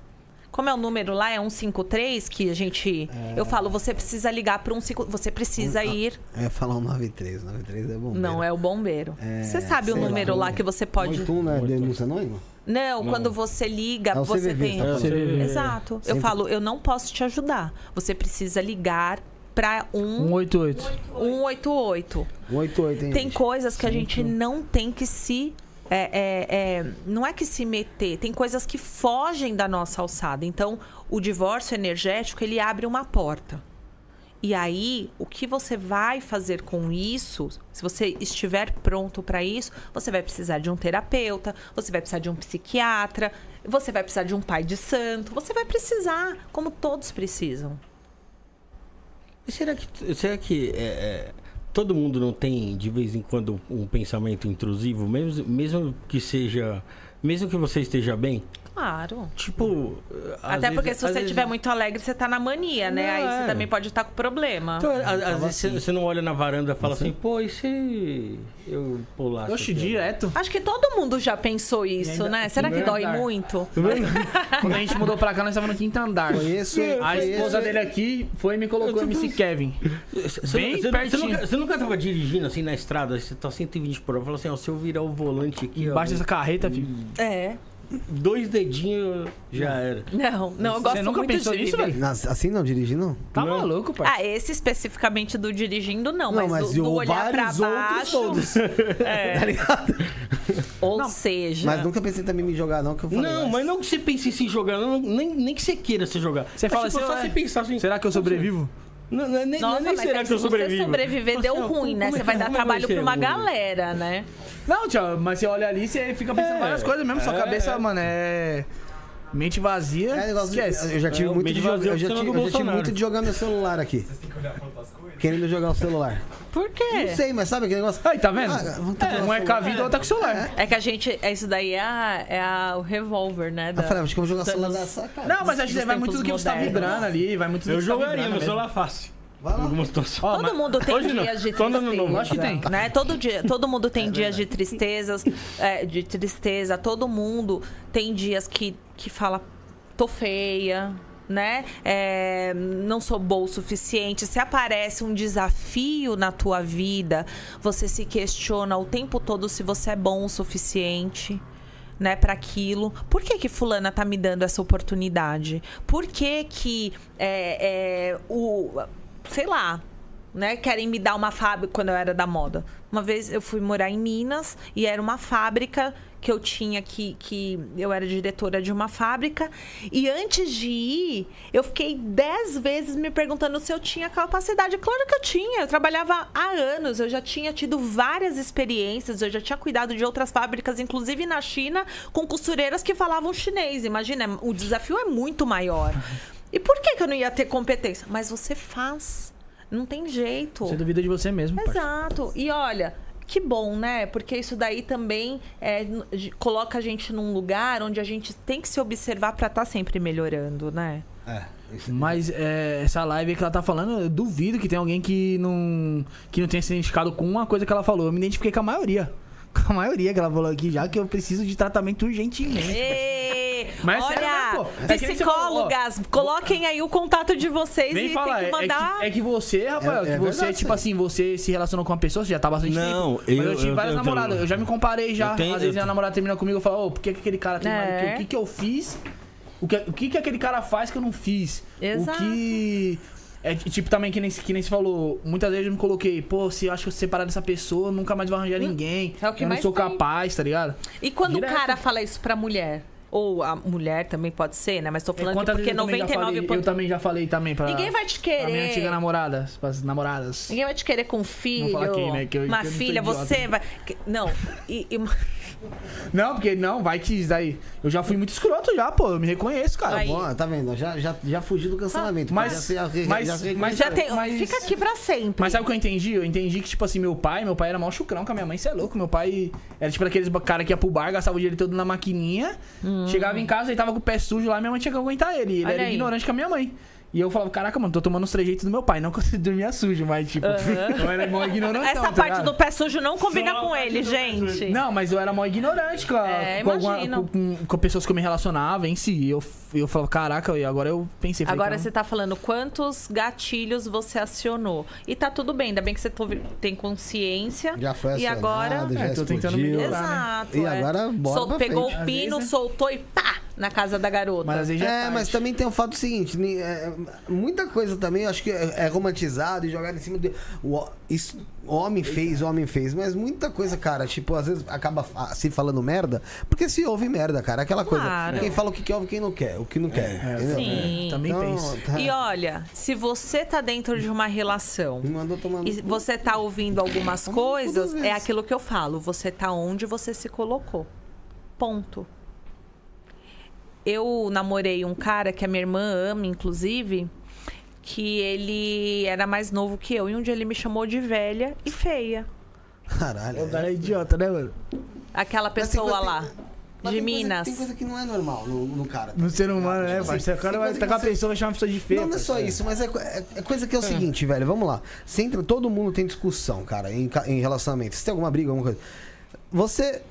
Como é o número lá? É 153 que a gente. Eu falo, você precisa ligar para um cinco- Você precisa ir. É falar um 93, 93 é bom. Não, é o bombeiro. É, você sabe o número lá. lá que você pode. 81 não é denúncia anônima? Não, quando você liga, É o você CVV, tem. tá. CVV. Exato. Eu Sempre- falo, eu não posso te ajudar. Você precisa ligar para um 188. 188. 188, hein? Tem gente? coisas que a gente não tem que se. É, é, é, não é que se meter, tem coisas que fogem da nossa alçada. Então, o divórcio energético ele abre uma porta. E aí, o que você vai fazer com isso? Se você estiver pronto para isso, você vai precisar de um terapeuta, você vai precisar de um psiquiatra, você vai precisar de um pai de santo, você vai precisar, como todos precisam. E será que, será que é, é, todo mundo não tem, de vez em quando, um pensamento intrusivo, mesmo, mesmo que seja. Mesmo que você esteja bem? Claro. Tipo. às Até porque vezes- se você vezes- estiver muito alegre, você tá na mania, né? Não, Aí você é. também pode estar com problema. Então, às, às vezes assim. você- você não olha na varanda e fala assim, pô, e se eu pulasse? Oxe, aqui, ó?" direto. Acho que todo mundo já pensou isso, ainda- né? Será que dói andar. muito? Quando a gente mudou pra cá, nós estávamos no quinto andar. Conheço, A esposa dele aqui foi e me colocou MC Kevin. Você, Bem você, você, pertinho. nunca, você nunca tava dirigindo assim na estrada, você tá 120 por hora, fala assim, ó, se eu virar o volante aqui, ó, Embaixo dessa carreta, filho. É. dois dedinhos já era. Não, não, eu gosto Você nunca muito pensou de nisso, velho? Nas- assim não, dirigir não? Tá Não. maluco, pai? Ah, esse especificamente do dirigindo, não, Não, mas, mas do, do o- olhar pra vários outros baixo. todos. É. Tá ligado? Ou seja, Mas nunca pensei também em me jogar, não, que eu falei. Não, mas não que você pense em se jogar, não, nem, nem que você queira se jogar. Você Mas, fala tipo, assim, só ué, você pensar assim. Será que eu sobrevivo? Não, não, é nem, não nossa, é nem mas será é que eu se você sobrevivo. sobreviver, Fala deu assim, ó, ruim, né? é Você que- vai dar é que trabalho pra uma Eu- galera, né? Não, tio, mas você olha ali, você fica pensando É, várias coisas mesmo. Sua é, cabeça, é. mano, é. Mente vazia. É negócio de- eu já tive É, muito de jogar, eu já eu já tive muito de jogar meu celular aqui. Vocês têm que olhar pra outras coisas. Querendo jogar o celular. Por quê? Não sei, mas sabe aquele negócio? Aí, tá vendo? Ah, tá um é com a vida, outro é com o celular. É que a gente. é Isso daí é, a- é a- o revólver, né? Eu da- falei, acho que eu vou jogar o celular dessa cara. Não, mas a gente vai muito do que você tá vibrando ali, vai muito do Eu que você tá jogaria, meu celular fácil. Alguma situação. Todo mundo tem hoje não. dias de tristeza. Acho que tem. Né? Todo, dia, todo mundo tem dias de tristezas, é, de tristeza. Todo mundo tem dias que, que fala, tô feia, né? É, não sou boa o suficiente. Se aparece um desafio na tua vida, você se questiona o tempo todo se você é bom o suficiente né, para aquilo. Por que que fulana tá me dando essa oportunidade? Por que que é, é, o sei lá, né, querem me dar uma fábrica quando eu era da moda. Uma vez eu fui morar em Minas e era uma fábrica que eu tinha que que eu era diretora de uma fábrica e antes de ir eu fiquei dez vezes me perguntando se eu tinha capacidade. Claro que eu tinha. Eu trabalhava há anos. Eu já tinha tido várias experiências. Eu já tinha cuidado de outras fábricas, inclusive na China, com costureiras que falavam chinês. Imagina, o desafio é muito maior. E por que, que eu não ia ter competência? Mas você faz. Não tem jeito. Você duvida de você mesmo, parceiro. Exato. E olha, que bom, né? Porque isso daí também é, coloca a gente num lugar onde a gente tem que se observar pra estar sempre melhorando, né? É. isso- Mas é, essa live que ela tá falando, eu duvido que tenha alguém que não, que não tenha se identificado com uma coisa que ela falou. Eu me identifiquei com a maioria. Com a maioria que ela falou aqui já, que eu preciso de tratamento urgentemente. Mas é olha. É que você falou, ó. Psicólogas, coloquem aí o contato de vocês e falar, tem é, que é mandar. que, é que você, Rafael, É- é que você, verdade tipo assim, você se relacionou com uma pessoa, você já tá bastante Não, tempo. Mas eu, eu- tive eu- várias eu- namoradas, eu já me comparei já. Eu tenho- Às vezes eu- a namorada termina comigo e fala, ô, por que, que aquele cara tem mais do que eu? É. O que, que eu fiz? O que, o que, que aquele cara faz que eu não fiz? Exato. O que. É tipo também que nem, que nem se falou, muitas vezes eu me coloquei, pô, se eu acho que eu separar dessa pessoa, eu nunca mais vou arranjar ninguém. é o que eu não mais sou tem. capaz, tá ligado? E quando Direto. o cara fala isso pra mulher? Ou a mulher também pode ser, né? Mas tô falando que porque vezes eu também já 99 falei, eu também já falei também pra, Ninguém vai te pra minha antiga querer. namorada, pras namoradas. Ninguém vai te querer com um filho. quem, né, que eu- uma que eu não sou filha, idiota. você vai. Não. E, e- Não, porque não, vai que isso daí. Eu já fui muito escroto já, pô, eu me reconheço, cara. Aí. Bom, tá vendo? Já, já, já fugi do cancelamento. Mas- Já já mas- já mas já tem. Mas- Fica aqui pra sempre. Mas sabe o que eu entendi? Eu entendi que, tipo assim, meu pai, meu pai era mal chucrão com a minha mãe, você é louco. Meu pai era tipo aqueles cara que ia pro bar, gastava o dinheiro todo na maquininha, chegava em casa e tava com o pé sujo lá, minha mãe tinha que aguentar ele. Ele Olha era aí. ignorante com a minha mãe. E eu falava, caraca, mano, tô tomando os trejeitos do meu pai. Não que eu dormia sujo, mas tipo, eu era mal ignorante. Essa parte do pé sujo não combina Só com ele, gente. Não, mas eu era mal ignorante com, a- É, com, alguma- com, com pessoas que eu me relacionava em si. E eu, eu falava, caraca, e agora eu pensei. falei, Agora você tá falando quantos gatilhos você acionou. E tá tudo bem, ainda bem que você to- tem consciência. Já foi E agora. acionado, já É, tô tentando explodiu. melhorar. né? Exato. E é. agora bora Sol- pra Pegou frente. o pino, vezes, soltou e pá! Na casa da garota. Mas às vezes já É, tarde. mas também tem o fato seguinte, ni- é, muita coisa também, eu acho que é, é romantizado e jogado em cima de. O, isso, o homem fez, o homem fez, mas muita coisa, cara, tipo, às vezes acaba se falando merda, porque se ouve merda, cara. Aquela Claro. coisa. Quem fala o que quer, ouve quem não quer, o que não quer. entendeu? Sim. Também Então, penso. tá. E olha, se você tá dentro de uma relação Me mandou tomando. e você tá ouvindo algumas coisas, é aquilo que eu falo. Você tá onde você se colocou. Ponto. Eu namorei um cara que a minha irmã ama, inclusive, que ele era mais novo que eu. E um dia ele me chamou de velha e feia. Caralho. O cara é idiota, né, mano? Aquela tem pessoa coisa- lá, mas de tem coisa- Minas. tem coisa que não é normal no, no cara. No ser humano, né, Tipo assim, parceiro? O cara vai coisa tá com a pessoa, vai chamar a pessoa de feia. Não, não é só isso, mas é, é- é coisa que é o seguinte, velho. Vamos lá. Você entra, todo mundo tem discussão, cara, em, em relacionamento. Se tem alguma briga, alguma coisa. Você.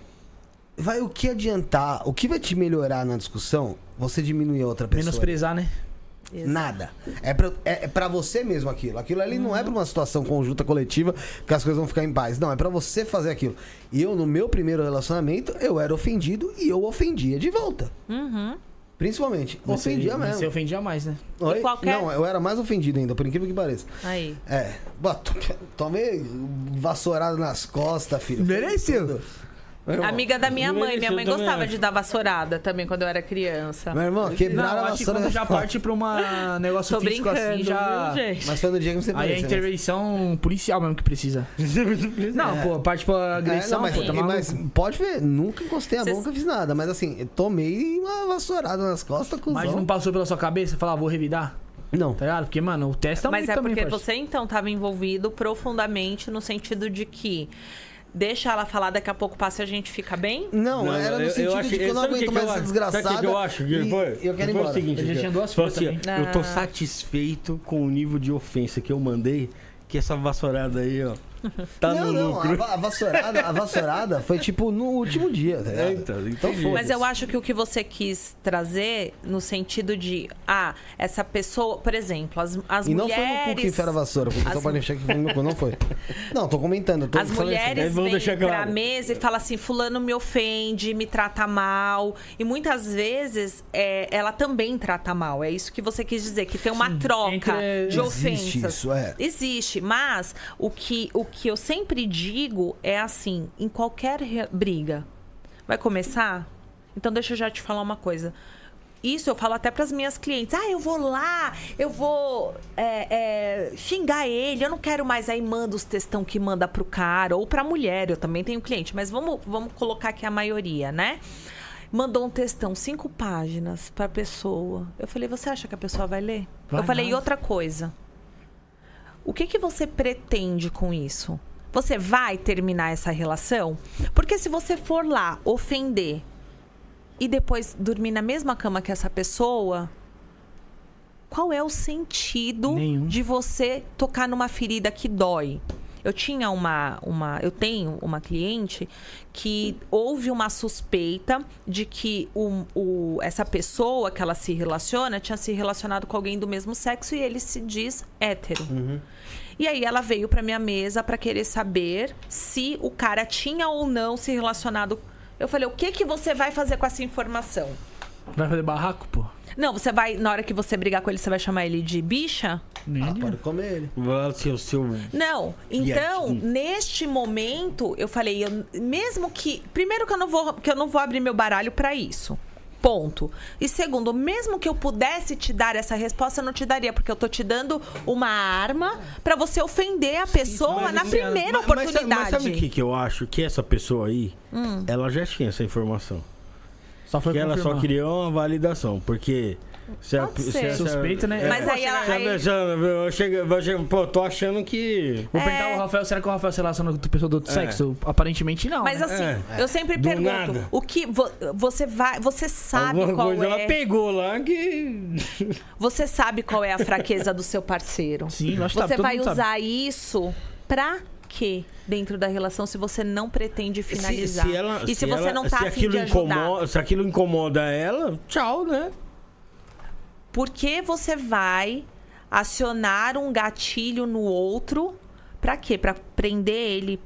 Vai o que adiantar? O que vai te melhorar na discussão? Você diminuir a outra pessoa. Menosprezar, né? Nada. É pra, é, é pra você mesmo aquilo. Aquilo ali não é pra uma situação conjunta coletiva que as coisas vão ficar em paz. Não, é pra você fazer aquilo. E eu, no meu primeiro relacionamento, eu era ofendido e eu ofendia de volta. Uhum. Principalmente. Ofendia você- mas mesmo. Você ofendia mais, né? Oi? qualquer- Não, eu era mais ofendido ainda, por incrível que pareça. Aí. É. Bom, to- tomei vassourada nas costas, filho. Mereceu. Amiga da minha mãe. Minha mãe gostava acho. de dar vassourada também quando eu era criança. Meu irmão, quebraram Não, a acho que vassoura. quando já parte pra um negócio Tô físico brincando, assim, já... viu? Mas foi no dia que você Aí é né? intervenção policial mesmo que precisa. Não, pô, parte pra É, agressão, não, mas, pô, tá mas pode ver, nunca encostei a Cês- mão, nunca fiz nada. Mas assim, tomei uma vassourada nas costas, cuzão. Mas não passou pela sua cabeça falar, vou revidar, Não. tá ligado? Porque, mano, o teste tá Mas muito é também, porque parceiro. você então estava envolvido profundamente no sentido de que deixa ela falar, daqui a pouco passa e a gente fica bem? Não, Não, era no eu- eu sentido acho- de que eu não que aguento que mais eu essa acho? desgraçada. Sabe o que eu acho? Que foi? eu quero ir Foi embora. o seguinte, Eu tinha duas assim, também. Eu tô Ah. satisfeito com o nível de ofensa que eu mandei, que essa vassourada aí, ó, tá não, no não, lucro. a, va- a vassourada, a vassourada foi tipo no último dia, tá? É, então, foda-se. Mas eu acho que o que você quis trazer no sentido de, ah, essa pessoa, por exemplo, as, as E não mulheres. foi no cu que enfiaram a vassoura, porque as- pode achar que foi no meu cu, não foi. Não, tô comentando. Tô As falando assim. mulheres vamos vêm deixar pra claro. mesa e falam assim, fulano me ofende, me trata mal. E muitas vezes é, ela também trata mal. É isso que você quis dizer, que tem uma troca entre- de Existe ofensas. isso, é. Existe, mas o que, o que eu sempre digo é assim, em qualquer briga, vai começar? Então deixa eu já te falar uma coisa. Isso eu falo até para as minhas clientes. Ah, eu vou lá, eu vou é, é, xingar ele, eu não quero mais. Aí manda os textão que manda pro cara ou pra mulher. Eu também tenho cliente, mas vamos, vamos colocar aqui a maioria, né? Mandou um textão, cinco páginas pra pessoa. Eu falei, você acha que a pessoa vai ler? Vai eu falei, e nada. outra coisa. O que, que você pretende com isso? Você vai terminar essa relação? Porque se você for lá ofender e depois dormir na mesma cama que essa pessoa, qual é o sentido Nenhum. de você tocar numa ferida que dói? Eu tinha uma, uma. Eu tenho uma cliente que houve uma suspeita de que o, o, essa pessoa que ela se relaciona tinha se relacionado com alguém do mesmo sexo e ele se diz hétero. E aí ela veio pra minha mesa pra querer saber se o cara tinha ou não se relacionado. Eu falei, o que que você vai fazer com essa informação? Vai fazer barraco, pô? Não, você vai, na hora que você brigar com ele, você vai chamar ele de bicha? Nem Ah, de- pode comer ele. Vai ser o seu. Não. Então, Viadinho. neste momento, eu falei, eu- mesmo que. Primeiro que eu não vou, que eu não vou abrir meu baralho pra isso. Ponto. E segundo, mesmo que eu pudesse te dar essa resposta, eu não te daria, porque eu tô te dando uma arma pra você ofender a pessoa na primeira Mas- mas sabe- oportunidade. Mas, sabe o que, que eu acho? Que essa pessoa aí, Hum. ela já tinha essa informação. Só foi que ela só queria uma validação. Porque. Se a, Pode se ser. a- Suspeito, né? É, Mas aí ela- se a aí- pessoa- eu chego- eu chego- pô, tô achando que. Vou É. perguntar ao Rafael, será que o Rafael se relaciona com pessoa do outro É. sexo? Aparentemente não. Mas né? assim, É. eu sempre Do pergunto, nada. o que vo- você vai, você sabe Alguma qual coisa é, ela pegou lá que. você sabe qual é a fraqueza do seu parceiro. Sim, nós sabe, Você todo vai mundo sabe. usar isso pra quê dentro da relação se você não pretende finalizar? Se, se ela, e se, você ela- não tá se afim aquilo de ajudar? incomoda, Se aquilo incomoda ela, tchau, né? Por que você vai acionar um gatilho no outro? Pra quê? Pra prender ele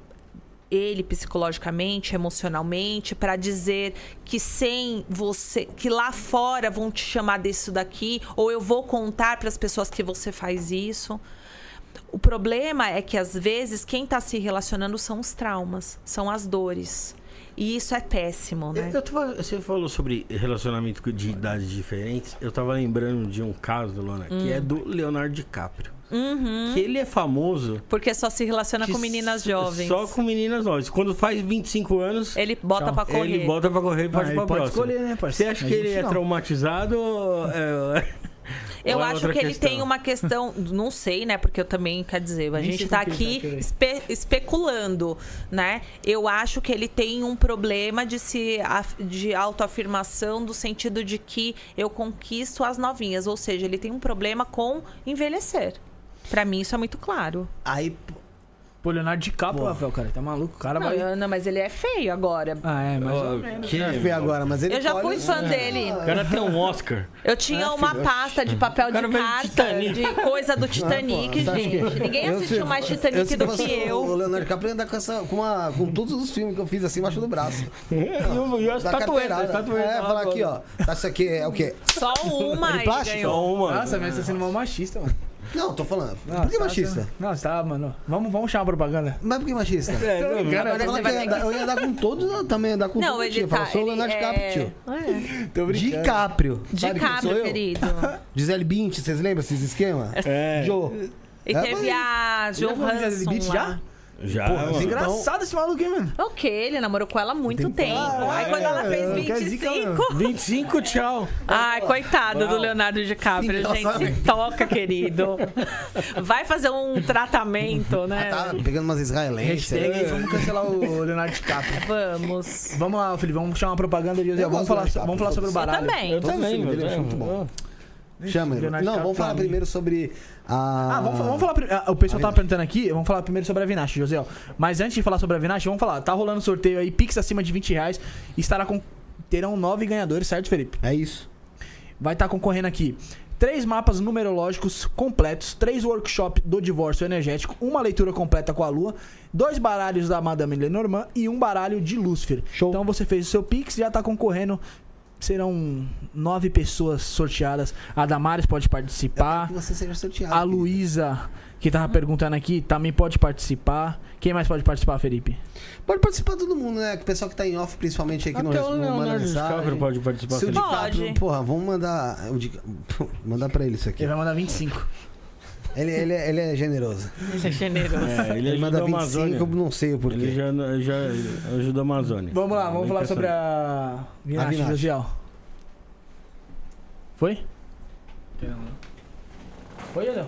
ele psicologicamente, emocionalmente, pra dizer que sem você, que lá fora vão te chamar disso daqui, ou eu vou contar para as pessoas que você faz isso. O problema é que às vezes quem tá se relacionando são os traumas, são as dores. E isso é péssimo, né? Eu tava- você falou sobre relacionamento de idades diferentes. Eu tava lembrando de um caso, Lona, que Hum. é do Leonardo DiCaprio. Uhum. Que ele é famoso. Porque só se relaciona que com meninas jovens. Só com meninas jovens. Quando faz 25 anos, Ele bota Tchau. pra correr. ele bota pra correr e Ah, pra pode próxima. escolher, né, Você parceiro? acha A que ele é não. traumatizado? ou É... Eu é acho que ele questão? tem uma questão, não sei, né? Porque eu também, quer dizer, a Nem gente sei tá aqui tá espe- especulando, né? Eu acho que ele tem um problema de se de autoafirmação do sentido de que eu conquisto as novinhas, ou seja, ele tem um problema com envelhecer. Pra mim isso é muito claro. Aí, pô, Leonardo DiCaprio, Pô. Rafael, cara, tá maluco? O cara Não, vai... eu- não, mas ele é feio agora. Ah, é, mas... Que- é feio agora, mas ele Eu já fui fã dele. O cara tem um Oscar. Eu tinha uma pasta de papel de cara veio de carta, Titanic. de coisa do Titanic, Ah, gente. Ninguém eu assistiu se- mais Titanic do que O eu. Leonardo DiCaprio ia andar com, essa, com, uma, com todos os filmes que eu fiz assim embaixo do braço. E, o- e as Da tatuetas, carteirada. as tatuetas É, falar aqui, ó. Tá, Isso aqui é o quê? Só uma De ele plástico? ganhou. Só uma. Nossa, mas você tá sendo mal machista, mano. Não, tô falando. Nossa, por que tá machista? sendo- Nossa, tá, mano. Vamos, vamos chamar a propaganda. Mas por que machista? É, não, Cara, Agora Eu você ia andar- que... Eu ia andar com todos, eu também ia andar com Não, todos. ele tio. Fala, tá... sou o ele Leonardo é... DiCaprio, tio. É. Tô DiCaprio. Quem DiCaprio, eu? querido. Gisele Bint, vocês lembram esses esquemas? É. Joe. E É, teve a Johansson Bündchen lá. já? Já, Porra, mano. Engraçado esse maluco, hein, mano? O que? Ele namorou com ela há muito Tem- tempo. Ah, Aí quando ela é, fez quer dizer que 25... 25, tchau. Ai, coitado do. Leonardo DiCaprio, Sim, gente. Se toca, querido. Vai fazer um tratamento, né? Tá pegando umas israelenses. Hashtag, vamos cancelar o Leonardo DiCaprio. Vamos. Vamos lá, Felipe, vamos chamar a propaganda de Eu Vamos falar, vamos falar sobre o foda-se. Eu também. Eu Todos os também, filmes mano. dele eu acho muito bom. Chama ele. Não, vamos falar primeiro sobre a. Ah, vamos, vamos falar. ah, O pessoal tava perguntando aqui, vamos falar primeiro sobre a Vinache, José. Mas antes de falar sobre a Vinache, vamos falar. Tá rolando sorteio aí, Pix acima de 20 reais. Estará com. Terão nove ganhadores, certo, Felipe? É isso. Vai estar concorrendo aqui. Três mapas numerológicos completos, três workshops do divórcio energético, uma leitura completa com a lua, dois baralhos da Madame Lenormand e um baralho de Lúcifer. Show. Então você fez o seu Pix, já tá concorrendo. Serão nove pessoas sorteadas. A Damares pode Eu quero participar. que você seja sorteado. A. Luísa, que tava perguntando aqui, também pode participar. Quem mais pode participar, Felipe? Pode participar todo mundo, né? O pessoal que tá em off, principalmente aqui no Até o Leonardo. DiCaprio pode participar. Se o. DiCaprio, porra, vamos mandar. O Di... mandar pra ele isso aqui. Ele vai mandar 25. Ele, ele, é- ele é generoso. Isso é generoso. É, ele Ele manda ajuda a 25, Amazônia. eu não sei o porquê. Ele já, já ajuda a Amazônia. Vamos lá, vamos Nem falar sobre a Vinache, Vinache. Josiel. Foi? Foi, Josiel?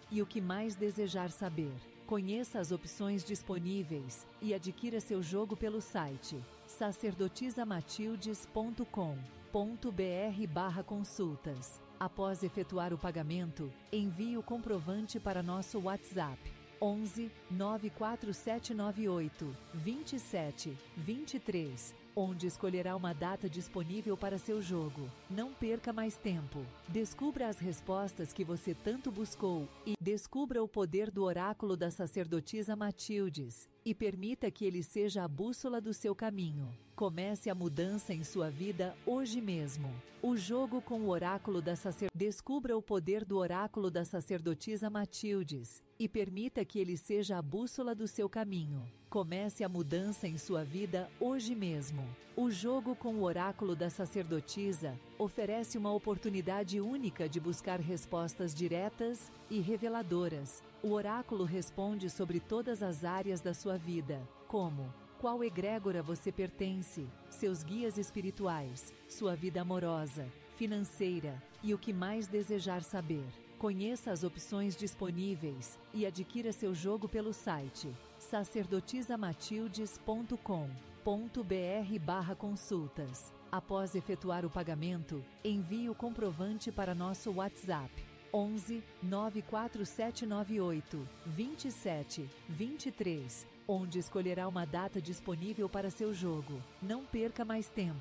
e o que mais desejar saber. Conheça as opções disponíveis e adquira seu jogo pelo site sacerdotisamatildes.com.br consultas. Após efetuar o pagamento, envie o comprovante para nosso WhatsApp 11 94798 27 23 onde escolherá uma data disponível para seu jogo. Não perca mais tempo. Descubra as respostas que você tanto buscou e descubra o poder do oráculo da sacerdotisa Matildes e permita que ele seja a bússola do seu caminho. Comece a mudança em sua vida hoje mesmo. O jogo com o oráculo da sacerdotisa. Descubra o poder do oráculo da sacerdotisa Matildes e permita que ele seja a bússola do seu caminho. Comece a mudança em sua vida hoje mesmo. O jogo com o oráculo da sacerdotisa oferece uma oportunidade única de buscar respostas diretas e reveladoras. O oráculo responde sobre todas as áreas da sua vida, como qual egrégora você pertence, seus guias espirituais, sua vida amorosa, financeira e o que mais desejar saber. Conheça as opções disponíveis e adquira seu jogo pelo site sacerdotisamatildes.com.br consultas. Após efetuar o pagamento, envie o comprovante para nosso WhatsApp 11 94798 27 23, onde escolherá uma data disponível para seu jogo. Não perca mais tempo.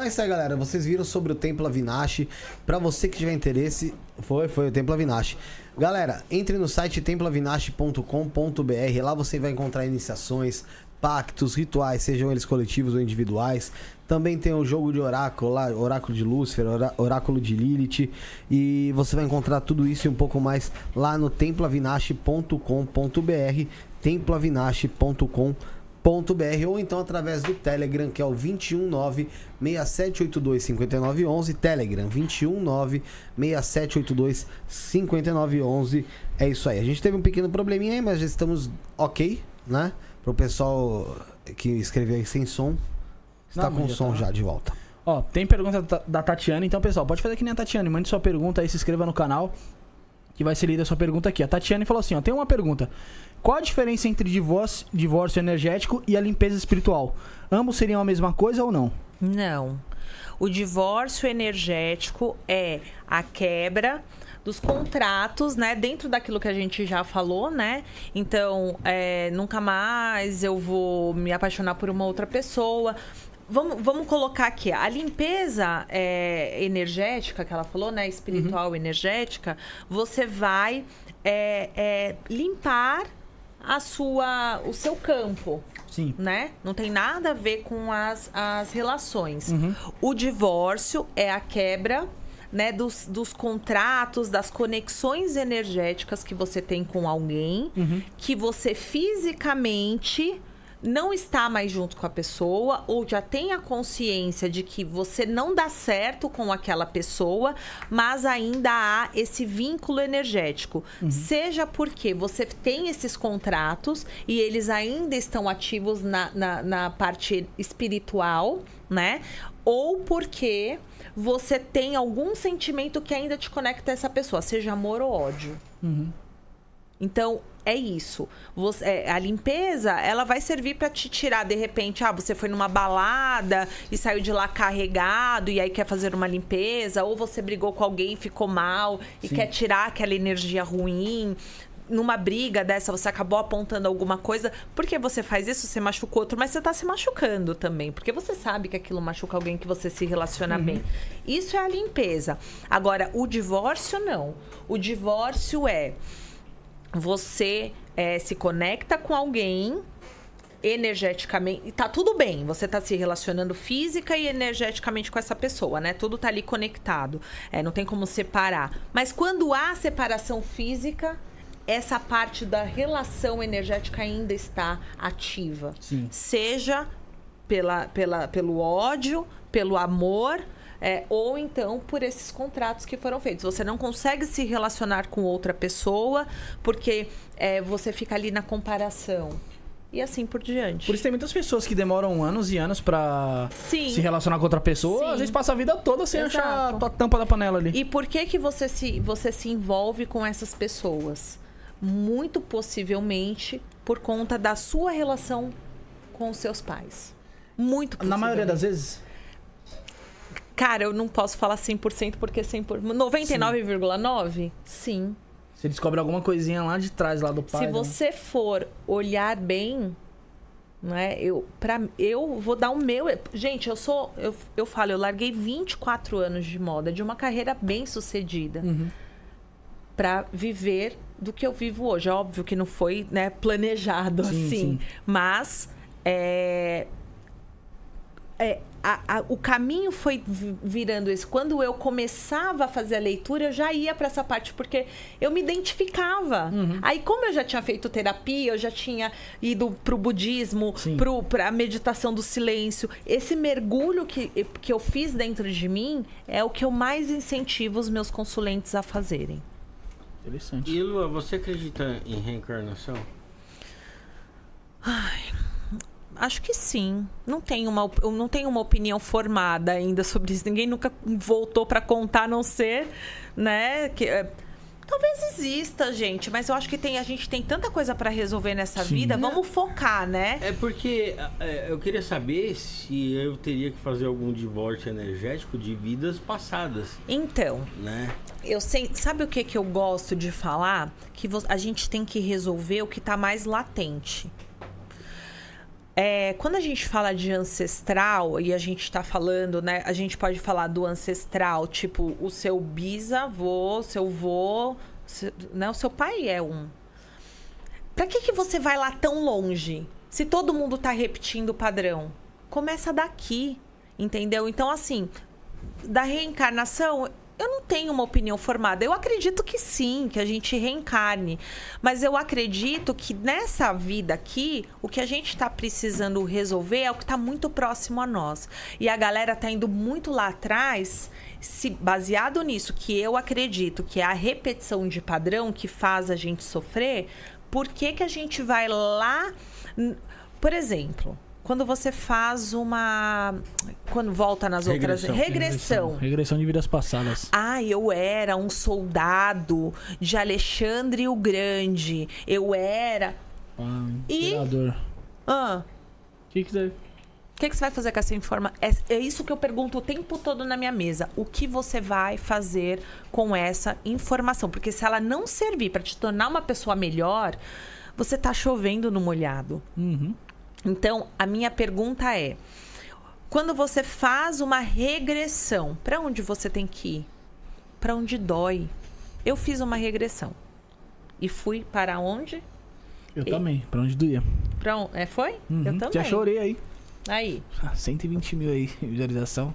É isso aí, galera. Vocês viram sobre o Templo Avinashi. Pra você que tiver interesse, foi, foi o Templo Avinashi. Galera, entre no site temploavinashi.com.br. Lá você vai encontrar iniciações, pactos, rituais, sejam eles coletivos ou individuais. Também tem o jogo de oráculo lá, oráculo de Lúcifer, orá- oráculo de Lilith. E você vai encontrar tudo isso e um pouco mais lá no temploavinashi.com.br. temploavinashi.com.br ou então através do Telegram, que é o 219 6782 5911, Telegram 219 6782 5911. É isso aí. A gente teve um pequeno probleminha aí, mas já estamos ok, né? Pro pessoal que escreveu aí sem som, está com já som tá. já de volta. Ó, tem pergunta da- da Tatiana, então, pessoal, pode fazer que nem a Tatiana. Mande sua pergunta aí, se inscreva no canal, que vai ser lida a sua pergunta aqui. A Tatiana falou assim: ó, tem uma pergunta. Qual a diferença entre divórcio, divórcio energético e a limpeza espiritual? Ambos seriam a mesma coisa ou não? Não. O divórcio energético é a quebra dos contratos, né? Dentro daquilo que a gente já falou, né? Então, é, nunca mais eu vou me apaixonar por uma outra pessoa. Vamos, vamos colocar aqui, a limpeza é, energética que ela falou, né? Espiritual energética, você vai é, é, limpar a sua, o seu campo Sim. né? Não tem nada a ver com as, as relações. Uhum. O divórcio é a quebra né, dos, dos contratos, das conexões energéticas que você tem com alguém, Uhum. que você fisicamente não está mais junto com a pessoa ou já tem a consciência de que você não dá certo com aquela pessoa, mas ainda há esse vínculo energético. Seja porque você tem esses contratos e eles ainda estão ativos na, na, na parte espiritual, né? Ou porque você tem algum sentimento que ainda te conecta a essa pessoa, seja amor ou ódio. Então, é isso. Você- é, a limpeza, ela vai servir pra te tirar, de repente, ah, você foi numa balada e saiu de lá carregado e aí quer fazer uma limpeza, ou você brigou com alguém e ficou mal e Sim. quer tirar aquela energia ruim. Numa briga dessa, você acabou apontando alguma coisa. Por que você faz isso? Você machucou outro, mas você tá se machucando também. Porque você sabe que aquilo machuca alguém que você se relaciona bem. Isso é a limpeza. Agora, o divórcio, não. O divórcio é você é, se conecta com alguém energeticamente. Tá tudo bem, você tá se relacionando física e energeticamente com essa pessoa, né? Tudo tá ali conectado. É, não tem como separar. Mas quando há separação física, essa parte da relação energética ainda está ativa. Sim. Seja pela, pela, pelo ódio, pelo amor. É, ou então por esses contratos que foram feitos. Você não consegue se relacionar com outra pessoa porque é, você fica ali na comparação. E assim por diante. Por isso tem muitas pessoas que demoram anos e anos pra Sim. se relacionar com outra pessoa. Sim. Às vezes passa a vida toda sem Exato. achar a tua tampa da panela ali. E por que que você se, você se envolve com essas pessoas? Muito possivelmente por conta da sua relação com os seus pais. Muito Na maioria das vezes. Cara, eu não posso falar 100% porque 100%... 99,9%? Sim. Você descobre alguma coisinha lá de trás, lá do pai. Se né? você for olhar bem, né? Eu, pra, eu vou dar o meu. Gente, eu sou. Eu, eu falo, eu larguei 24 anos de moda, de uma carreira bem sucedida. Uhum. Pra viver do que eu vivo hoje. É óbvio que não foi né, planejado Sim, assim. sim. Mas é, é, a- a- o caminho foi vi- virando esse. Quando eu começava a fazer a leitura, eu já ia para essa parte, porque eu me identificava. Uhum. Aí, como eu já tinha feito terapia, eu já tinha ido pro budismo, Sim. pro, pra meditação do silêncio. Esse mergulho que, que eu fiz dentro de mim é o que eu mais incentivo os meus consulentes a fazerem. Interessante. E Lua, você acredita em reencarnação? Acho que sim. Não tenho uma, não tenho uma opinião formada ainda sobre isso. Ninguém nunca voltou para contar, a não ser, né? Que, é, talvez exista, gente, mas eu acho que tem, a gente tem tanta coisa para resolver nessa Sim. vida. Vamos focar, né? É porque é, eu queria saber se eu teria que fazer algum divórcio energético de vidas passadas, Então, né? eu sei, sabe o que que eu gosto de falar? Que a gente tem que resolver o que tá mais latente. É, quando a gente fala de ancestral e a gente tá falando, né? A gente pode falar do ancestral, tipo, o seu bisavô, seu vô, se- né? O seu pai é um. Pra que que você vai lá tão longe? Se todo mundo tá repetindo o padrão. Começa daqui, entendeu? Então, assim, da reencarnação, eu não tenho uma opinião formada. Eu acredito que sim, que a gente reencarne. Mas eu acredito que nessa vida aqui, o que a gente está precisando resolver é o que está muito próximo a nós. E a galera tá indo muito lá atrás, se baseado nisso, que eu acredito que é a repetição de padrão que faz a gente sofrer. Por que, que a gente vai lá. Por exemplo. Quando você faz uma. Quando volta nas outras. Regressão. Regressão. Regressão de vidas passadas. Ah, eu era um soldado de Alexandre o Grande. Eu era. Ah, E- imperador. Ah, O que que você... o que, que você vai fazer com essa informação? É, é isso que eu pergunto o tempo todo na minha mesa. O que você vai fazer com essa informação? Porque se ela não servir para te tornar uma pessoa melhor, você tá chovendo no molhado. Uhum. Então, a minha pergunta é: quando você faz uma regressão, para onde você tem que ir? Para onde dói? Eu fiz uma regressão e fui para onde? Eu E- também. Pra onde doía? Para onde? É, foi? Uhum. Eu também. Já chorei aí. Aí. Ah, 120 mil aí, visualização.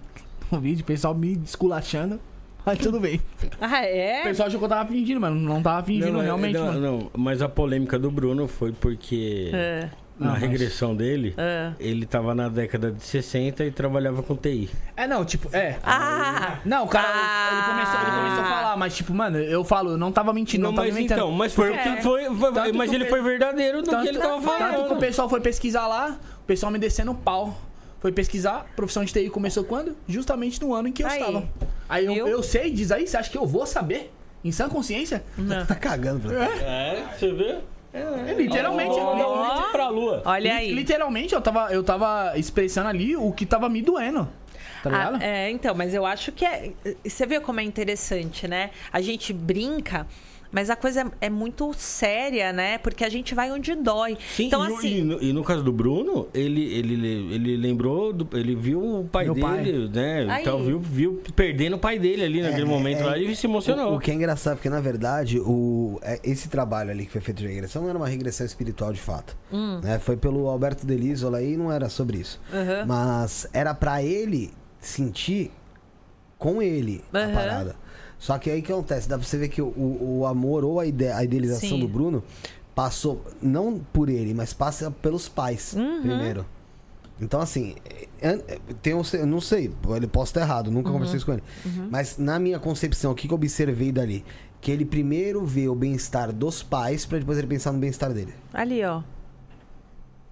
Um vídeo, o pessoal me esculachando. Mas tudo bem. Ah, O é? pessoal achou que eu tava fingindo, mano. Não tava fingindo Não, é- realmente, não, mano. não, mas a polêmica do Bruno foi porque É, na mas- regressão dele, é. ele tava na década de 60 e trabalhava com TI. É, não, tipo, é. Ah! Não, o cara, Ah. ele, começou, ele começou a falar, mas tipo, mano, eu falo, eu não tava mentindo, não, Não, tava mas inventando. então, mas foi o É. que foi, foi- mas ele foi verdadeiro do Tanto- que ele tava Tanto que o falando. pessoal foi pesquisar lá, o pessoal me descendo o pau. Foi pesquisar, profissão de TI começou quando? Justamente no ano em que eu Aí. estava. Aí eu, eu sei, diz aí, você acha que eu vou saber? Em sã consciência? Não. Tá cagando pra É, você vê? É, literalmente. Ó. pra lua. Olha aí. Literalmente, eu tava, eu tava expressando ali o que tava me doendo. Tá ligado? Ah, é, então, mas eu acho que é. Você vê como é interessante, né? A gente brinca. Mas a coisa é, é muito séria, né? Porque a gente vai onde dói. Sim, então, e, no- assim. e no, e no caso do Bruno, ele, ele, ele lembrou, do- ele viu o pai Meu dele, né? Aí. Então, viu, viu perdendo o pai dele ali naquele É, momento é, lá, ele se emocionou. O, o que é engraçado, porque na verdade, o, é, esse trabalho ali que foi feito de regressão não era uma regressão espiritual de fato. Né? Foi pelo Alberto Delisola aí, não era sobre isso. Aham. Mas era pra ele sentir com ele a Aham. parada. Só que aí o que acontece? Dá pra você ver que o, o amor ou a, ide- a idealização Sim. do Bruno passou, não por ele, mas passa pelos pais Uhum. primeiro. Então, assim, é- tem um, eu não sei, ele posso estar errado, nunca conversei isso com ele. Mas na minha concepção, o que, que eu observei dali? Que ele primeiro vê o bem-estar dos pais pra depois ele pensar no bem-estar dele. Ali, ó.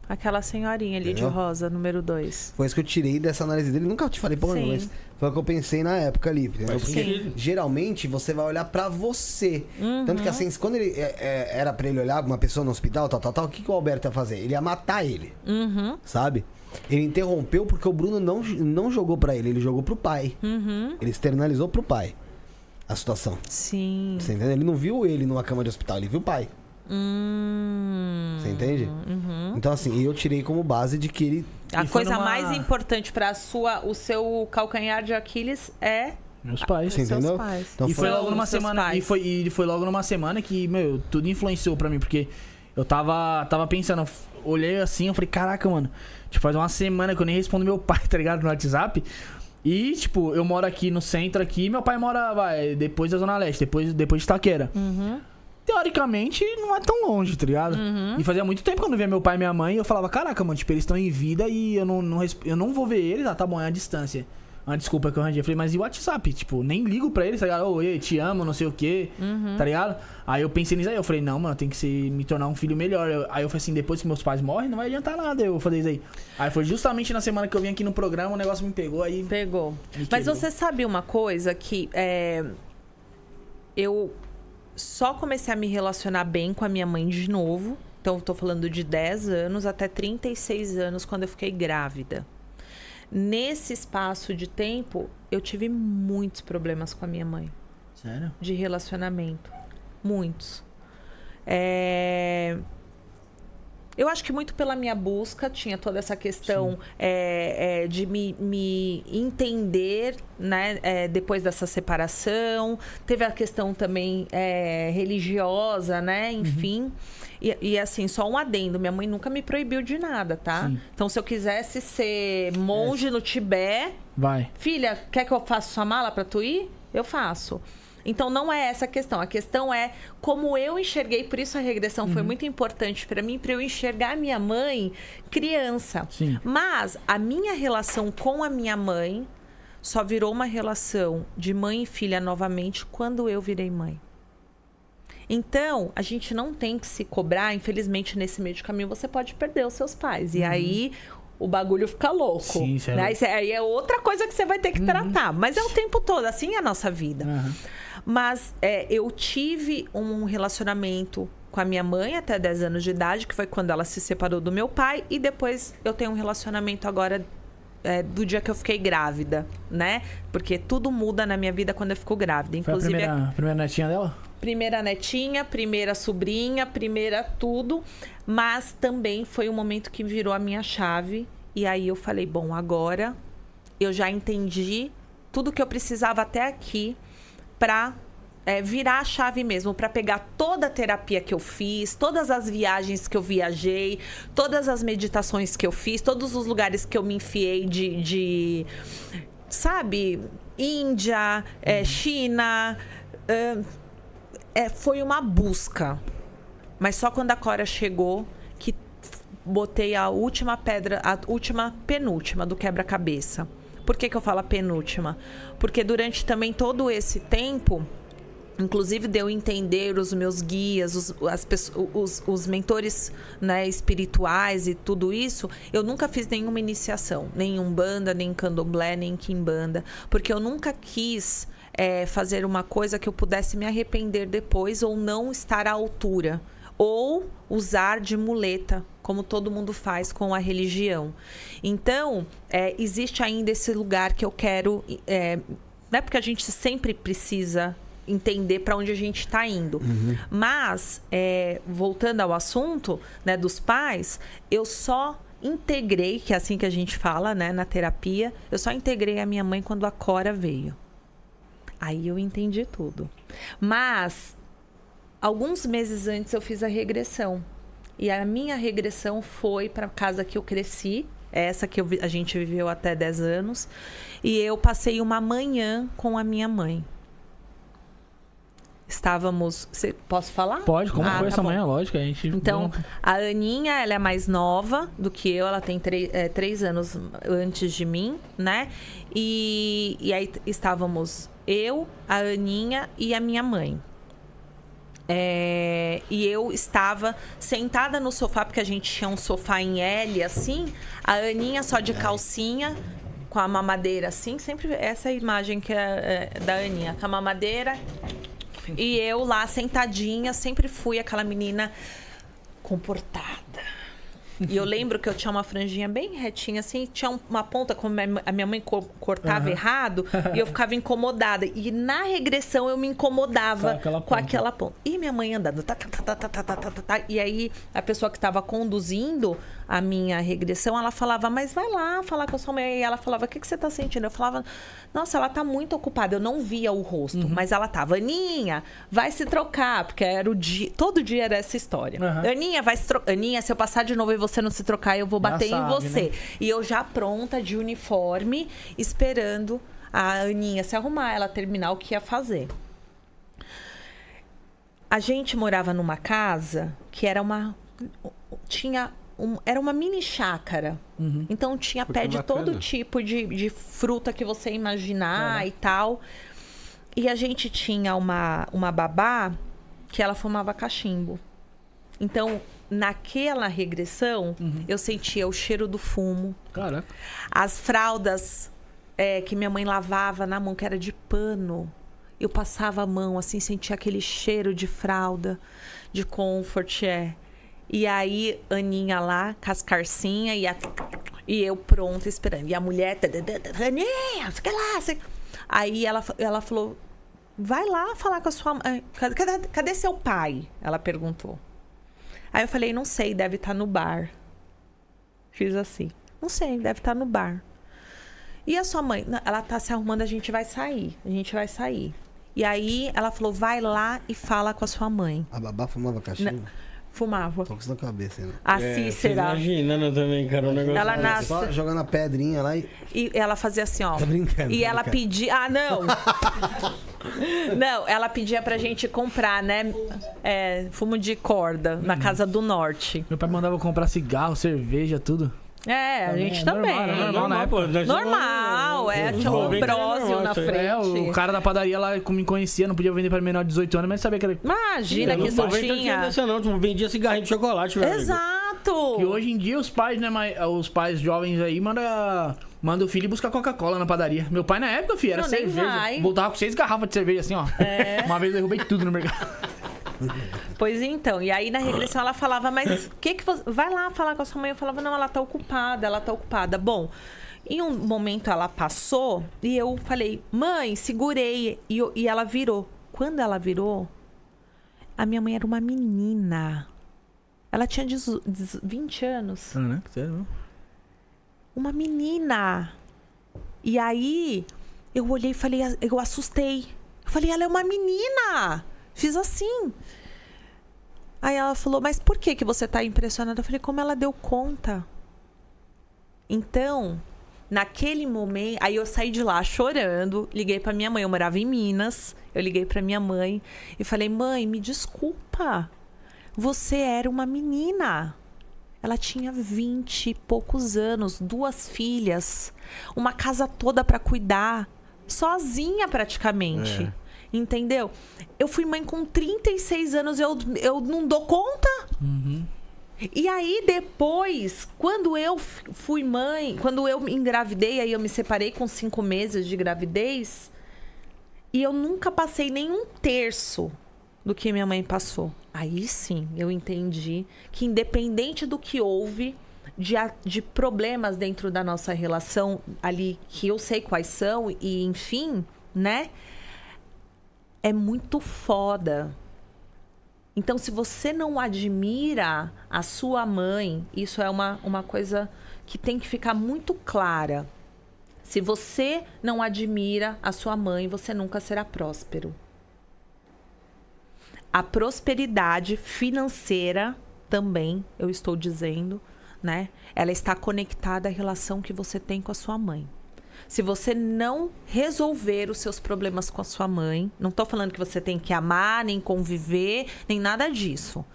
Aquela senhorinha ali Entendeu? de rosa, número 2. Foi isso que eu tirei dessa análise dele. Nunca te falei, porra, Sim. mas foi o que eu pensei na época ali. Entendeu? Porque sentido. geralmente você vai olhar pra você. Uhum. Tanto que assim, quando ele é, é, era pra ele olhar uma pessoa no hospital, tal, tal, tal, o que, que o Alberto ia fazer? Ele ia matar ele. Uhum. Sabe? Ele interrompeu porque o Bruno não, não jogou pra ele, ele jogou pro pai. Uhum. Ele externalizou pro pai a situação. Sim. Você entende? Ele não viu ele numa cama de hospital, ele viu o pai. Hum. Você entende? Uhum. Então, assim, eu tirei como base de que ele. A E coisa numa- mais importante para sua, o seu calcanhar de Aquiles é Meus pais. Você entendeu? pais. Então e foi logo numa semana. pais. E foi, e foi logo numa semana que, meu, tudo influenciou pra mim, porque eu tava, tava pensando, olhei assim, eu falei, caraca, mano, tipo, faz uma semana que eu nem respondo meu pai, tá ligado? No WhatsApp. E, tipo, eu moro aqui no centro aqui, meu pai mora, vai, depois da Zona Leste, depois, depois de Itaquera. Uhum. Teoricamente, não é tão longe, tá ligado? E fazia muito tempo que eu não via meu pai e minha mãe, e eu falava, caraca, mano, tipo, eles estão em vida e eu não, não, eu não vou ver eles, ah, tá bom, é a distância. Uma desculpa que eu arranjei. Eu falei, mas e o WhatsApp? Tipo, nem ligo pra eles, tá ligado? Ô, ei, te amo, não sei o quê, tá ligado? Aí eu pensei nisso aí, eu falei, não, mano, tem que ser, me tornar um filho melhor. Eu- aí eu falei assim, depois que meus pais morrem, não vai adiantar nada eu fazer isso aí. Aí foi justamente na semana que eu vim aqui no programa, o negócio me pegou aí. Pegou. Me Mas você sabe uma coisa que é, eu só comecei a me relacionar bem com a minha mãe de novo. Então, tô falando de 10 anos até 36 anos, quando eu fiquei grávida. Nesse espaço de tempo, eu tive muitos problemas com a minha mãe Sério? de relacionamento. Muitos. É, Eu acho que muito pela minha busca tinha toda essa questão é, é, de me, me entender, né? é, depois dessa separação. Teve a questão também é, religiosa, né? Enfim. E, e, assim, só um adendo. Minha mãe nunca me proibiu de nada, tá? Sim. Então, se eu quisesse ser monge no Tibete, Vai. filha, quer que eu faça sua mala pra tu ir? Eu faço. Então não é essa a questão. A questão é como eu enxerguei, por isso a regressão Uhum. foi muito importante pra mim, pra eu enxergar a minha mãe criança. Sim. Mas a minha relação com a minha mãe só virou uma relação de mãe e filha novamente quando eu virei mãe. Então, a gente não tem que se cobrar, infelizmente, nesse meio de caminho você pode perder os seus pais. E aí o bagulho fica louco. Sim, é né? louco. Aí é outra coisa que você vai ter que tratar. Mas é o tempo todo, assim é a nossa vida. Aham. Mas é, eu tive um relacionamento com a minha mãe até 10 anos de idade, que foi quando ela se separou do meu pai, e depois eu tenho um relacionamento agora é, do dia que eu fiquei grávida, né? Porque tudo muda na minha vida quando eu fico grávida. Foi a Inclusive, a primeira, primeira netinha dela? primeira netinha, primeira sobrinha, primeira tudo, mas também foi um momento que virou a minha chave e aí eu falei, bom, agora eu já entendi tudo que eu precisava até aqui para virar a chave mesmo, para pegar toda a terapia que eu fiz, todas as viagens que eu viajei, todas as meditações que eu fiz, todos os lugares que eu me enfiei de, de sabe, Índia, eh, China, eh, é, foi uma busca. Mas só quando a Cora chegou que botei a última pedra, a última penúltima do quebra-cabeça. Por que, que eu falo a penúltima? Porque durante também todo esse tempo, inclusive de eu entender os meus guias, os, as os, os mentores né, espirituais e tudo isso, eu nunca fiz nenhuma iniciação, nem em Umbanda, nem em Candomblé, nem em Kimbanda, porque eu nunca quis é, fazer uma coisa que eu pudesse me arrepender depois ou não estar à altura. Ou usar de muleta, como todo mundo faz com a religião. Então, é, existe ainda esse lugar que eu quero. É, não é porque a gente sempre precisa entender para onde a gente está indo. Mas, é, voltando ao assunto né, dos pais, eu só integrei, que é assim que a gente fala né, na terapia, eu só integrei a minha mãe quando a Cora veio. Aí eu entendi tudo. Mas, alguns meses antes eu fiz a regressão. E a minha regressão foi para a casa que eu cresci, essa que eu a gente viveu até 10 anos, e eu passei uma manhã com a minha mãe. Estávamos, cê- posso falar? Pode, como Ah, foi tá essa bom. manhã? Lógico, a gente. Então, a Aninha, ela é mais nova do que eu, ela tem três, é, três anos antes de mim, né? E, e aí estávamos eu, a Aninha e a minha mãe. É, e eu estava sentada no sofá, porque a gente tinha um sofá em L, assim. A Aninha só de calcinha, com a mamadeira assim. Sempre essa é a imagem que é, é, da Aninha, com a mamadeira. E eu lá sentadinha, sempre fui aquela menina comportada. E eu lembro que eu tinha uma franjinha bem retinha, assim, tinha uma ponta, como a minha mãe cortava uhum. errado, e eu ficava incomodada. E na regressão eu me incomodava com aquela, com aquela ponta. E minha mãe andando. Tá, tá, tá, tá, tá, tá, tá, tá, e aí a pessoa que estava conduzindo a minha regressão, ela falava, mas vai lá falar com a sua mãe. E ela falava, o que, que você tá sentindo? Eu falava, nossa, ela tá muito ocupada. Eu não via o rosto, Uhum. mas ela tava, Aninha, vai se trocar, porque era o dia. Todo dia era essa história. Aham. Aninha, vai se trocar. Aninha, se eu passar de novo e você não se trocar, eu vou Já bater em sabe, você. né? E eu já pronta, de uniforme, esperando a Aninha se arrumar, ela terminar o que ia fazer. A gente morava numa casa que era uma. Tinha. Um- era uma mini chácara. Então tinha pé de bacana. todo tipo de, de fruta que você imaginar e tal. E a gente tinha uma, uma babá que ela fumava cachimbo. Então, naquela regressão, eu sentia o cheiro do fumo, Caraca. as fraldas é, que minha mãe lavava na mão, que era de pano. Eu passava a mão, assim, sentia aquele cheiro de fralda, de comfort, é. E aí, Aninha lá, com as carcinhas, e, a- e eu pronta, esperando. E a mulher, tá, Aninha, sei lá, sei... Aí ela, ela falou, vai lá falar com a sua mãe. Cadê, cadê- seu pai? Ela perguntou. Aí eu falei, não sei, deve estar no bar. Fiz assim. Não sei, deve estar no bar. E a sua mãe? Ela tá se arrumando, a gente vai sair. A gente vai sair. E aí ela falou: vai lá e fala com a sua mãe. A babá fumava cachimbo? Fumava. Isso na cabeça ainda. A É, Cícera. Imaginando também, cara, o negócio. Ela nasce. Só jogando a pedrinha lá e. E ela fazia assim, ó. Tô brincando, E tô ela brincando. pedia. Ah, não! não, ela pedia pra gente comprar, né? é, fumo de corda na casa do norte. Meu pai mandava comprar cigarro, cerveja, tudo. É, a Também, gente é também. normal, é Normal, né? pô. nós Normal, é, tinha um 90 era brósio normal na frente. É, o cara da padaria lá me conhecia, não podia vender pra menor de 18 anos, mas sabia que era. Imagina que 90 não não, tipo, vendia cigarrinho de chocolate, velho. Exato! E hoje em dia os pais, né, os pais jovens aí manda manda o filho buscar Coca-Cola na padaria. Meu pai na época, filho, era Não, cerveja. Voltava com seis garrafas de cerveja assim, ó. Uma vez eu derrubei tudo no mercado. Pois então, e aí na regressão ela falava, mas que que você. Vai lá falar com a sua mãe. Eu falava, não, ela tá ocupada, ela tá ocupada. Bom, em um momento ela passou e eu falei, mãe, segurei. E, eu- e ela virou. Quando ela virou, a minha mãe era uma menina. Ela tinha 18 20 anos. Ah, né? Sério? Uma menina. E aí, eu olhei e falei, eu assustei. Eu falei, ela é uma menina. Fiz assim. Aí ela falou, mas por que, que você tá impressionada? Eu falei, como ela deu conta? Então, naquele momento, aí eu saí de lá chorando, liguei pra minha mãe, eu morava em Minas. Eu liguei pra minha mãe e falei: "Mãe, me desculpa. Você era uma menina. Ela tinha vinte e poucos anos, duas filhas, uma casa toda pra cuidar, sozinha praticamente. Entendeu? Eu fui mãe com 36 anos, eu, eu não dou conta. E aí depois, quando eu fui mãe, quando eu engravidei, aí eu me separei com cinco meses de gravidez, e eu nunca passei nem um terço do que minha mãe passou. Aí sim, eu entendi que independente do que houve, de, de problemas dentro da nossa relação ali, que eu sei quais são, e enfim, né? É muito foda. Então, se você não admira a sua mãe, isso é uma, uma coisa que tem que ficar muito clara. Se você não admira a sua mãe, você nunca será próspero. A prosperidade financeira também, eu estou dizendo, né? Ela está conectada à relação que você tem com a sua mãe. Se você não resolver os seus problemas com a sua mãe, não estou falando que você tem que amar, nem conviver, nem nada disso.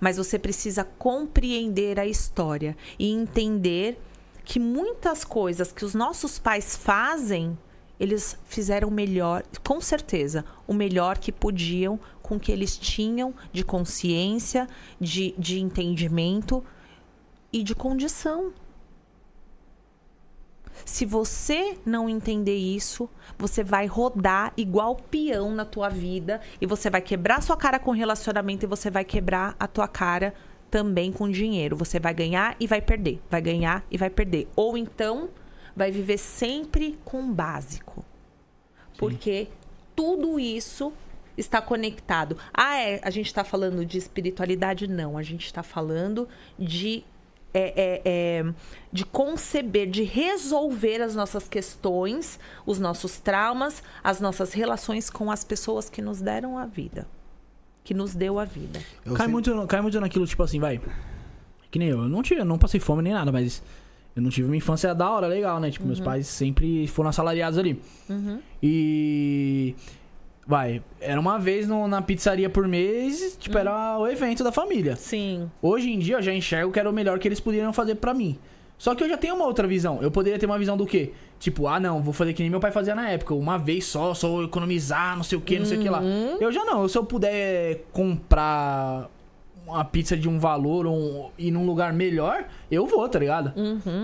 Mas você precisa compreender a história e entender que muitas coisas que os nossos pais fazem, eles fizeram o melhor, com certeza, o melhor que podiam com o que eles tinham de consciência, de, de entendimento e de condição. Se você não entender isso, você vai rodar igual peão na tua vida e você vai quebrar sua cara com relacionamento e você vai quebrar a tua cara também com dinheiro. Você vai ganhar e vai perder, vai ganhar e vai perder. Ou então vai viver sempre com o básico. Porque tudo isso está conectado. Ah, é, a gente está falando de espiritualidade? Não, a gente está falando de é, é, é, de conceber, de resolver as nossas questões, os nossos traumas, as nossas relações com as pessoas que nos deram a vida. Que nos deu a vida. Eu Cai sempre- muito, cai muito naquilo, tipo assim, vai. Que nem eu. Eu não, tive, eu não passei fome nem nada, mas eu não tive uma infância da hora, legal, né? Tipo, meus pais sempre foram assalariados ali. E. Vai, era uma vez no- na pizzaria por mês, tipo, era o evento da família. Sim. Hoje em dia eu já enxergo que era o melhor que eles poderiam fazer pra mim. Só que eu já tenho uma outra visão. Eu poderia ter uma visão do quê? Tipo, ah não, vou fazer que nem meu pai fazia na época. Uma vez só, só economizar, não sei o que, não sei o que lá. Eu já não. Se eu puder comprar uma pizza de um valor ou ir num lugar melhor, eu vou, tá ligado?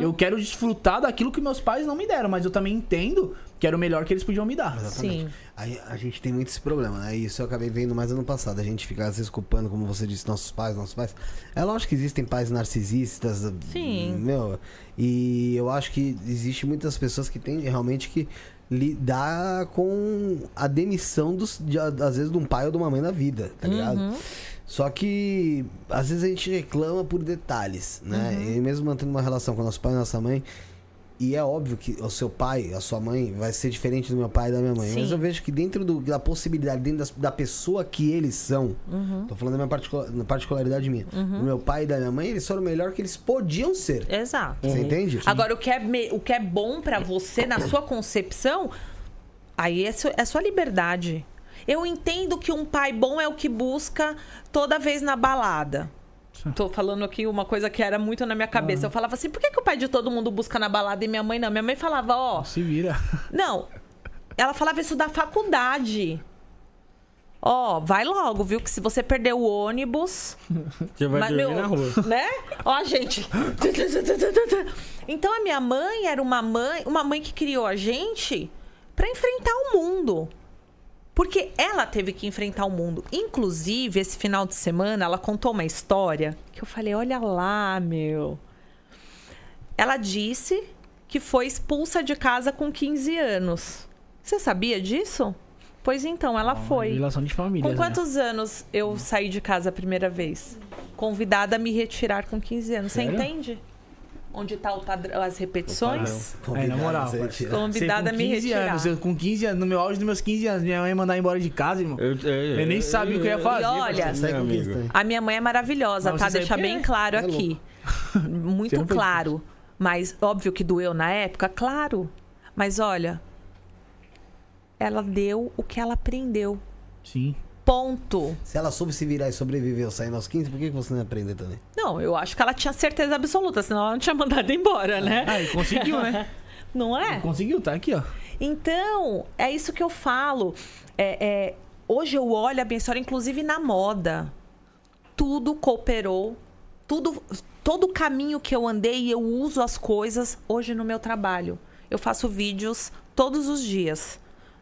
Eu quero desfrutar daquilo que meus pais não me deram, mas eu também entendo que era o melhor que eles podiam me dar. Exatamente. Sim. Aí a gente tem muito esse problema, né? Isso eu acabei vendo mais ano passado. A gente fica às vezes culpando, como você disse, nossos pais, nossos pais. É lógico que existem pais narcisistas. Sim. Meu, e eu acho que existe muitas pessoas que têm realmente que lidar com a demissão dos, de, às vezes de um pai ou de uma mãe na vida, tá ligado? Só que às vezes a gente reclama por detalhes, né? E mesmo mantendo uma relação com nosso pai e nossa mãe, e é óbvio que o seu pai, a sua mãe, vai ser diferente do meu pai e da minha mãe. Sim. Mas eu vejo que dentro do- da possibilidade, dentro das- da pessoa que eles são, Uhum. tô falando da minha particula- na particularidade minha, do meu pai e da minha mãe, eles foram o melhor que eles podiam ser. Exato. Você entende? Agora, o que é, me- o que é bom pra você na sua concepção, aí é, su- é sua liberdade. Eu entendo que um pai bom é o que busca toda vez na balada. Tô falando aqui uma coisa que era muito na minha cabeça. Eu falava assim, por que, que o pai de todo mundo busca na balada e minha mãe não? Minha mãe falava, ó, Se vira. não. Ela falava isso da faculdade. Ó, vai logo, viu? Que se você perder o ônibus, Você vai mas, dormir meu, na rua. Né? Ó, gente. Então a minha mãe era uma mãe, uma mãe que criou a gente pra enfrentar o mundo. Porque ela teve que enfrentar o mundo. Inclusive, esse final de semana, ela contou uma história que eu falei: olha lá, meu. Ela disse que foi expulsa de casa com 15 anos. Você sabia disso? Pois então, ela foi. Relação de família. Com né? quantos anos eu saí de casa a primeira vez? Convidada a me retirar com 15 anos. Você Sério? entende? Onde tá o padrão, as repetições? É, na moral. Convidada a com me 15 retirar. anos, eu com 15 anos, no meu auge dos meus 15 anos, minha mãe ia mandar embora de casa, irmão. Eu, é, Eu nem sabia o que eu ia fazer. E olha. A minha mãe é maravilhosa, Mas tá? Deixar bem é. claro É aqui. Muito não fez claro. Mas óbvio que doeu na época, claro. Mas olha, ela deu o que ela aprendeu. Sim. Ponto. Se ela soube se virar e sobreviveu saindo aos 15, por que que você não ia aprender também? Não, eu acho que ela tinha certeza absoluta, senão ela não tinha mandado embora, né? Ah, e conseguiu, né? Não é? Conseguiu, tá aqui, ó. Então, é isso que eu falo. É, é, hoje eu olho a minha história, inclusive na moda. Tudo cooperou. Tudo, todo o caminho que eu andei, eu uso as coisas hoje no meu trabalho. Eu faço vídeos todos os dias,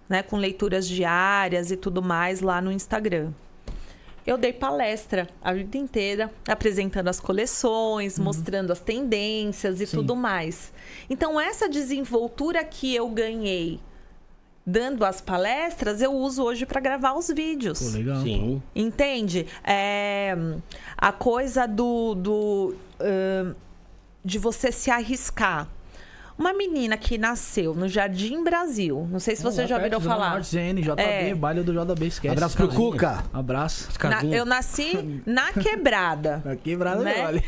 né? Com leituras diárias e tudo mais lá no Instagram. Eu dei palestra a vida inteira, apresentando as coleções, mostrando as tendências e Sim. tudo mais. Então, essa desenvoltura que eu ganhei dando as palestras, eu uso hoje para gravar os vídeos. Pô, legal. Sim. Entende? É, a coisa do. do ahn, de você se arriscar. Uma menina que nasceu no Jardim Brasil, não sei se você já ouviu falar. Norte, ZN, JB, É. baile do JB, esquece. Abraço pro. Cuca. Abraço. Na- eu nasci na quebrada. Tá quebrado, Né? olha.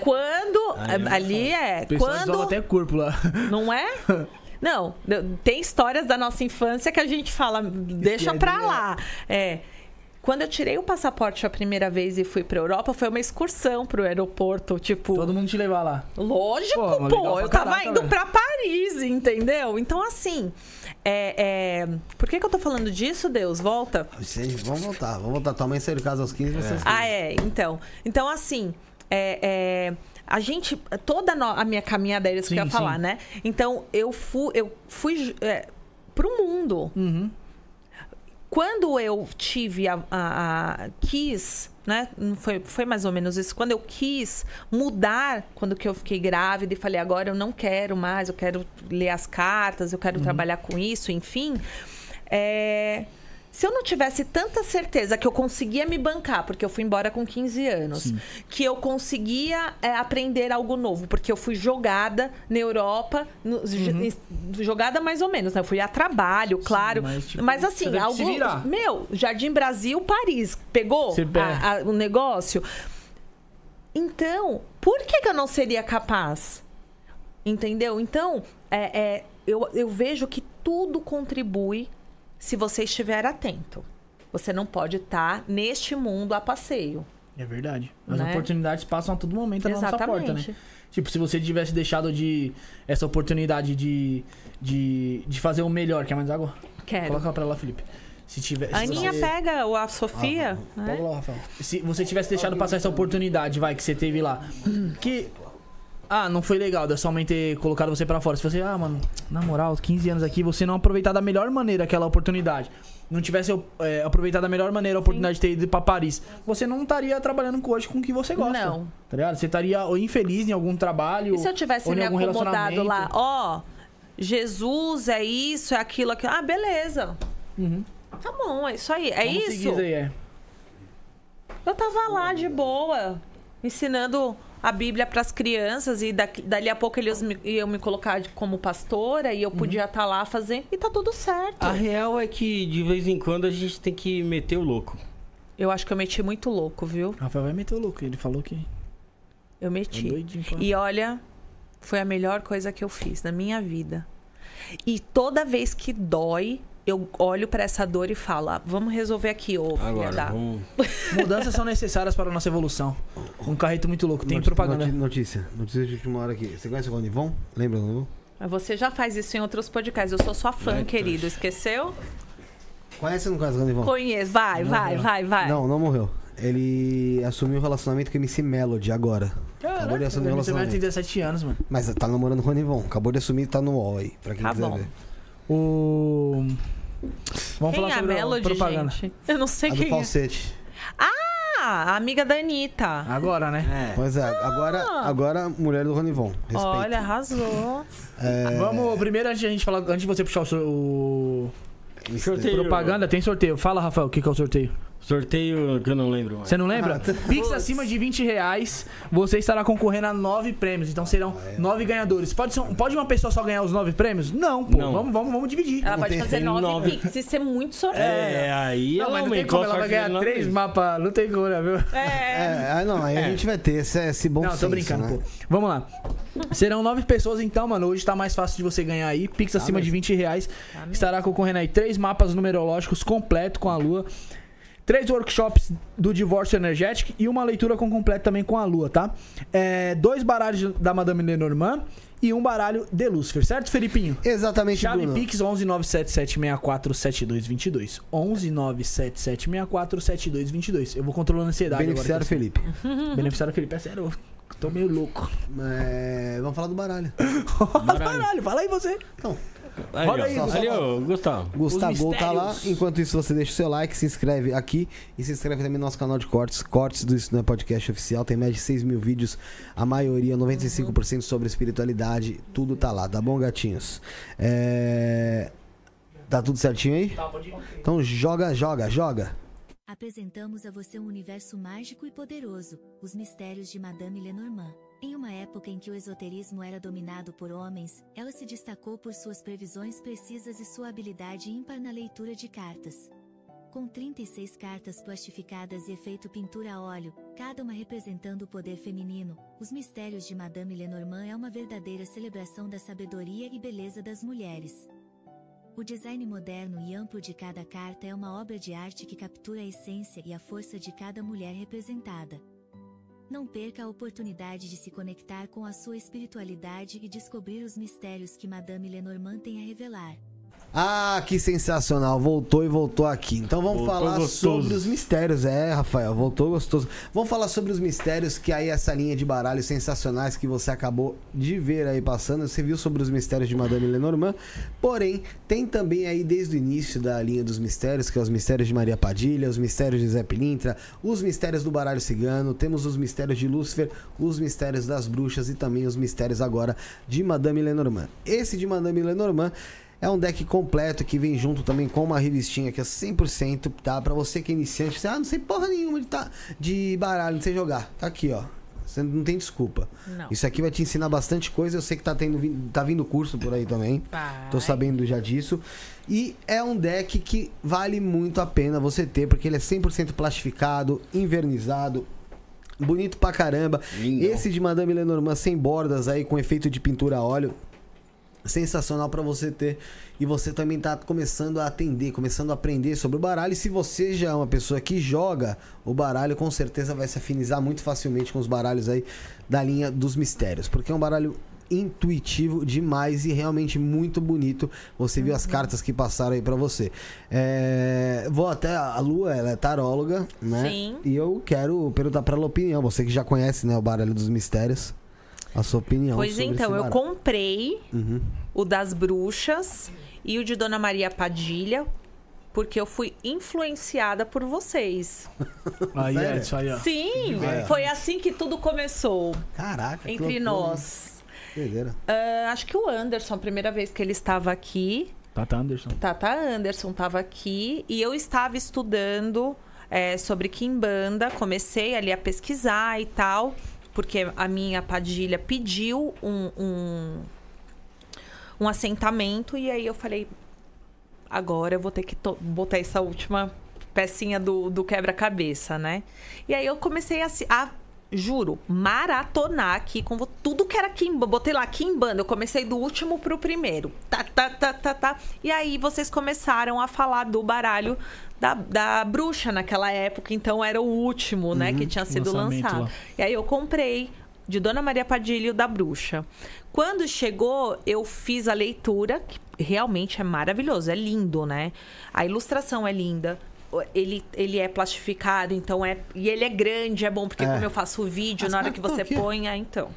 Quando. Ah, eu ali é. Quando. até corpo lá. Não é? Não, tem histórias da nossa infância que a gente fala, deixa pra lá. É. Quando eu tirei o passaporte a primeira vez e fui pra Europa, foi uma excursão pro aeroporto, tipo. Todo mundo te levar lá. Lógico, Pô, pô. eu tava caraca, indo pra Paris, entendeu? Então, assim. É, é, Por que, que eu tô falando disso, Deus? Volta. Gente, vamos voltar, vamos voltar. Tua mãe saiu de casa aos 15, vocês. Ah, é. Então, então assim, é, é, a gente, toda no- a minha caminhada era isso que eu ia Sim, falar, sim. né? Então, eu fui, eu fui é, pro mundo. Uhum. Quando eu tive a, a- a- quis, né? Foi, foi mais ou menos isso. Quando eu quis mudar, quando que eu fiquei grávida e falei, agora eu não quero mais, eu quero ler as cartas, eu quero trabalhar com isso, enfim. é, se eu não tivesse tanta certeza que eu conseguia me bancar, porque eu fui embora com 15 anos, que eu conseguia é, aprender algo novo, porque eu fui jogada na Europa, no- j- jogada mais ou menos, né? Eu fui a trabalho, claro. mas, Mas, tipo, você assim, algo. Meu, Jardim Brasil, Paris. Pegou a- a- o negócio? Então, por que, que eu não seria capaz? Entendeu? Então, é, é, eu, eu vejo que tudo contribui se você estiver atento. Você não pode estar neste mundo a passeio. É verdade. As Né? oportunidades passam a todo momento na nossa porta, né? Exatamente. Tipo, se você tivesse deixado de. Essa oportunidade de. de, de fazer o melhor. Quer mais água? Quero. Coloca pra lá, Felipe. Se tivesse. A se Aninha você- pega o- a Sofia. né? Pega lá, Rafael. Se você tivesse deixado passar essa oportunidade, vai, que você teve lá. Que. Ah, não foi legal da sua mãe ter colocado você pra fora. Se você, ah, mano, na moral, 15 anos aqui, você não aproveitar da melhor maneira aquela oportunidade. Não tivesse é, aproveitado da melhor maneira a oportunidade de ter ido pra Paris. Você não estaria trabalhando com hoje com o que você gosta. Não. Tá ligado? Você estaria ou infeliz em algum trabalho. E se eu tivesse me acomodado lá, ó, Jesus é isso, é aquilo, aquilo. Ah, beleza. Uhum. Tá bom, é isso aí. É Vamos isso aí, é. Eu tava lá de boa, ensinando a Bíblia pras crianças e daqui, dali a pouco eles me, iam me colocar de- como pastora e eu podia estar lá fazendo e tá tudo certo. A real é que de vez em quando a gente tem que meter o louco. Eu acho que eu meti muito louco, viu? Rafael vai meter o louco. Ele falou que Eu é meti. doidinho. pra- E olha, foi a melhor coisa que eu fiz na minha vida. E toda vez que dói, eu olho pra essa dor e falo: ah, vamos resolver aqui, ô filha Agora, da. vamos... Mudanças são necessárias para a nossa evolução. Um carreto muito louco. Tem Noti- propaganda. Notícia. Notícia de última hora aqui. Você conhece o Ronivon? Lembra do Ronivon? Mas Você já faz isso em outros podcasts. Eu sou sua fã, Vai, querido. Esqueceu? Conhece ou não conhece o Ronivon? Conheço. Vai, vai, vai, vai. Não, não morreu. Ele assumiu o relacionamento com a MC Melody agora. Acabou de assumir o você vai ter relacionamento. 17 anos, mano. Mas tá namorando o Ronivon. Acabou de assumir e tá no UOL aí, pra quem Tá quiser bom. ver. O. Vamos quem falar é a sobre Melody, propaganda. gente? Eu não sei A do quem é. falsete. Ah, a amiga da Anitta. Agora, né? É. Pois é, agora, agora mulher do Ronivon. Respeito. Olha, arrasou. É, Vamos, primeiro, antes de a gente falar, antes de você puxar o, o Sorteio. propaganda, tem sorteio. Fala, Rafael, o que, que é o sorteio? Sorteio que eu não lembro mais. Você não lembra? Ah, tá. Pix acima de 20 reais, você estará concorrendo a nove prêmios. Então serão nove ganhadores. Pode, ser, pode uma pessoa só ganhar os nove prêmios? Não, pô. Não. Vamos, vamos, vamos dividir. Ela pode fazer nove, nove. Pix e ser muito sorteio. É, aí Não, ela mas não tem como, a ela vai ganhar três mapas. Não tem como, né, viu? É. É, ah, não, aí a É. gente vai ter esse, esse bom Não, senso, tô brincando, né? pô. Vamos lá. Serão nove pessoas, então, mano. Hoje tá mais fácil de você ganhar aí. Pix acima de 20 reais. Estará concorrendo aí três mapas numerológicos completo com a lua. Três workshops do divórcio energético e uma leitura com completo também com a lua, tá? É, dois baralhos da Madame Lenormand e um baralho de Lúcifer, certo, Felipinho? Exatamente, Chave Bruno. Pix 11977647222. 11977647222. Eu vou controlando a ansiedade Beneficiário agora. Felipe. Beneficiário Felipe, é sério. eu Tô meio louco. É, vamos falar do baralho. Caralho, fala aí você. Então, Ali, Roda aí, ali, ó, Gustavo. Gustavo tá lá. Enquanto isso, você deixa o seu like, se inscreve aqui e se inscreve também no nosso canal de cortes. Cortes do Isso Não é Podcast Oficial. Tem mais de 6 mil vídeos. A maioria, 95% sobre espiritualidade. Tudo tá lá, tá bom, gatinhos? É... Tá tudo certinho aí? Tá. Então joga, joga, joga. Apresentamos a você um universo mágico e poderoso, os mistérios de Madame Lenormand. Em uma época em que o esoterismo era dominado por homens, ela se destacou por suas previsões precisas e sua habilidade ímpar na leitura de cartas. Com 36 cartas plastificadas e efeito pintura a óleo, cada uma representando o poder feminino, os mistérios de Madame Lenormand é uma verdadeira celebração da sabedoria e beleza das mulheres. O design moderno e amplo de cada carta é uma obra de arte que captura a essência e a força de cada mulher representada. Não perca a oportunidade de se conectar com a sua espiritualidade e descobrir os mistérios que Madame Lenormand tem a revelar. Ah, que sensacional. Voltou e voltou aqui. Então vamos Voltou falar gostoso. sobre os mistérios. É, Rafael, voltou gostoso. Vamos falar sobre os mistérios que aí essa linha de baralhos sensacionais que você acabou de ver aí passando. Você viu sobre os mistérios de Madame Lenormand. Porém, tem também aí desde o início da linha dos mistérios, que é os mistérios de Maria Padilha, os mistérios de Zé Pilintra, os mistérios do baralho cigano, temos os mistérios de Lúcifer, os mistérios das bruxas e também os mistérios agora de Madame Lenormand. Esse de Madame Lenormand é um deck completo que vem junto também com uma revistinha que é 100%, tá? Pra você que é iniciante, você, ah, não sei porra nenhuma de, tá, de baralho, não sei jogar. Tá aqui, ó. Você não tem desculpa. Não. Isso aqui vai te ensinar bastante coisa. Eu sei que tá, tendo, tá vindo curso por aí também. Vai. Tô sabendo já disso. E é um deck que vale muito a pena você ter, porque ele é 100% plastificado, invernizado, bonito pra caramba. Lindão. Esse de Madame Lenormand sem bordas aí, com efeito de pintura a óleo. Sensacional pra você ter. E você também tá começando a atender, começando a aprender sobre o baralho. E se você já é uma pessoa que joga o baralho, com certeza vai se afinizar muito facilmente com os baralhos aí da linha dos mistérios. Porque é um baralho intuitivo demais e realmente muito bonito. Você viu as cartas que passaram aí pra você. É, vou até a Lua, ela é taróloga, né? Sim. E eu quero perguntar pra ela a opinião. Você que já conhece, né, o baralho dos mistérios, a sua opinião. Pois sobre então, esse eu comprei Uhum. o das bruxas e o de Dona Maria Padilha, porque eu fui influenciada por vocês. Aí, é aí, ó. Sim, É. foi assim que tudo começou Caraca, entre nós. Ah, acho que o Anderson, a primeira vez que ele estava aqui, Tata Anderson. Tata Anderson estava aqui e eu estava estudando é, sobre Kimbanda. Comecei ali a pesquisar e tal, porque a minha Padilha pediu um, um, um assentamento e aí eu falei, agora eu vou ter que botar essa última pecinha do, do quebra-cabeça, né? E aí eu comecei a, a juro, maratonar aqui com tudo que era Kimbanda. Botei lá Kimbanda, eu comecei do último pro primeiro. Tá, tá, tá, tá, tá. E aí vocês começaram a falar do baralho da, da bruxa naquela época, então era o último, né, que tinha sido lançado. lá. E aí eu comprei de Dona Maria Padilha e o da Bruxa. Quando chegou, eu fiz a leitura, que realmente é maravilhoso, é lindo, né? A ilustração é linda. Ele, ele é plastificado, então é. E ele é grande, é bom, porque É. como eu faço o vídeo, As na hora que cartas você aqui, põe, é, então.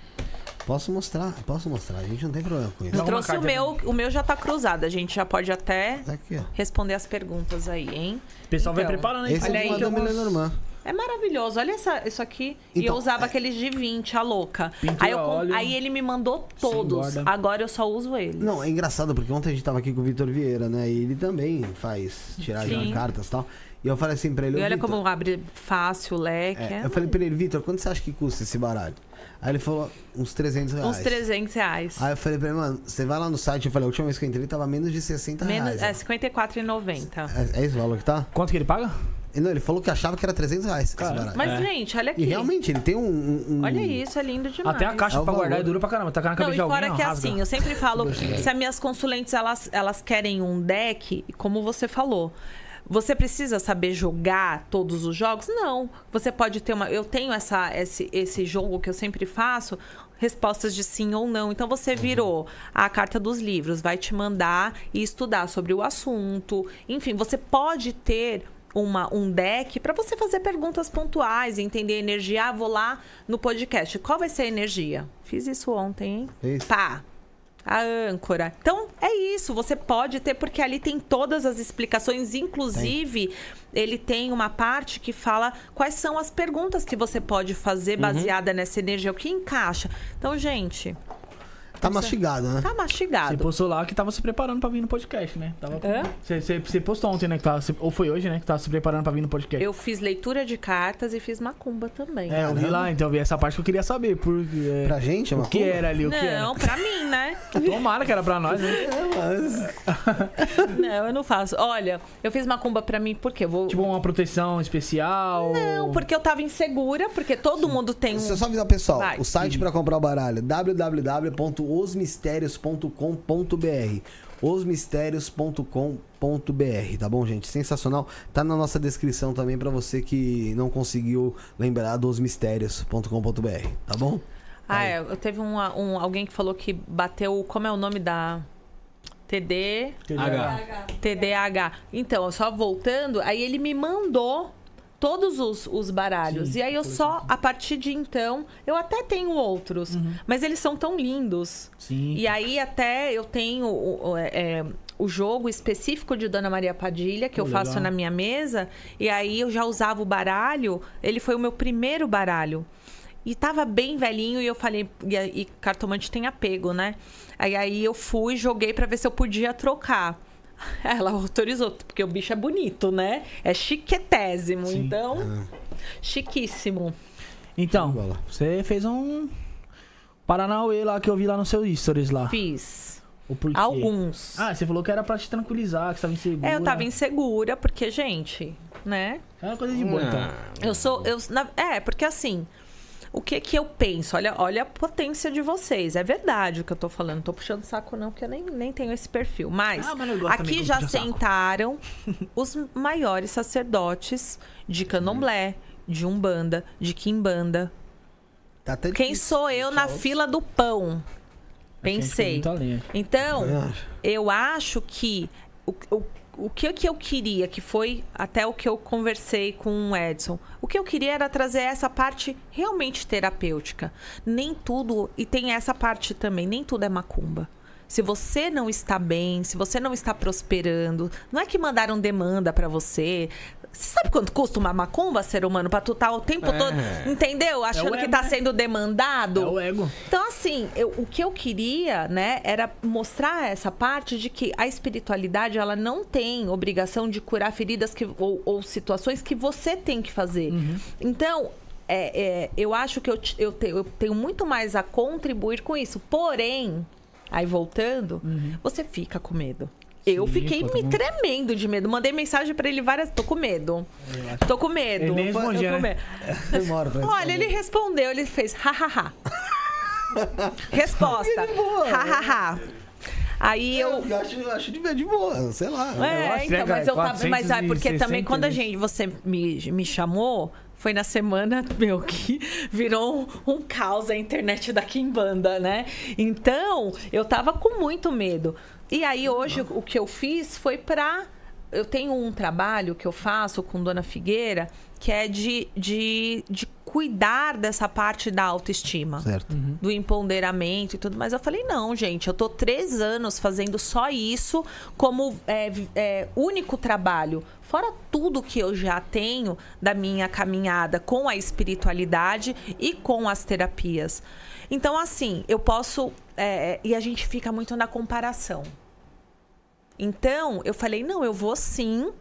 Posso mostrar, posso mostrar. A gente não tem problema com isso. Eu trouxe o meu, o meu já tá cruzado. A gente já pode até Tá aqui, ó. responder as perguntas aí, hein? O pessoal vai Então, preparando aí. Esse Olha é aí, Madame umas- Lenormand. É maravilhoso. Olha essa, isso aqui. e Então, eu usava é- aqueles de 20, a louca. Pintura Aí, eu óleo, aí ele me mandou todos. Agora eu só uso eles. Não, é engraçado porque ontem a gente tava aqui com o Vitor Vieira, né? E ele também faz tiragem Sim. de cartas e tal. E eu falei assim pra ele, E "Ô, olha como abre fácil o leque. é, é eu falei pra ele, Vitor, quanto você acha que custa esse baralho? Aí ele falou, uns 300 reais. Uns 300 reais. Aí eu falei pra ele, mano, você vai lá no site, eu falei, a última vez que eu entrei tava menos de 60 Menos, reais. é ó. R$ 54,90. É, é esse o valor que tá? Quanto que ele paga? Não, ele falou que achava que era 300 reais Cara. Mas, É. gente, olha aqui. E realmente, ele tem um... um- Olha isso, é lindo demais. Até a caixa É o pra guardar valor. é dura pra caramba. Tá na Não, cabeça e de alguém, fora ó, que é rasga. assim, eu sempre falo, se as minhas consulentes elas, elas querem um deck, como você falou, você precisa saber jogar todos os jogos? Não. Você pode ter uma. Eu tenho essa, esse, esse jogo que eu sempre faço, respostas de sim ou não. Então você virou a carta dos livros, vai te mandar e estudar sobre o assunto. Enfim, você pode ter uma, um deck para você fazer perguntas pontuais, entender a energia. Ah, vou lá no podcast. Qual vai ser a energia? Fiz isso ontem, hein? Fez? Pá. A âncora. Então, é isso. Você pode ter, porque ali tem todas as explicações. Inclusive, ele tem uma parte que fala quais são as perguntas que você pode fazer baseada nessa energia, o que encaixa. Então, gente, Tá mastigado, né? Tá Você mastigado. postou lá que tava se preparando pra vir no podcast, né? Tava Hã? Você, você- você postou ontem, né? Que tava, ou foi hoje, né? Que tava se preparando pra vir no podcast. Eu fiz leitura de cartas e fiz macumba também. É, eu vi lá, então eu vi essa parte que eu queria saber. Porque, é, Pra gente, é o que era ali, o que era. Não, pra mim, né? Tomara que era pra nós, né? Não, eu não faço. Olha, eu fiz macumba pra mim porque eu vou. Tipo uma proteção especial. Não, porque eu tava insegura, porque todo mundo tem Deixa eu só avisar o pessoal. Vai. O site pra comprar o baralho www.osmistérios.com.br osmistérios.com.br, tá bom, gente? Sensacional. Tá na nossa descrição também pra você que não conseguiu lembrar do osmistérios.com.br, tá bom? Ah, é, eu teve um, um- alguém que falou que bateu. Como é o nome da. TD. H. TDAH. Então, só voltando, aí ele me mandou todos os, os baralhos. Sim, e aí eu só, a partir de então, eu até tenho outros, mas eles são tão lindos. Sim. E aí até eu tenho o, é, é, o jogo específico de Dona Maria Padilha, que Pô, eu faço legal. na minha mesa. E aí eu já usava o baralho. Ele foi o meu primeiro baralho. E tava bem velhinho e eu falei, e, e cartomante tem apego, né? Aí, aí eu fui, joguei pra ver se eu podia trocar. Ela autorizou, porque o bicho é bonito, né? É chiquetésimo, Sim. então. Ah. Chiquíssimo. Então, você fez um Paranauê lá que eu vi lá no seu stories lá. Fiz. Alguns. Ah, você falou que era pra te tranquilizar, que você tava insegura. É, eu tava insegura, porque, gente, né? É uma coisa de boa, então. Eu sou. Eu, na- é, porque assim. O que que eu penso? Olha, olha a potência de vocês. É verdade o que eu tô falando. Não tô puxando saco, não, porque eu nem, nem tenho esse perfil. Mas, Ah, mas aqui já sentaram os maiores sacerdotes de candomblé, de umbanda, de quimbanda. Tá até Quem difícil. sou eu na fila do pão? Pensei. Então, eu acho que o, o, o que, que eu queria, que foi até o que eu conversei com o Edson, o que eu queria era trazer essa parte realmente terapêutica. Nem tudo, e tem essa parte também, nem tudo é macumba. Se você não está bem, se você não está prosperando, não é que mandaram demanda pra você. Você sabe quanto custa uma macumba, ser humano, pra tu estar o tempo É. todo, entendeu? Achando que ego, tá né? sendo demandado. É o ego. Então, assim, eu- o que eu queria, né, era mostrar essa parte de que a espiritualidade, ela não tem obrigação de curar feridas que, ou, ou situações que você tem que fazer. Então, é, é, eu acho que eu, eu, te- eu tenho muito mais a contribuir com isso. Porém, aí voltando, você fica com medo. Eu Sim, fiquei me mundo- tremendo de medo. Mandei mensagem pra ele várias. Tô com medo. Tô com medo. Ele nem respondia, né? Demora pra Olha, ele respondeu, ele fez hahaha. Resposta. Hahaha. Aí eu. Eu acho, eu acho de ver de boa, sei lá. É, então, é, mas eu tava. Mas é porque 460 também quando a gente, você me, me chamou, foi na semana, meu, que virou um, um caos a internet da Kimbanda, né? Então, eu tava com muito medo. E aí, hoje, o que eu fiz foi pra. Eu tenho um trabalho que eu faço com Dona Figueira, que é de, de, de cuidar dessa parte da autoestima Certo. do empoderamento e tudo mais. Eu falei, não, gente, eu tô três anos fazendo só isso como é, é, único trabalho. Fora tudo que eu já tenho da minha caminhada com a espiritualidade e com as terapias. Então, assim, eu posso. é, e a gente fica muito na comparação. Então, eu falei, não, eu vou sim.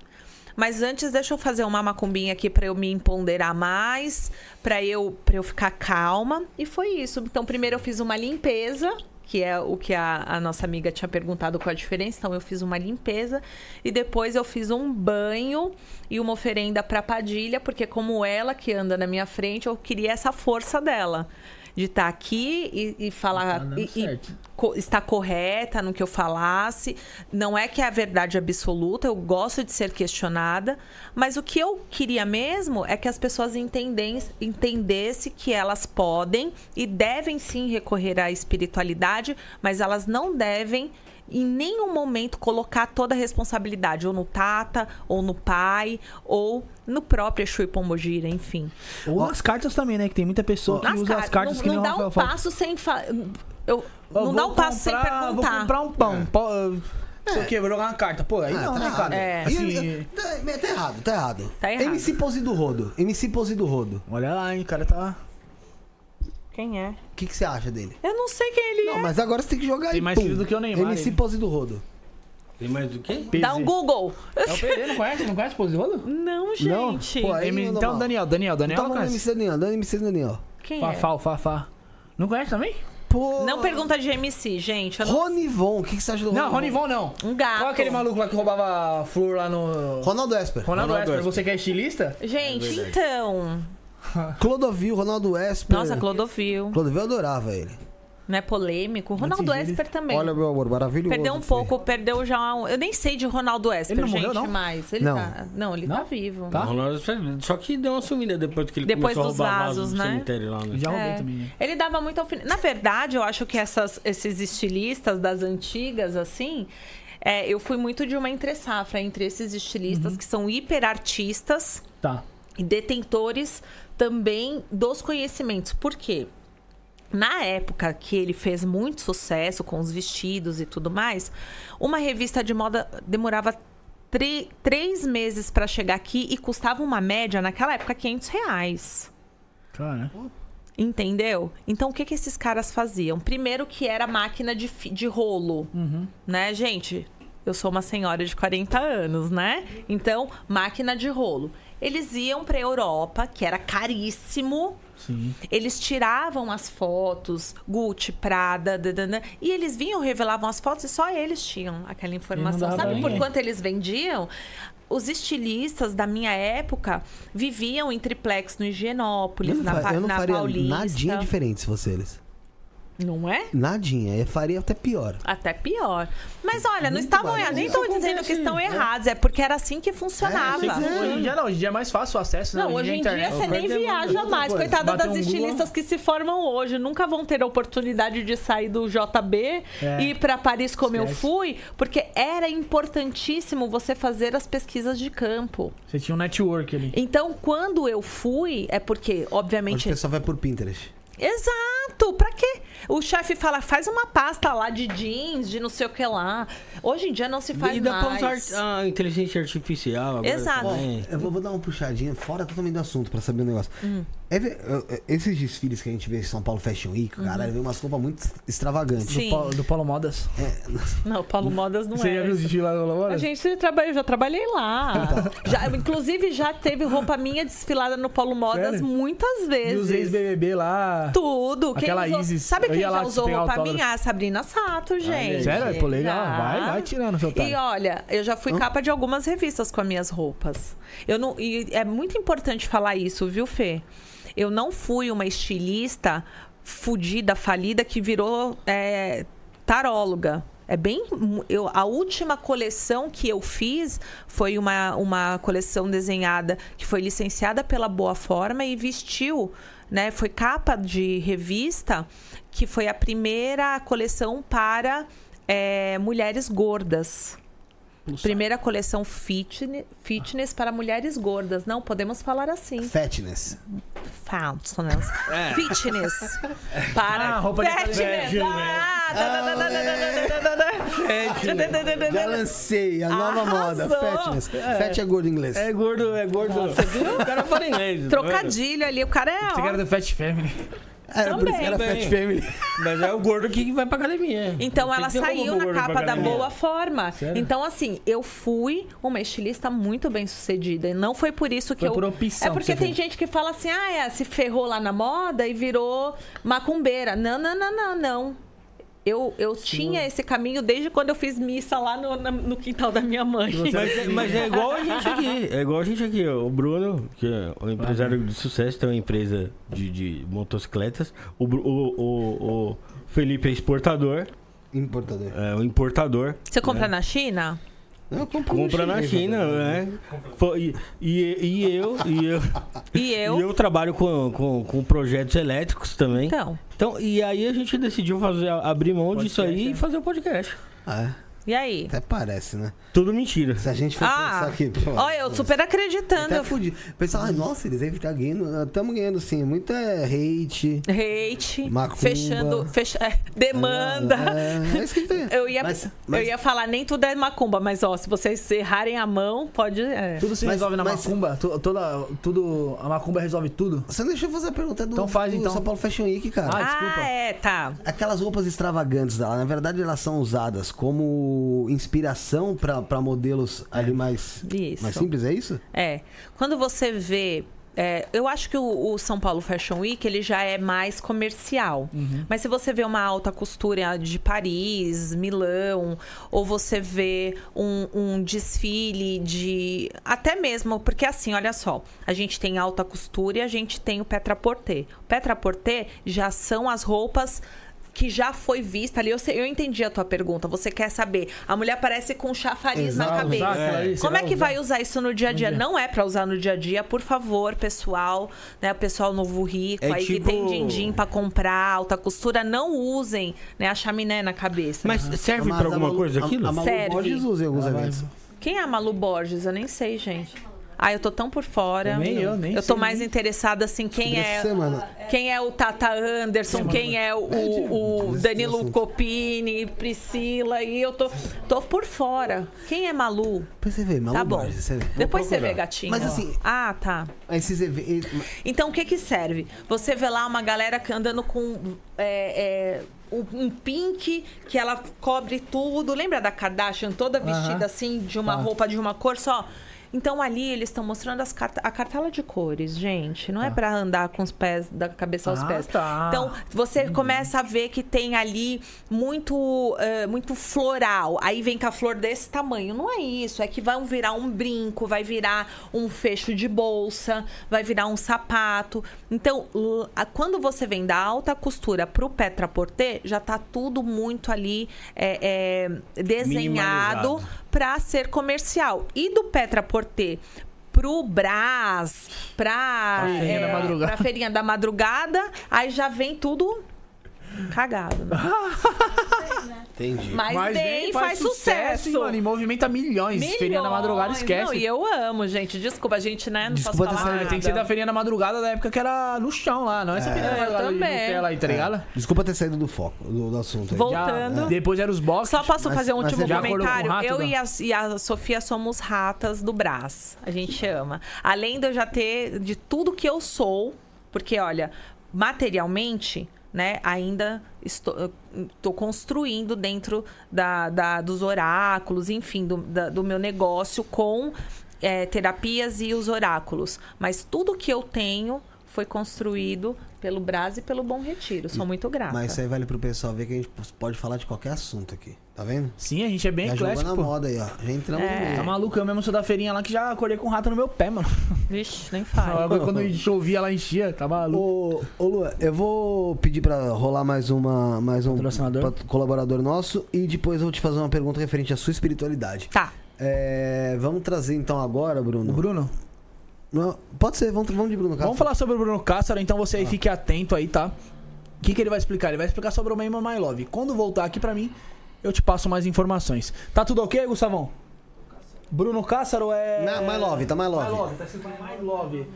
Mas antes, deixa eu fazer uma macumbinha aqui para eu me empoderar mais, para eu, eu ficar calma. E foi isso. Então, primeiro eu fiz uma limpeza, que é o que a, a nossa amiga tinha perguntado qual a diferença. Então, eu fiz uma limpeza. E depois eu fiz um banho e uma oferenda para Padilha, porque como ela que anda na minha frente, eu queria essa força dela. De estar aqui e, e falar. Tá e- e co- está correta no que eu falasse. Não é que é a verdade absoluta, eu gosto de ser questionada, mas o que eu queria mesmo é que as pessoas entendessem que elas podem e devem sim recorrer à espiritualidade, mas elas não devem em nenhum momento colocar toda a responsabilidade ou no Tata, ou no pai, ou no próprio Exu e Pombogira, enfim. Ou nas cartas também, né? Que tem muita pessoa que Nas usa as car- cartas não, que não o dá um fala. passo sem fa... eu não dá um passo sem comprar- Vou perguntar. comprar um pão. pão Sei o quê, vou jogar uma carta. Pô, aí Ah, não, tá né, errado. cara? É. Assim, E- tá, tá errado, tá errado. Tá errado. MC Pose do Rodo. MC Pose do Rodo. olha lá, hein, o cara tá... Quem é? O que, que você acha dele? Eu não sei quem ele Não, é. mas agora você tem que jogar Tem aí. mais pum. filho do que o Neymar, MC ele. Pose do Rodo. Tem mais do quê? Dá um Google. É o não conhece? Não conhece Pose de Rolo? Não, gente. Pô, aí M- Então, mal. Daniel, Daniel, Daniel Então não manda conhece. MC Daniel, dá MC Daniel. Quem é? Fafá, o Fafá. Não conhece também? Pô. Não pergunta de MC, gente. Eu não... Ronivon, o que, que você acha do Não, Ronivon não. Um gato. Qual é aquele maluco lá que roubava flor lá no... Ronaldo Esper. Ronaldo Ronaldo Esper, Esper. você que é estilista? Gente, verdade. então. Clodovil, Ronaldo Esper. Nossa, Clodovil. Clodovil eu adorava ele. Não é polêmico. Ronaldo Antes dele- Esper também. Olha, meu amor, maravilhoso. Perdeu um foi. pouco, perdeu já um... Eu nem sei de Ronaldo Esper, Ele não gente, morreu, não? mais. Ele Não. tá... Não, ele tá Não? vivo. Tá. Ronaldo, só que deu uma sumida depois que ele Depois começou dos a roubar vasos, vasos né? cemitério lá, né? Já roubei É. também. né? Ele dava muito alfinete. Na verdade, eu acho que essas, esses estilistas das antigas, assim, é, eu fui muito de uma entre-safra entre esses estilistas Uhum. que são hiperartistas Tá. e detentores também dos conhecimentos. Por quê? Na época que ele fez muito sucesso com os vestidos e tudo mais, uma revista de moda demorava três meses para chegar aqui e custava uma média, naquela época, 500 reais. Cara, Entendeu? Então, o que, que esses caras faziam? Primeiro que era máquina de, de rolo, né, gente? Eu sou uma senhora de 40 anos, né? Então, máquina de rolo. Eles iam pra Europa, que era caríssimo. sim. Eles tiravam as fotos, Gucci, Prada, dadana, e eles vinham, revelavam as fotos e só eles tinham aquela informação. Sabe por quanto eles vendiam? Os estilistas da minha época viviam em triplex no Eu Higienópolis, não, na, fa- eu não na faria Paulista. nadinha diferente se fosse eles. Não é? Nadinha. Eu faria até pior. Até pior. Mas olha, não Muito estavam barato. Nem Isso estou dizendo que acontece, estão é. errados, é porque era assim que funcionava. É, sim, sim. Hoje em dia não, hoje em dia é mais fácil o acesso, né? Não, hoje em dia internet- você nem viaja mais. coisa, Coitada bater das um estilistas que se formam hoje. Nunca vão ter a oportunidade de sair do JB É. e ir pra Paris como eu Esquece. fui, porque era importantíssimo você fazer as pesquisas de campo. Você tinha um network ali. Então, quando eu fui, é porque, Hoje obviamente. o pessoal vai por Pinterest. Exato! Pra quê? O chefe fala, faz uma pasta lá de jeans, de não sei o que lá. Hoje em dia não se faz E dá pra mais. usar a inteligência artificial agora Exato. também. Eu vou, vou dar uma puxadinha fora totalmente do assunto pra saber um negócio. Hum. É ver- é- é- esses desfiles que a gente vê em São Paulo Fashion Week, caralho, vê umas roupas muito extravagantes. Uhum. Sim. Paulo- do Paulo Modas. Não, Paulo Modas não Você é. já viu os desfiles lá do Paulo A Modas? gente trabalha, eu já trabalhei lá. Já, inclusive, já teve roupa minha desfilada no Paulo Modas Sério? muitas E os vezes. ex-BBB lá. Tudo. Quem Aquela usou- Isis. Sabe Eu quem já usou roupa autógrafo. minha? A Sabrina Sato, gente. Sério? Pô, legal. Já. Vai, vai tirando seu E time. olha, eu já fui capa de algumas revistas com as minhas roupas. Eu não, e é muito importante falar isso, viu, Fê? Eu não fui uma estilista fudida, falida, que virou é, taróloga. É bem. Eu, a última coleção que eu fiz foi uma, uma coleção desenhada que foi licenciada pela Boa Forma e vestiu, né? Foi capa de revista, que foi a primeira coleção para é, mulheres gordas. Plus Primeira coleção fitness, fitness para mulheres gordas. Não podemos falar assim. Fatness. Fatness. É. Fitness. Para. Ah, roupa fitness. Ah, ah, de Já lancei a nova Arrasou. moda. fitness. É. Fat é gordo em inglês. É gordo, é gordo. Nossa, o cara fala inglês. Tá Trocadilho ali. O cara é. Esse cara é do Fat Family. Era por isso que era Também. Fat Family. Mas é o gordo que vai pra academia. Então Tem ela saiu na capa da boa forma. Sério? Então, assim, eu fui uma estilista muito bem sucedida. E não foi por isso que Foi eu. por opção É que porque tem fez. gente que fala assim, ah, é, se ferrou lá na moda e virou macumbeira. Não, não, não, não, não. Eu, eu tinha esse caminho desde quando eu fiz missa lá no, na- no quintal da minha mãe. Mas, é- mas é igual a gente aqui. É igual a gente aqui. O Bruno, que é o empresário de sucesso, tem uma empresa de, de motocicletas. O, o, o, o Felipe é exportador. Importador. É o importador. Você compra né? na China? Compro Compra na China, né? Fo- E, e, e eu, e eu, E eu? e eu trabalho com, com, com projetos elétricos também. Então. Então, e aí a gente decidiu fazer, abrir mão disso aí Podcast, e é. fazer o podcast. Ah, E aí? Até parece, né? Tudo mentira. Se a gente for Ah, pensar aqui. pô, Olha, eu super acreditando. Até fudido. Pessoal, nossa, eles devem estar ganhando. Estamos ganhando sim. Muita hate. Hate, Macumba. fechando, fecha, é, demanda. É, é isso que tem. Eu ia, Mas- eu mas- ia falar, nem tudo é macumba, mas ó, se vocês errarem a mão, pode. é. Tudo se Mas- resolve na mas- macumba. Tu- toda, tudo, a macumba resolve tudo. Você não deixou eu fazer a pergunta do, Então faz, do então. São Paulo Fashion Week, cara. Ah, desculpa. Ah, é, tá. Aquelas roupas extravagantes lá, na verdade elas são usadas como inspiração pra pra modelos ali mais, Isso. mais simples, é isso? É. Quando você vê. é, eu acho que o, o São Paulo Fashion Week ele já é mais comercial. Mas se você vê uma alta costura de Paris, Milão, ou você vê um, um desfile de. Até mesmo, porque assim, olha só, a gente tem alta costura e a gente tem o Petra-Porter. O Petra-Porter já são as roupas que já foi vista ali. Eu, sei- eu entendi a tua pergunta. Você quer saber? A mulher aparece com chafariz na Exato, cabeça. exato, aquilo ali, você Como é que usar. vai usar isso no dia a dia? dia. Não é pra usar no dia a dia, por favor, pessoal, né? O pessoal novo rico É aí tipo- que tem din-din pra comprar, alta costura, não usem, né, a chaminé na cabeça. Mas serve Mas pra a alguma Malu- coisa a- aquilo? A, Malu Serve. Borges usa alguns eventos. Quem é a Malu Borges? Eu nem sei, gente. Ah, eu tô tão por fora. Nem eu, nem Eu sei tô mais nem. interessada assim, quem é semana. quem é o Tata Anderson, quem é o, o Desse Danilo. Copini, Priscila, e eu tô, tô por fora. Quem é Malu? Depois você vê, Malu Tá bom. Você vê. Depois você procurar. vê, gatinho. Mas assim- Ah, tá. Esses eventos... Então, o que que serve? Você vê lá uma galera andando com é, é, um, pink que ela cobre tudo. Lembra da Kardashian toda vestida Aham. assim, de uma Tá. roupa de uma cor só? Então ali eles estão mostrando as carta a cartela de cores, gente. Não é pra andar com os pés, da cabeça aos Ah, pés. tá. Então você começa a ver que tem ali muito, eh, muito floral. Aí vem com a flor desse tamanho. Não é isso. É que vai virar um brinco, vai virar um fecho de bolsa, vai virar um sapato. Então, quando você vem da alta costura pro Petra Porter, já tá tudo muito ali é, é, desenhado para ser comercial. E do Petra Porter pro Brás, pra, Pra madrugada. pra feirinha da madrugada, aí já vem tudo cagado. Né? Entendi. Mas, bem, faz, sucesso. e, mano, e movimenta milhões. Feirinha da madrugada, Milhões. esquece. Não, e eu amo, gente. Desculpa, a gente, né? Não Desculpa posso falar tem que ser da feirinha da madrugada da época que era no chão lá, não é essa feirinha da madrugada de também. Nutella aí, tá ligado? Desculpa ter saído do foco, do, do assunto aí. Vou- Já- Voltando. Depois era os boxes. Só posso Mas- fazer um mas último comentário? rato, eu Dan? e a, e a Sofia somos ratas do Brás. A gente ama. Além de eu já ter de tudo que eu sou, porque olha, materialmente, né, ainda estou tô construindo dentro da, da- dos oráculos, enfim, do, da- do meu negócio com é, terapias e os oráculos. Mas tudo que eu tenho foi construído pelo Brás e pelo Bom Retiro. Sou muito grata. Mas isso aí vale pro pessoal ver que a gente pode falar de qualquer assunto aqui. Tá vendo? Sim, a gente é bem já jogou eclético, na pô. moda aí, ó. Já entramos É. no meio. Tá maluco? Eu mesmo sou da feirinha lá que já acordei com um rato no meu pé, mano. Vixe, nem. Agora, Quando chovia, ela enchia, tá maluco. Ô, ô Lua, eu vou pedir pra rolar mais uma mais um colaborador nosso e depois eu vou te fazer uma pergunta referente à sua espiritualidade. Tá. É, vamos trazer então agora, Bruno. O Bruno, Não, pode ser, vamos, vamos de Bruno Castro. vamos falar sobre o Bruno Cássaro, então você aí fique atento aí, tá? O que, que ele vai explicar? Ele vai explicar sobre o Member My Love. Quando voltar aqui pra mim, eu te passo mais informações. Tá tudo ok, Gustavão? Bruno Cássaro é. Ma- My Love, tá My Love. My Love, tá escrito My Love.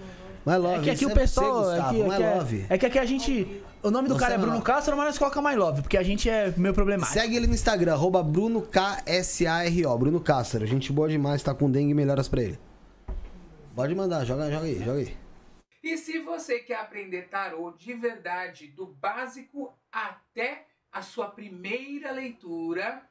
My Love. É que aqui isso o pessoal. Você, Gustavo, é, que, My é, que é- Love. é que aqui a gente. O nome do Você cara é é Bruno Love. Cássaro, mas nós coloca My Love, porque a gente é meio problemático. Segue ele no Instagram, arroba Bruno K-S-A-R-O. Bruno Cássaro. Gente boa demais, tá com dengue, melhoras pra ele. Pode mandar, joga, joga aí, joga aí. E se você quer aprender tarô de verdade, do básico até a sua primeira leitura,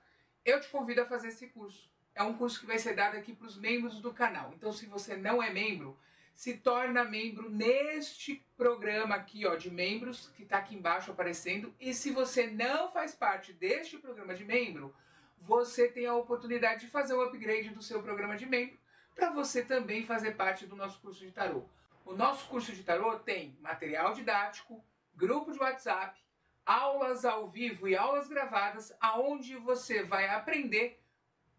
eu te convido a fazer esse curso. É um curso que vai ser dado aqui para os membros do canal. Então, se você não é membro, se torna membro neste programa aqui, ó, de membros, que está aqui embaixo aparecendo. E se você não faz parte deste programa de membro, você tem a oportunidade de fazer um upgrade do seu programa de membro para você também fazer parte do nosso curso de tarô. O nosso curso de tarô tem material didático, grupo de WhatsApp, aulas ao vivo e aulas gravadas, aonde você vai aprender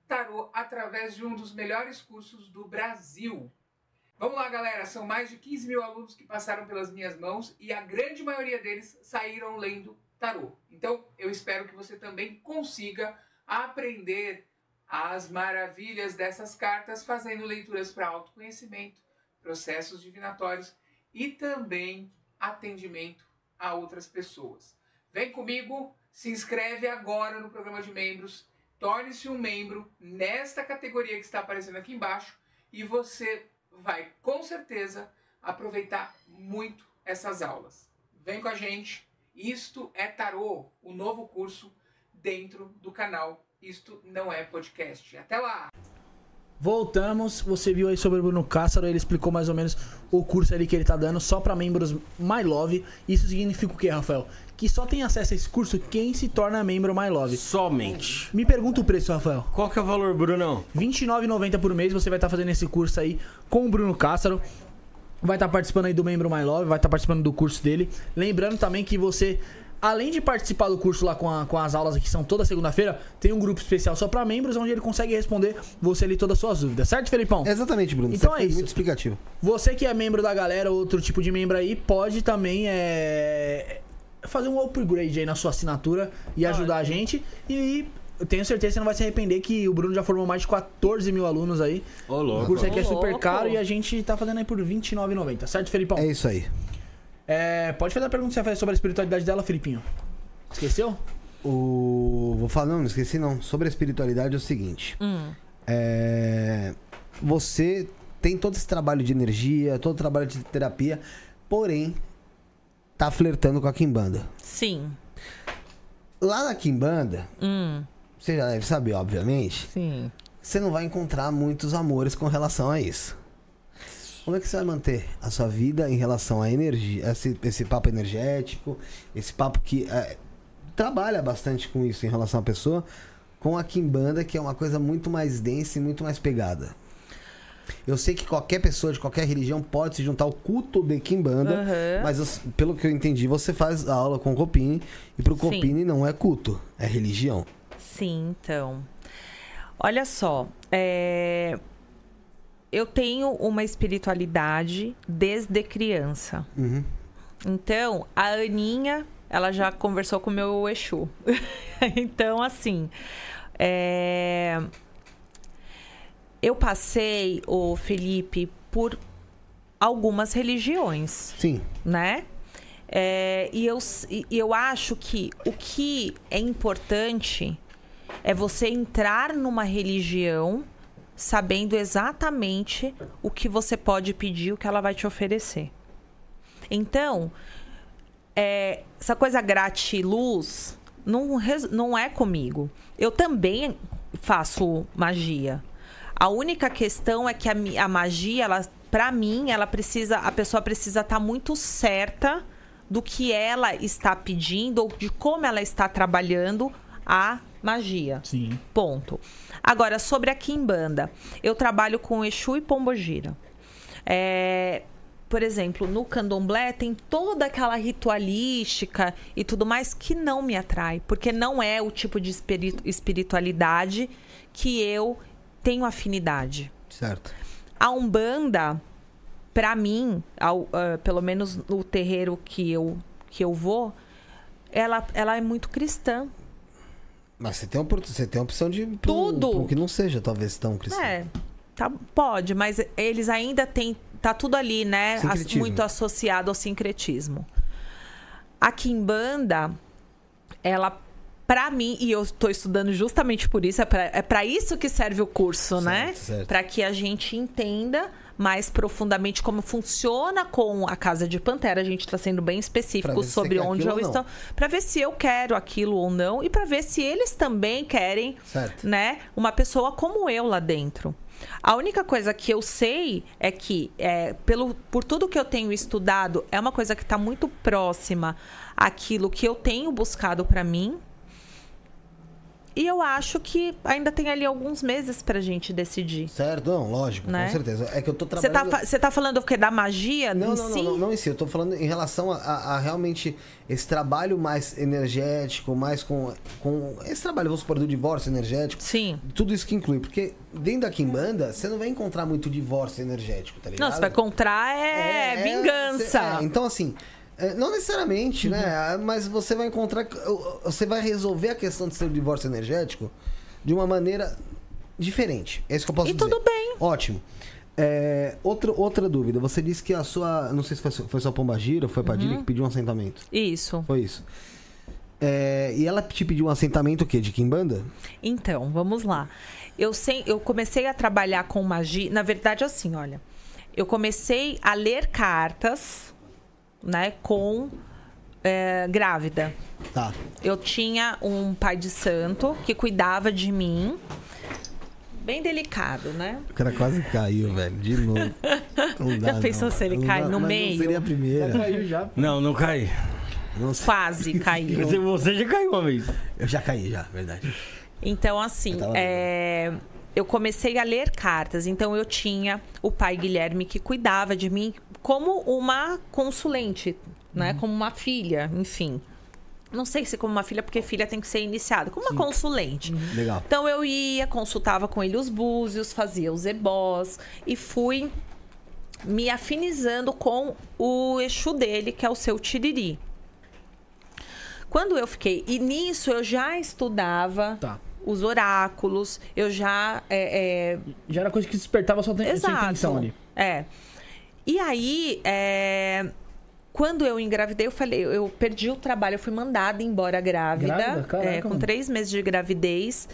tarô através de um dos melhores cursos do Brasil. Vamos lá, galera. São mais de 15 mil alunos que passaram pelas minhas mãos e a grande maioria deles saíram lendo tarô. Então, eu espero que você também consiga aprender as maravilhas dessas cartas, fazendo leituras para autoconhecimento, processos divinatórios e também atendimento a outras pessoas. Vem comigo, se inscreve agora no programa de membros, torne-se um membro nesta categoria que está aparecendo aqui embaixo e você vai com certeza aproveitar muito essas aulas. Vem com a gente. Isto é Tarô, o novo curso dentro do canal Isto Não É Podcast. Até lá! Voltamos, você viu aí sobre o Bruno Cássaro, ele explicou mais ou menos o curso ali que ele tá dando só para membros My Love. Isso significa o que, Rafael? Que só tem acesso a esse curso quem se torna membro My Love. Somente. Me pergunta o preço, Rafael. Qual que é o valor, Brunão? R$ 29,90 por mês, você vai estar fazendo esse curso aí com o Bruno Cássaro. Vai estar participando aí do membro My Love, vai estar participando do curso dele. Lembrando também que você além de participar do curso lá com, a- com as aulas que são toda segunda-feira, tem um grupo especial só para membros, onde ele consegue responder você ali todas as suas dúvidas, certo, Felipão? Exatamente, Bruno. Então Você é foi isso. muito explicativo. Você que é membro da galera, outro tipo de membro aí, pode também é, fazer um upgrade aí na sua assinatura e ajudar a gente. E eu tenho certeza que você não vai se arrepender que o Bruno já formou mais de 14 mil alunos aí. Ô, O louco. curso aqui é super louco. caro e a gente tá fazendo aí por R$29,90, certo, Felipão? É isso aí. É, pode fazer a pergunta que você faz sobre a espiritualidade dela, Felipinho. Esqueceu? O... Vou falar, não, não esqueci não. Sobre a espiritualidade é o seguinte. É... Você tem todo esse trabalho de energia, todo o trabalho de terapia, porém, tá flertando com a Kimbanda. Sim. Lá na Kimbanda, Hum, você já deve saber, obviamente, sim. você não vai encontrar muitos amores com relação a isso. Como é que você vai manter a sua vida em relação à energia, esse, esse papo energético, esse papo que é, trabalha bastante com isso em relação à pessoa, com a Kimbanda, que é uma coisa muito mais densa e muito mais pegada. Eu sei que qualquer pessoa de qualquer religião pode se juntar ao culto de Kimbanda, Aham. mas eu- pelo que eu entendi, você faz a aula com o Copini, e pro Sim. Copini não é culto, é religião. Sim, então. Olha só, é, eu tenho uma espiritualidade desde criança. Uhum. Então, a Aninha, ela já conversou com o meu Exu. então, assim, é, eu passei, o Felipe, por algumas religiões Sim, né? É, e, eu, eu acho que o que é importante é você entrar numa religião sabendo exatamente o que você pode pedir, o que ela vai te oferecer. Então, é, essa coisa gratiluz não, não é comigo. Eu também faço magia. A única questão é que a, a magia, ela, para mim, ela precisa, a pessoa precisa estar muito certa do que ela está pedindo ou de como ela está trabalhando a magia. Sim. Ponto. Agora, sobre a Kimbanda, eu trabalho com Exu e Pombogira. É, por exemplo, no candomblé tem toda aquela ritualística e tudo mais que não me atrai, porque não é o tipo de espiri- espiritualidade que eu tenho afinidade. certo. A Umbanda, pra mim, ao- ah, pelo menos no terreiro que eu, que eu vou, ela, ela é muito cristã. Mas você tem, opor- você tem a opção de pro, Tudo. pro que não seja, talvez, tão cristão. É, tá, pode, mas eles ainda têm. Tá tudo ali, né? as- muito associado ao sincretismo. A Kimbanda, ela, pra mim, e eu tô estudando justamente por isso, é pra, é pra isso que serve o curso, né? certo. Pra que a gente entenda mais profundamente como funciona com a Casa de Pantera. A gente tá sendo bem específico sobre onde eu estou. Pra ver se eu quero aquilo ou não. E pra ver se eles também querem Certo. né, uma pessoa como eu lá dentro. A única coisa que eu sei é que, é, pelo, por tudo que eu tenho estudado, é uma coisa que está muito próxima àquilo que eu tenho buscado para mim. E eu acho que ainda tem ali alguns meses pra gente decidir. Certo, não, lógico, Né? com certeza. É que eu tô Você tá, trabalhando... fa- você tá falando o quê? Da magia Não, em não, si? não, não, não em si. Eu tô falando em relação a, a- a realmente esse trabalho mais energético, mais com, com esse trabalho, vamos supor, do divórcio energético. Sim. Tudo isso que inclui. Porque dentro da Kimbanda, você não vai encontrar muito divórcio energético, tá ligado? Não, você vai encontrar é, vingança. Uhum. é, então, assim, é, não necessariamente, né? Mas você vai encontrar. Você vai resolver a questão de ser divórcio energético de uma maneira diferente. É isso que eu posso E dizer. tudo bem. Ótimo. É, outra, outra dúvida. Você disse que a sua. Não sei se foi, foi sua pombagira ou foi Padilha Uhum. que pediu um assentamento. Isso. Foi isso. É, e ela te pediu um assentamento o quê? De Kimbanda? Então, vamos lá. Eu, sei, eu comecei a trabalhar com magia. Na verdade, assim, olha. Eu comecei a ler cartas, né, com é, grávida. Tá. Eu tinha um pai de santo que cuidava de mim. Bem delicado, né? O cara quase caiu, velho. De novo. Não dá, Já pensou não. se ele Não cai dá- no meio? Não seria a primeira. Caiu já. Não, não cai. Não. Quase caiu. Você- já caiu uma vez. Eu já caí, já, verdade. Então, assim, Eu é, eu comecei a ler cartas. Então, eu tinha o pai Guilherme que cuidava de mim como uma consulente, né? Como uma filha, enfim. Não sei se como uma filha, porque filha tem que ser iniciada. Como uma consulente. Legal. Então eu ia, consultava com ele os búzios, fazia os ebós e fui me afinizando com o Exu dele, que é o seu Tiriri. Quando eu fiquei. E nisso eu já estudava Tá. os oráculos, eu já. é, é, Já era coisa que despertava a sua, aten- sua Exato. intenção ali. É. E aí, é, quando eu engravidei, eu falei, eu perdi o trabalho, eu fui mandada embora grávida, Grávida? Caraca, é, com três meses de gravidez.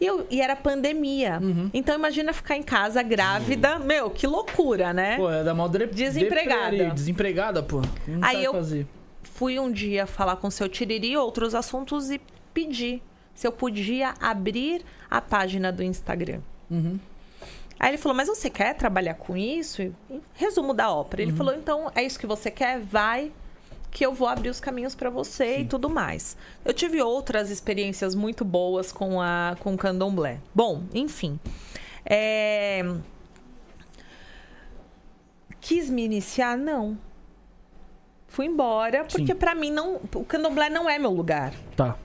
E, eu, e era pandemia. Uhum. Então imagina ficar em casa grávida. Meu, que loucura, né? Pô, é da mal Desempregada. deprê ali, Desempregada, pô. Não Aí eu- fazer. Fui um dia falar com o seu Tiriri outros assuntos e pedi se eu podia abrir a página do Instagram. Uhum. Aí ele falou, mas você quer trabalhar com isso? Resumo da ópera. Uhum. Ele falou, então é isso que você quer? Vai, que eu vou abrir os caminhos para você e tudo mais. Eu tive outras experiências muito boas com a com o candomblé. Bom, enfim. É... Quis me iniciar? Não. Fui embora, porque Sim. para mim não, o candomblé não é meu lugar. Tá.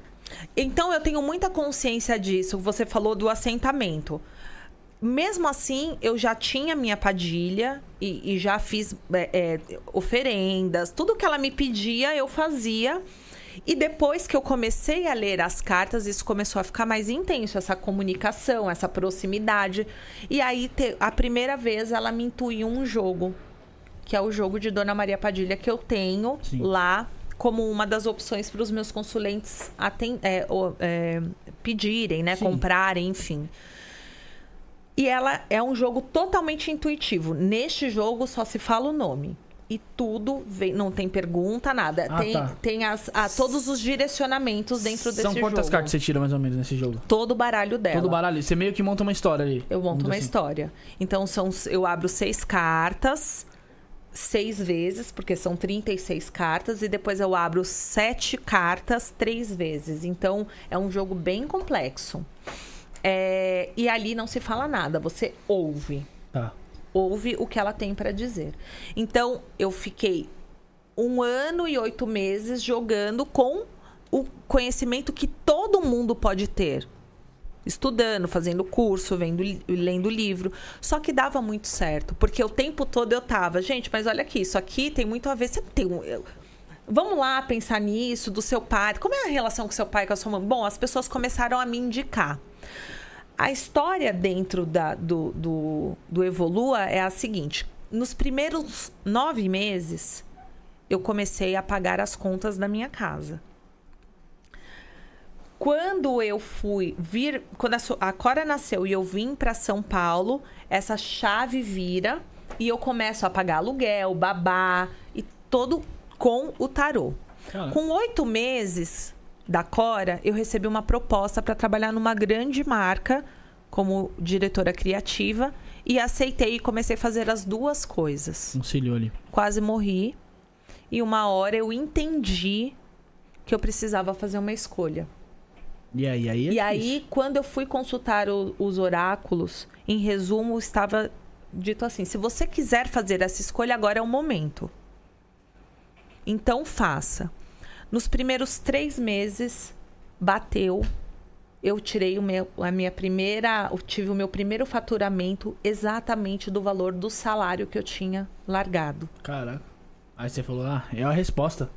Então eu tenho muita consciência disso. Você falou do assentamento. Mesmo assim, eu já tinha minha padilha e, e já fiz é, é, oferendas. Tudo que ela me pedia, eu fazia. E depois que eu comecei a ler as cartas, isso começou a ficar mais intenso, essa comunicação, essa proximidade. E aí, te- a primeira vez, ela me intuiu um jogo, que é o jogo de Dona Maria Padilha, que eu tenho Sim. lá como uma das opções para os meus consulentes é, é, pedirem, né? Sim. Comprarem, enfim. E ela é um jogo totalmente intuitivo. Neste jogo só se fala o nome. E tudo vem, não tem pergunta, nada. Ah, tem tá. tem as, ah, todos os direcionamentos dentro desse São jogo. quantas cartas você tira mais ou menos nesse jogo? Todo o baralho dela. Todo baralho. Você meio que monta uma história ali. Eu monto uma assim. história. Então, são, eu abro seis cartas, seis vezes, porque são 36 cartas, e depois eu abro sete cartas três vezes. Então, é um jogo bem complexo. É, e ali não se fala nada, você ouve. Tá. Ouve o que ela tem para dizer. Então, eu fiquei um ano e oito meses jogando com o conhecimento que todo mundo pode ter estudando, fazendo curso, vendo, lendo livro. Só que dava muito certo, porque o tempo todo eu tava, gente, mas olha aqui, isso aqui tem muito a ver. Você tem um. eu- Vamos lá pensar nisso, do seu pai. Como é a relação com seu pai e com a sua mãe? Bom, as pessoas começaram a me indicar. A história dentro da, do, do, do Evolua é a seguinte: nos primeiros nove meses, eu comecei a pagar as contas da minha casa. Quando eu fui vir, quando a, a Cora nasceu e eu vim para São Paulo, essa chave vira e eu começo a pagar aluguel, babá e todo com o tarô. Cara. Com oito meses da Cora, eu recebi uma proposta para trabalhar numa grande marca como diretora criativa e aceitei e comecei a fazer as duas coisas Conciliou ali. quase morri. E uma hora eu entendi que eu precisava fazer uma escolha. E aí, aí é E aí, quando eu fui consultar o- os oráculos, em resumo, estava dito assim: se você quiser fazer essa escolha, agora é o momento. Então faça. Nos primeiros três meses, bateu. Eu tirei o meu, a minha primeira. Eu tive o meu primeiro faturamento exatamente do valor do salário que eu tinha largado. Caraca. Aí você falou, ah, é a resposta.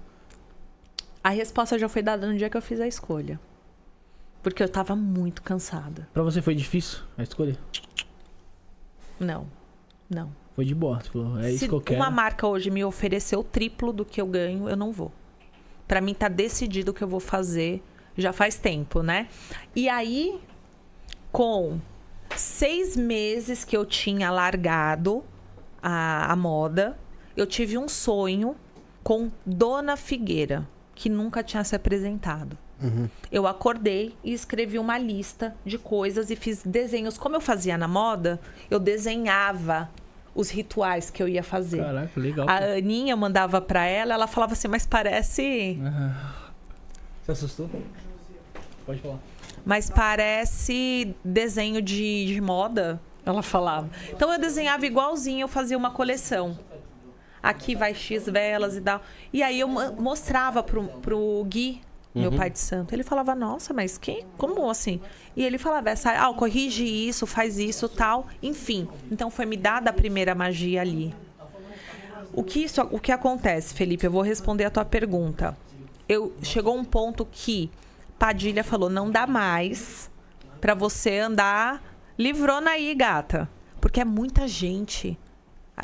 A resposta já foi dada no dia que eu fiz a escolha. Porque eu tava muito cansada. Pra você foi difícil a escolha? Não, não. Foi de boa. Você falou, é isso Se que eu quero. uma marca hoje me oferecer o triplo do que eu ganho, eu não vou. Pra mim tá decidido o que eu vou fazer já faz tempo, né? E aí, com seis meses que eu tinha largado a, a moda, eu tive um sonho com Dona Figueira, que nunca tinha se apresentado. Eu acordei e escrevi uma lista de coisas e fiz desenhos. Como eu fazia na moda, eu desenhava os rituais que eu ia fazer. Caraca, legal. A. Aninha mandava pra ela, ela falava assim, mas parece. Você assustou? Pode falar. Mas parece desenho de, de moda, ela falava. Então eu desenhava igualzinho, eu fazia uma coleção. Aqui vai X velas e tal. E aí eu mo- mostrava pro, pro Gui, meu pai de santo. Ele falava, nossa, mas quem? Como assim? E ele falava, essa, ah, corrige isso, faz isso, tal. Enfim. Então foi me dada a primeira magia ali. O que, isso, o que acontece, Felipe? Eu vou responder a tua pergunta. Eu chegou um ponto que Padilha falou: não dá mais pra você andar livrona aí, gata. Porque é muita gente.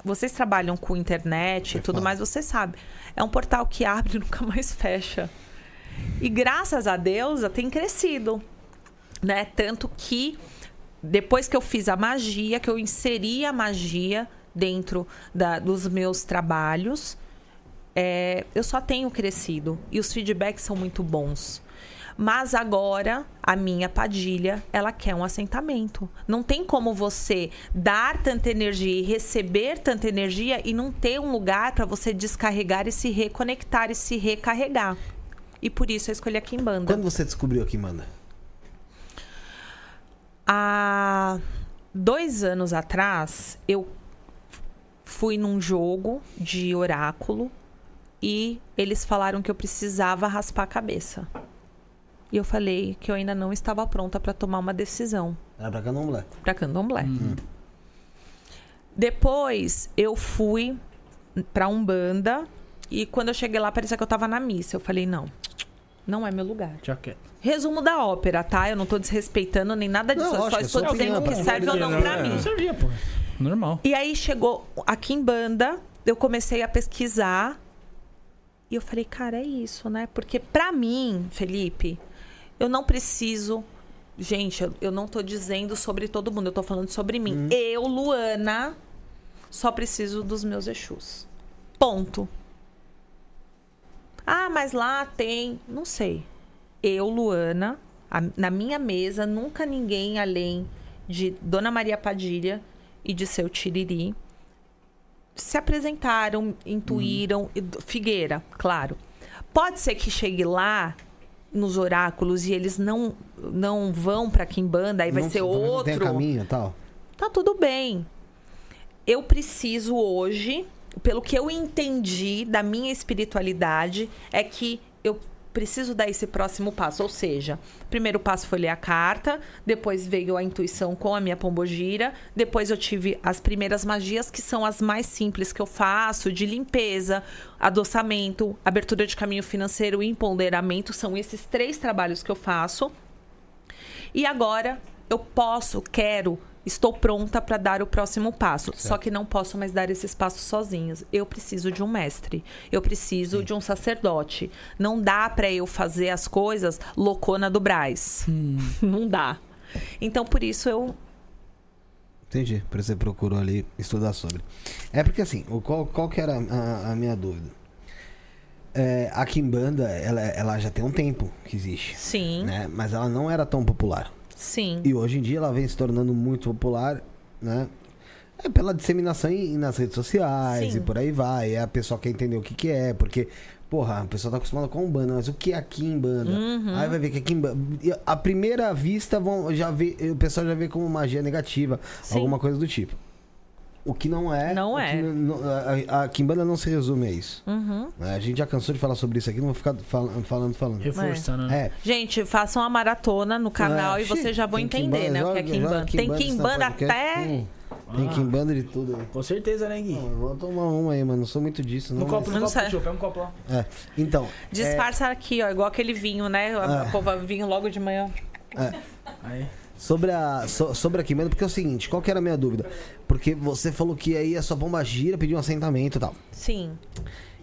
Vocês trabalham com internet e tudo fala. mais, você sabe. É um portal que abre e nunca mais fecha. E graças a Deus tem crescido. Né? Tanto que depois que eu fiz a magia, que eu inseri a magia dentro da- dos meus trabalhos, é, eu só tenho crescido. E os feedbacks são muito bons. Mas agora, a minha Padilha, ela quer um assentamento. Não tem como você dar tanta energia e receber tanta energia e não ter um lugar para você descarregar e se reconectar e se recarregar. E por isso eu escolhi a Kimbanda. Quando você descobriu aqui, manda? Há dois anos atrás, eu fui num jogo de oráculo e eles falaram que eu precisava raspar a cabeça. E eu falei que eu ainda não estava pronta para tomar uma decisão Era pra candomblé. para candomblé. Depois eu fui para Umbanda e quando eu cheguei lá parecia que eu tava na missa. Eu falei, não, não é meu lugar. Resumo da ópera, tá? Eu não tô desrespeitando nem nada disso. Não, eu só lógico, é estou dizendo que serve ou não não, pra mim. Não servia, pô. Normal. E aí chegou a Kimbanda, eu comecei a pesquisar e eu falei, cara, é isso, né? Porque pra mim, Felipe, eu não preciso. Gente, eu, eu não tô dizendo sobre todo mundo, eu tô falando sobre mim. Eu, Luana, só preciso dos meus Exus. Ponto. Ah, mas lá tem. Não sei. Eu, Luana, a- na minha mesa, nunca ninguém além de Dona Maria Padilha e de seu Tiriri se apresentaram, intuíram. do- Figueira, claro. Pode ser que chegue lá nos oráculos e eles não não vão para Kimbanda, aí vai Não- ser talvez não outro tenha caminho tal. tá tudo bem. Eu preciso hoje, pelo que eu entendi da minha espiritualidade, é que eu preciso dar esse próximo passo. Ou seja, o primeiro passo foi ler a carta, depois veio a intuição com a minha pombogira, depois eu tive as primeiras magias, que são as mais simples que eu faço, de limpeza, adoçamento, abertura de caminho financeiro e empoderamento. São esses três trabalhos que eu faço. E agora eu posso, quero, estou pronta para dar o próximo passo. Só que não posso mais dar esses passos sozinhos. Eu preciso de um mestre. Eu preciso de um sacerdote. Não dá para eu fazer as coisas loucona do Braz. Não dá. Então por isso eu Entendi. Por isso você procurou ali estudar sobre. É porque assim, o, qual, qual que era a, a minha dúvida? É, a Kimbanda, ela, ela já tem um tempo que existe. sim, Né? Mas ela não era tão popular. Sim. E hoje em dia ela vem se tornando muito popular, né? É pela disseminação em- nas redes sociais Sim. e por aí vai. É a pessoa quer entender o que, que é, porque, porra, a pessoa tá acostumada com Umbanda, mas o que é a Kimbanda? Uhum. Aí vai ver que a Kimbanda. e À primeira vista, vão, já vê, o pessoal já vê como magia negativa, Sim. alguma coisa do tipo. O que não é. Não é. que não- a, a Kimbanda não se resume a isso. Uhum. né? A gente já cansou de falar sobre isso aqui, não vou ficar falando, falando. falando. Reforçando, né? É, Gente, façam uma maratona no canal É, e vocês já vão tem entender, Kimbanda, né? O que é Kimbanda. Tem Kimbanda até. Hum, tem Ah. Kimbanda de tudo aí. Com certeza, né, Gui? Não, vou tomar uma aí, mano. Não sou muito disso, não. No copo, mas- no Não copo, tio. Pega um copo lá. É. Então. Disfarça aqui, ó, igual aquele vinho, né? A Ah. pova vinho logo de manhã. Aí. Sobre a, so- sobre a Quimbanda, porque é o seguinte, qual que era a minha dúvida? Porque você falou que aí a sua pomba gira, pediu um assentamento e tal. Sim.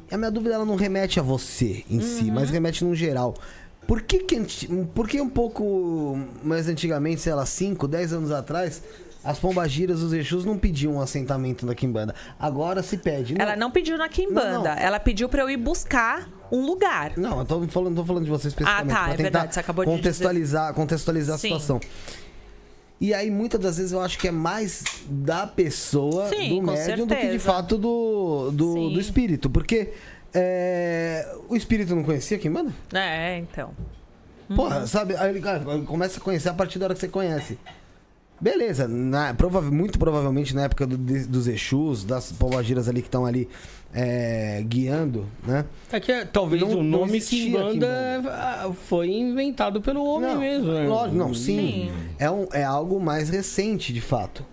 E a minha dúvida ela não remete a você em si, Uhum. mas remete num geral. Por que, que, por que um pouco mais antigamente, sei lá, 5, 10 anos atrás, as pombagiras, os Exus não pediam um assentamento da Quimbanda? Agora se pede. Ela não pediu na. Não, não. Ela pediu pra eu ir buscar um lugar. Não, eu tô falando, tô falando de você especificamente. Ah, tá, é tentar verdade, você acabou de contextualizar, contextualizar a Sim. situação. E aí, muitas das vezes, eu acho que é mais da pessoa, Sim, do médium, do que de certeza. fato do, do, do espírito. Porque é, o espírito não conhecia quem manda? É, então. Porra, sabe? Aí ele cara, começa a conhecer a partir da hora que você conhece. Beleza, na, prova- muito provavelmente na época do- de- dos Exus, das pombagiras ali que estão ali é, guiando, né? É que é, talvez Não- o nome Kimbanda ah, foi inventado pelo homem Não, mesmo, né? Lógico, não, sim. Sim. É, um, é algo mais recente, de fato.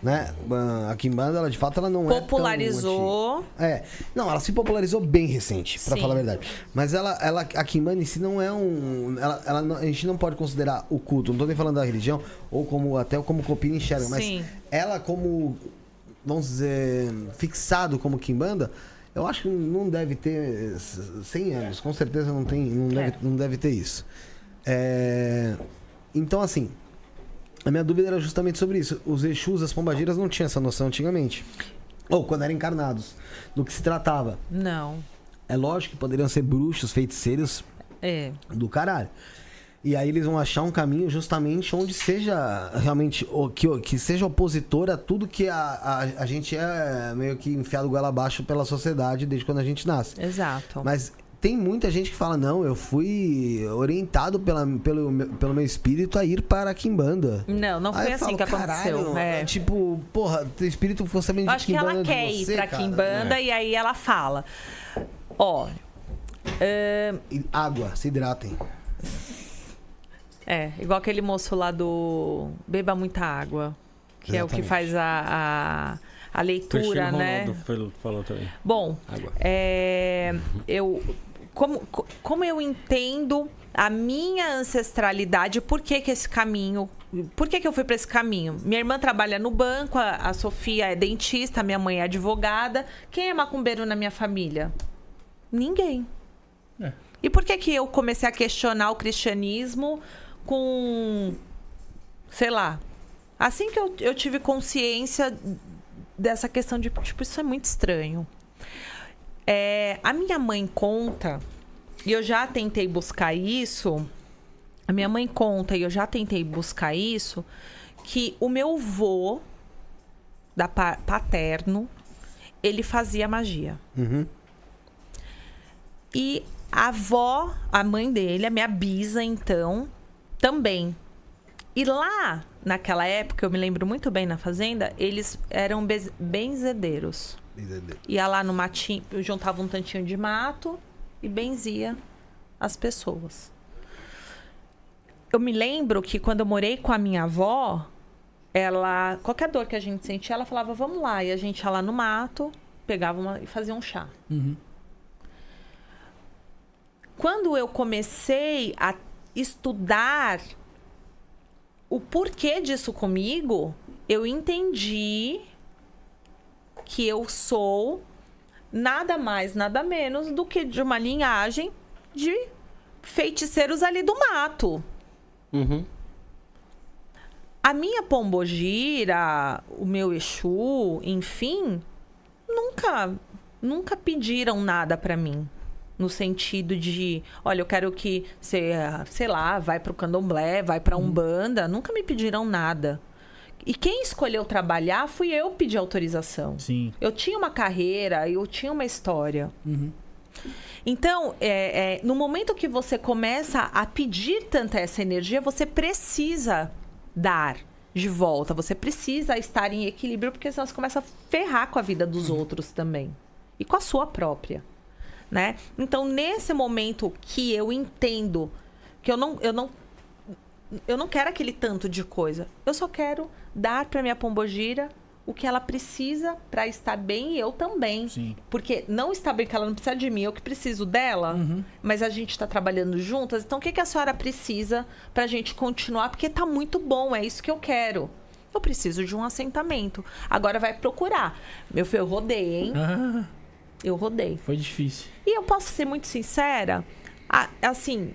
Né? Ah, A Kimbanda, ela de fato, ela não é. Popularizou. antiga. É. Não, ela se popularizou bem recente, pra Sim. falar a verdade. Mas ela, ela, a Kimbanda em si não é um. Ela, ela a gente não pode considerar o culto, não tô nem falando da religião, ou como até como o Copini enxerga, mas Sim. ela como, vamos dizer, fixado como Kimbanda, eu acho que não deve ter 100 anos, com certeza não tem, não deve, É. não deve ter isso. É, Então, assim, a minha dúvida era justamente sobre isso. Os Exus, as pombagiras não tinham essa noção antigamente. Ou quando eram encarnados, do que se tratava. Não. É lógico que poderiam ser bruxos, feiticeiros É. do caralho. E aí eles vão achar um caminho justamente onde seja realmente o que, que seja opositor a tudo que a, a, a gente é meio que enfiado goela abaixo pela sociedade desde quando a gente nasce. Exato. Mas tem muita gente que fala, não, eu fui orientado pela, pelo, meu- pelo meu espírito a ir para a Quimbanda. Não, não foi assim falo, que aconteceu. "Caralho, É. Tipo, porra, teu espírito ficou sabendo Eu de acho que ela Quimbanda de quer ir você, pra cara." Kimbanda e aí ela fala: Ó. é, E água, se hidratem. É, igual aquele moço lá do Beba Muita Água, que é o que Exatamente. faz a, a, a leitura, Cristiano né? Ronaldo falou, falou também. Bom, Água. é, eu como, co- como eu entendo a minha ancestralidade, por que, que esse caminho. Por que, que eu fui para esse caminho? Minha irmã trabalha no banco, a, a Sofia é dentista, minha mãe é advogada. Quem é macumbeiro na minha família? Ninguém. É. E por que, que eu comecei a questionar o cristianismo com. Sei lá. Assim que eu, eu tive consciência dessa questão de, tipo, isso é muito estranho. É, a minha mãe conta, e eu já tentei buscar isso. A minha mãe conta, e eu já tentei buscar isso, que o meu vô da pa- paterno, ele fazia magia. Uhum. E a avó, a mãe dele, a minha bisa, então, também. E lá, naquela época, eu me lembro muito bem na fazenda, eles eram bez- benzedeiros. Ia lá no matinho, juntava um tantinho de mato e benzia as pessoas. Eu me lembro que quando eu morei com a minha avó, ela, qualquer dor que a gente sentia, ela falava, vamos lá. E a gente ia lá no mato, pegava uma, e fazia um chá. Uhum. Quando eu comecei a estudar o porquê disso comigo, eu entendi que eu sou nada mais, nada menos do que de uma linhagem de feiticeiros ali do mato. Uhum. A minha pombogira, o meu Exu, enfim, nunca nunca pediram nada pra mim. No sentido de, olha, eu quero que você, sei lá, vai pro candomblé, vai pra Umbanda. Nunca me pediram nada. E quem escolheu trabalhar fui eu pedir autorização. Sim. Eu tinha uma carreira, eu tinha uma história. Uhum. Então, é, é, no momento que você começa a pedir tanta essa energia, você precisa dar de volta. Você precisa estar em equilíbrio, porque senão você começa a ferrar com a vida dos outros também. E com a sua própria. Né? Então, nesse momento que eu entendo que eu não, eu não eu não quero aquele tanto de coisa. Eu só quero dar para minha pombogira o que ela precisa para estar bem e eu também. Sim. Porque não está bem que ela não precisa de mim, eu que preciso dela, Uhum. mas a gente está trabalhando juntas. Então, o que, que a senhora precisa para a gente continuar? Porque tá muito bom, é isso que eu quero. Eu preciso de um assentamento. Agora vai procurar. Meu filho, eu rodei, hein? Ah, Eu rodei. foi difícil. E eu posso ser muito sincera, assim,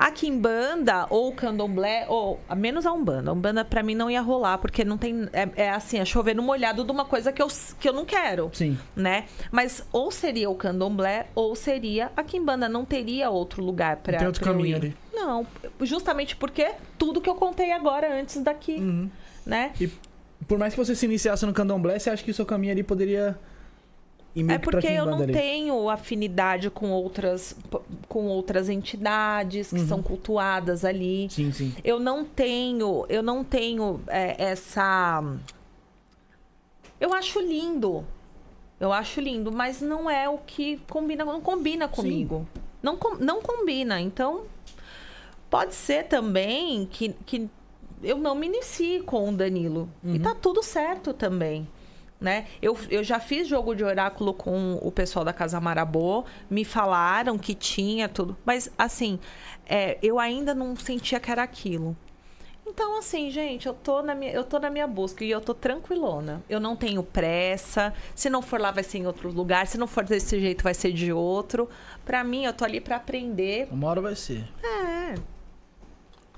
a Kimbanda ou o Candomblé, ou menos a Umbanda. A Umbanda pra mim não ia rolar, porque não tem. É, é assim, é chover no molhado de uma coisa que eu, que eu não quero. Sim. Né? Mas ou seria o Candomblé ou seria a Kimbanda. Não teria outro lugar pra. Não tem outro pra caminho ali. Não, justamente porque tudo que eu contei agora antes daqui. Uhum. Né? Por mais que você se iniciasse no candomblé, você acha que o seu caminho ali poderia É porque eu não ali? tenho afinidade com outras, com outras entidades que Uhum. são cultuadas ali. Sim, sim. Eu não tenho, eu não tenho é, essa. Eu acho lindo. Eu acho lindo, mas não é o que combina, não combina comigo. Não, não combina. Então, pode ser também que, que eu não me inicie com o Danilo. E tá tudo certo também. Né? Eu, eu já fiz jogo de oráculo com o pessoal da Casa Marabô, me falaram que tinha tudo, mas assim, é, eu ainda não sentia que era aquilo. Então, assim, gente, eu tô, na minha, eu tô na minha busca e eu tô tranquilona. Eu não tenho pressa. Se não for lá, vai ser em outro lugar. Se não for desse jeito, vai ser de outro. Pra mim, eu tô ali pra aprender. Uma hora vai ser. É.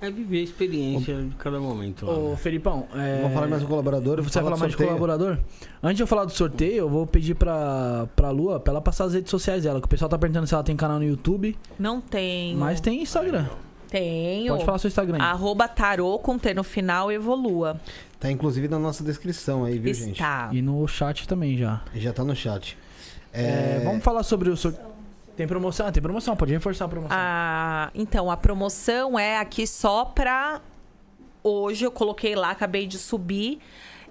É viver a experiência de cada momento. lá, Ô, né? Felipão, é... Vamos falar mais um colaborador. Você vai fala falar do mais de sorteio. colaborador? Antes de eu falar do sorteio, eu vou pedir pra, pra Lua pra ela passar as redes sociais dela. Que o pessoal tá perguntando se ela tem canal no YouTube, Não tenho. mas tem Instagram. Tenho. Pode falar seu Instagram. aí. Arroba tarô com T no final evolua. Tá inclusive na nossa descrição aí, viu, gente? Está. E no chat também já. Já tá no chat. É, vamos falar sobre o sorteio. Tem promoção? Ah, tem promoção, pode reforçar a promoção. Ah, então, a promoção é aqui só pra. Hoje eu coloquei lá, acabei de subir.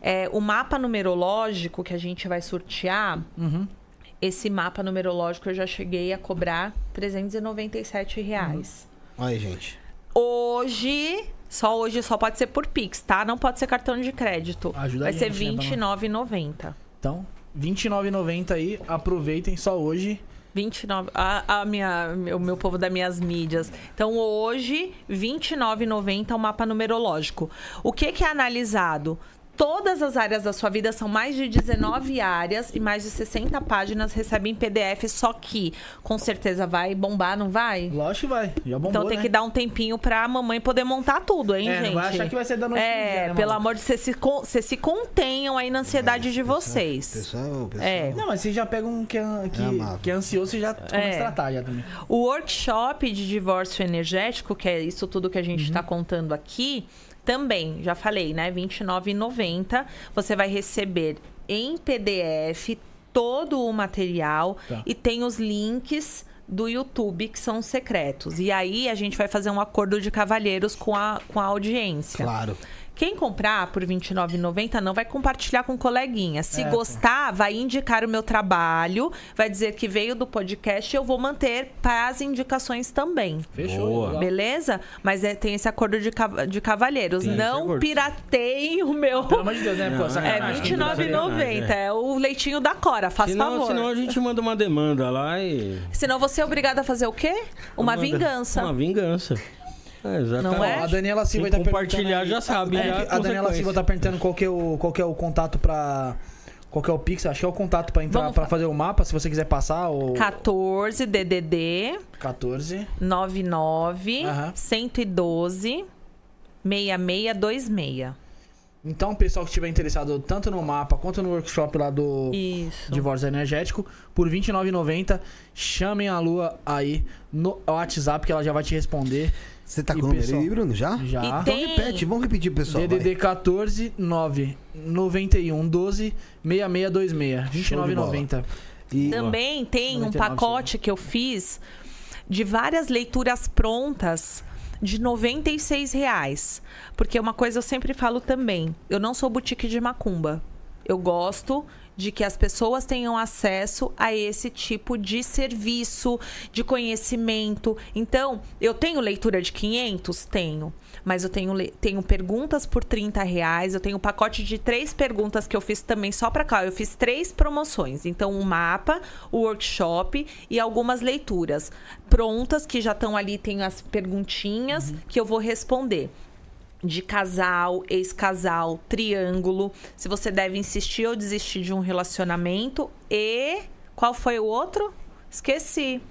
É, o mapa numerológico que a gente vai sortear. Uhum. Esse mapa numerológico eu já cheguei a cobrar 397 reais. Aí, gente. Hoje, só hoje só pode ser por Pix, tá? Não pode ser cartão de crédito. Ajuda a vai ser gente, né, pra R$ 29,90. Então, R$29,90 aí. Aproveitem só hoje. 29, a, a minha, o meu povo das minhas mídias. Então, hoje, R$ 29,90 é o mapa numerológico. O que, que é analisado? Todas as áreas da sua vida são mais de 19 áreas e mais de 60 páginas recebem PDF, só que com certeza vai bombar, não vai? Lógico que vai. Já bombou, Então tem né? que dar um tempinho pra mamãe poder montar tudo, hein, É, gente? não vai achar que vai ser da noite pro dia, É, né, pelo amor de Deus, vocês se, vocês se contenham aí na ansiedade de vocês. Pessoal, pessoal. É. Não, mas você já pega um que é, que, É que é ansioso, você já começa É. a tratar já também. O workshop de divórcio energético, que é isso tudo que a gente Uhum. está contando aqui, também, já falei, né? R$ 29,90. Você vai receber em PDF todo o material Tá. e tem os links do YouTube que são secretos. E aí a gente vai fazer um acordo de cavalheiros com a, com a audiência. Claro. Quem comprar por R$ 29,90 não vai compartilhar com coleguinha. Se É, gostar, vai indicar o meu trabalho, vai dizer que veio do podcast e eu vou manter para as indicações também. Fechou. Boa. Beleza? Mas é- tem esse acordo de, cava- de cavalheiros. Tem não pirateiem o meu. Pelo amor de Deus, né? Pô, Não, É sacanagem. R$ 29,90. É o leitinho da Cora, faz senão, favor. senão a gente manda uma demanda lá e. Senão você é obrigado a fazer o quê? Uma Manda- vingança. Uma vingança. É, exatamente. Não é? A Daniela Silva Quem tá compartilhar já sabe, É, a a Daniela. Silva tá perguntando qual que é o, qual que é o contato pra. Qual que é o Pix? Acho que é o contato pra entrar Vamos para fa- fazer o mapa, se você quiser passar. O 14 DDD 14. 99 Aham. 112 6626. Então, o pessoal que estiver interessado tanto no mapa quanto no workshop lá do Isso. Divórcio Energético, por R$ 29,90, chamem a Lua aí no WhatsApp que ela já vai te responder. Você tá E com o número aí, Bruno, já? Já. E Então tem- repete, vamos repetir, pessoal. DDD 14 9 91 12 6626. R$ 29,90. vai. E Também tem um 99 pacote que eu fiz de várias leituras prontas de 96 reais. Porque uma coisa eu sempre falo também, eu não sou boutique de macumba. Eu gosto de que as pessoas tenham acesso a esse tipo de serviço, de conhecimento. Então, eu tenho leitura de 500? Tenho. Mas eu tenho, tenho perguntas por 30 reais. Eu tenho um pacote de três perguntas que eu fiz também só para cá. Eu fiz três promoções. Então, um mapa, o workshop e algumas leituras prontas que já estão ali. Tem as perguntinhas que eu vou responder de casal, ex-casal, triângulo, se você deve insistir ou desistir de um relacionamento e qual foi o outro? Esqueci.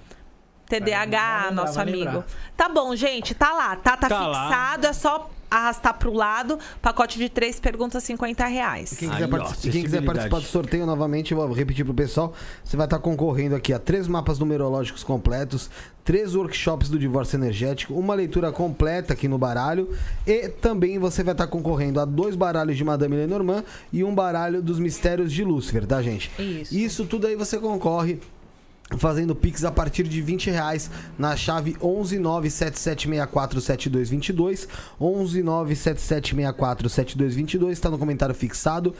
TDAH, lembrar, nosso amigo. Tá bom, gente, tá lá, tá, tá, Tá lá. fixado, é só arrastar pro lado, pacote de três perguntas, 50 reais. Quem Aí, quiser, ó, quem quiser participar do sorteio novamente, eu vou repetir pro pessoal. Você vai estar concorrendo aqui a três mapas numerológicos completos, três workshops do divórcio energético, uma leitura completa aqui no baralho e também você vai estar concorrendo a dois baralhos de Madame Lenormand e um baralho dos mistérios de Lúcifer, tá, gente? Isso. Isso tudo aí você concorre fazendo Pix a partir de 20 reais na chave 11977647222 11977647222 está no comentário fixado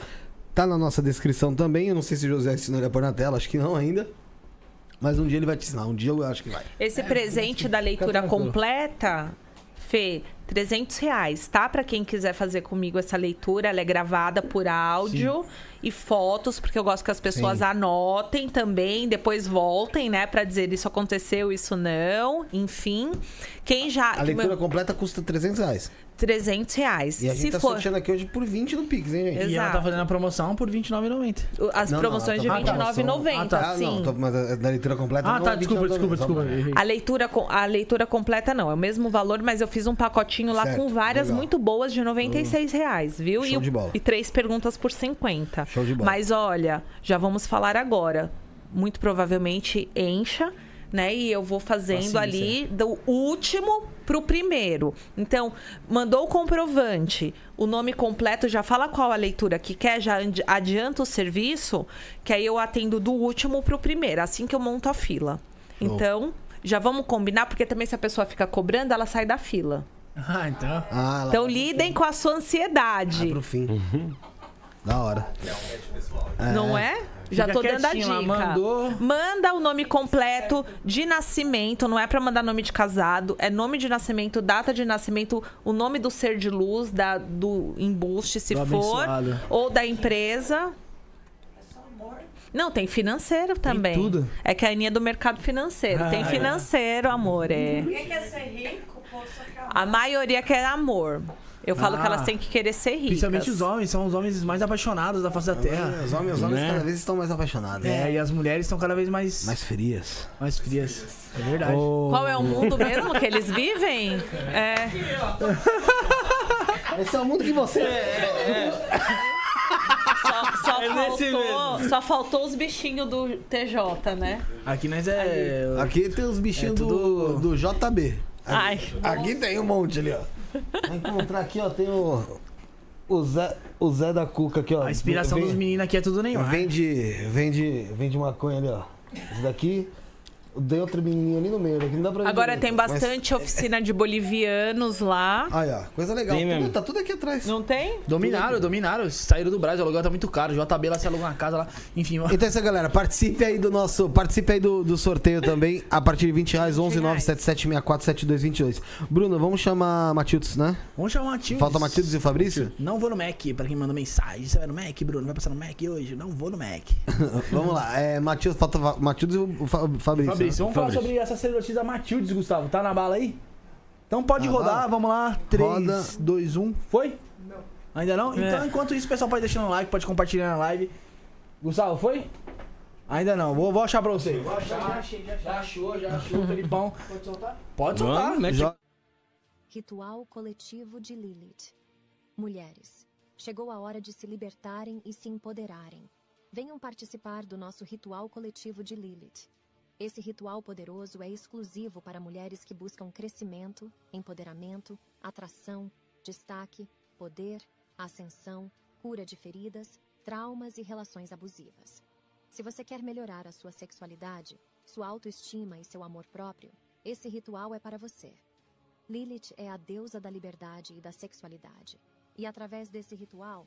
tá na nossa descrição também. Eu não sei se o José ensinou ele a pôr na tela acho que não ainda. Mas um dia ele vai te ensinar um dia eu acho que vai. Esse presente da leitura completa, Fê, 300 reais, tá? Pra quem quiser fazer comigo essa leitura, ela é gravada por áudio e fotos, porque eu gosto que as pessoas Sim. anotem também, depois voltem, né? Pra dizer isso aconteceu, isso não, enfim. Quem já... a leitura completa custa 300 reais 300 reais. e a gente Se tá for sorteando aqui hoje por 20 no Pix hein gente E ela Exato. tá fazendo a promoção por R$29,90. as Não, não, promoções ela de tá- R$29,90, Ah, tá. ah, sim. não tô, mas a, da leitura completa Ah, não tá, é desculpa, 29, desculpa, só desculpa. pra- errei. A leitura, com- a leitura completa não, é o mesmo valor, mas eu fiz um pacotinho lá Certo, com várias legal. muito boas de 96 reais, viu? Show e, o- de bola. e três perguntas por 50. Show de bola. Mas olha, já vamos falar agora. Muito provavelmente encha, né? E eu vou fazendo ali do último pro primeiro. Então, mandou o comprovante, o nome completo, já fala qual a leitura que quer, já adianta o serviço, que aí eu atendo do último pro primeiro, assim que eu monto a fila. Show. Então, já vamos combinar, porque também se a pessoa fica cobrando, ela sai da fila. Ah, então. ah, Então, lidem com a sua ansiedade. pro fim da hora Não é? Já Fica tô dando a dica. mandou. Manda o nome completo de nascimento, não é pra mandar nome de casado, é nome de nascimento, data de nascimento, o nome do ser de luz, da, do embuste, se Do for, abençoado. ou da empresa. Não, tem financeiro também. tudo. É que a Aninha é do mercado financeiro. Tem Ah, é. financeiro, amor. É. Ninguém quer ser rico, pô, só quer A maioria quer amor. Eu falo que Ah. elas têm que querer ser ricas. Principalmente os homens, são os homens mais apaixonados da face da terra. os homens, os homens Né? cada vez estão mais apaixonados É, e as mulheres estão cada vez mais, mais frias mais frias. É verdade. Qual é o mundo mesmo que eles vivem? É. esse é o mundo que você Só, só É faltou, só faltou os bichinhos do TJ, né? Aqui nós é. Aqui tem os bichinhos É tudo- do, do JB. Ai. Aqui tem um monte ali, ó. Vai encontrar aqui, ó, tem o. O Zé, o Zé da Cuca aqui, ó. A inspiração Vem- dos meninos aqui é tudo Neymar. Vende, vende, vende maconha ali, ó. Esse daqui. Tem outro menininho ali no meio, aqui não dá pra ver Agora direito, tem mas- bastante oficina de bolivianos lá. Aí, ó, coisa legal. Tem Tudo- mesmo. tá tudo aqui atrás. Não tem? Dominaram, dominaram. Saíram do Brasil, o aluguel tá muito caro. JB lá se alugou uma casa lá. Enfim, ó. Então é isso aí, galera. Participe aí do nosso. Participe aí do, do sorteio também. A partir de 20 reais, 11 97764 7222. Bruno, vamos chamar Matildes, né? Vamos chamar o Matildes. Falta Matildes e o Fabrício? Não vou no Mac, pra quem manda mensagem. Você vai no Mac, Bruno? Vai passar no Mac hoje? Não vou no Mac. Vamos lá. É, Matildes, falta Fa- Matildes e o Fa- Fabrício. Vamos falar sobre a sacerdotisa Matildes, Gustavo. Tá na bala aí? Então pode Na rodar, bala? vamos lá. 3, Roda. 2, 1. Foi? Não. Ainda não? É. Então, enquanto isso, o pessoal pode deixar no like, pode compartilhar na live. Gustavo, foi? Ainda não. Vou, vou achar pra você. Vou achar, já achei, já, já achou, já achou, Felipão. Pode soltar? Pode soltar. Vamos, mete Ritual coletivo de Lilith. Mulheres, chegou a hora de se libertarem e se empoderarem. Venham participar do nosso ritual coletivo de Lilith. Esse ritual poderoso é exclusivo para mulheres que buscam crescimento, empoderamento, atração, destaque, poder, ascensão, cura de feridas, traumas e relações abusivas. Se você quer melhorar a sua sexualidade, sua autoestima e seu amor próprio, esse ritual é para você. Lilith é a deusa da liberdade e da sexualidade. E através desse ritual,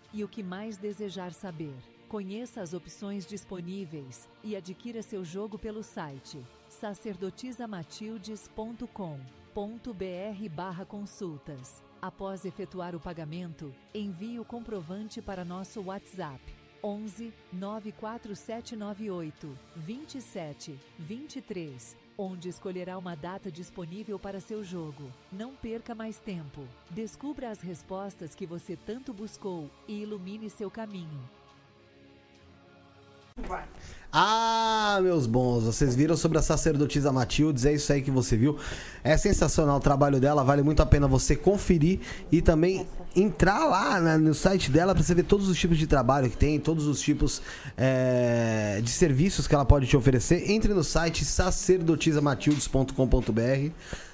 e o que mais desejar saber. Conheça as opções disponíveis e adquira seu jogo pelo site sacerdotisamatildes.com.br consultas. Após efetuar o pagamento, envie o comprovante para nosso WhatsApp 11 94798 27 23 onde escolherá uma data disponível para seu jogo. Não perca mais tempo. Descubra as respostas que você tanto buscou e ilumine seu caminho. Ah, meus bons, vocês viram sobre a sacerdotisa Matildes, é isso aí que você viu. É sensacional o trabalho dela, vale muito a pena você conferir e também entrar lá na- no site dela para você ver todos os tipos de trabalho que tem, todos os tipos é, de serviços que ela pode te oferecer. Entre no site sacerdotisamatildes.com.br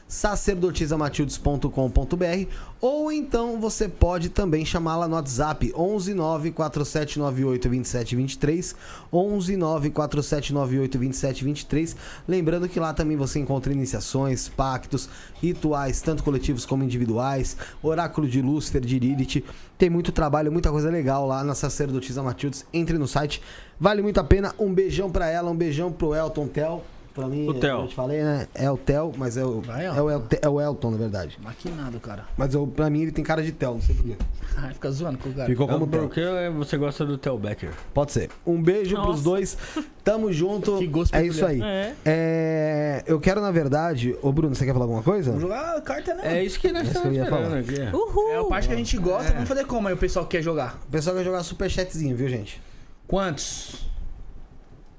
sacerdotisamatildes.com.br ou então você pode também chamá-la no WhatsApp 11 94798 2723 11 94798 2723 lembrando que lá também você encontra iniciações, pactos, rituais, tanto coletivos como individuais, oráculo de Lúcifer, de Lilith, tem muito trabalho, muita coisa legal lá na sacerdotisa Matildes, entre no site, vale muito a pena, um beijão pra ela, um beijão pro Elton Tel Pra mim, O Theo. eu te falei, né? É o Tel, mas é o, Vai, é, o El- é o Elton, na verdade. Maquinado, cara. Mas eu, pra mim ele tem cara de Tel, não sei porquê. Ai, fica zoando com o cara. Ficou como É Tel. porque você gosta do Tel Becker. Pode ser. Um beijo pros Nossa. dois. Tamo junto. Que gosto é isso aí. É. É, eu quero, na verdade. Ô, Bruno, você quer falar alguma coisa? Vamos jogar carta, né? É isso que nós que estamos falar. aqui. Uhul! É a parte que a gente gosta. Vamos fazer como aí o pessoal que quer jogar? O pessoal quer jogar superchatzinho, viu, gente? Quantos?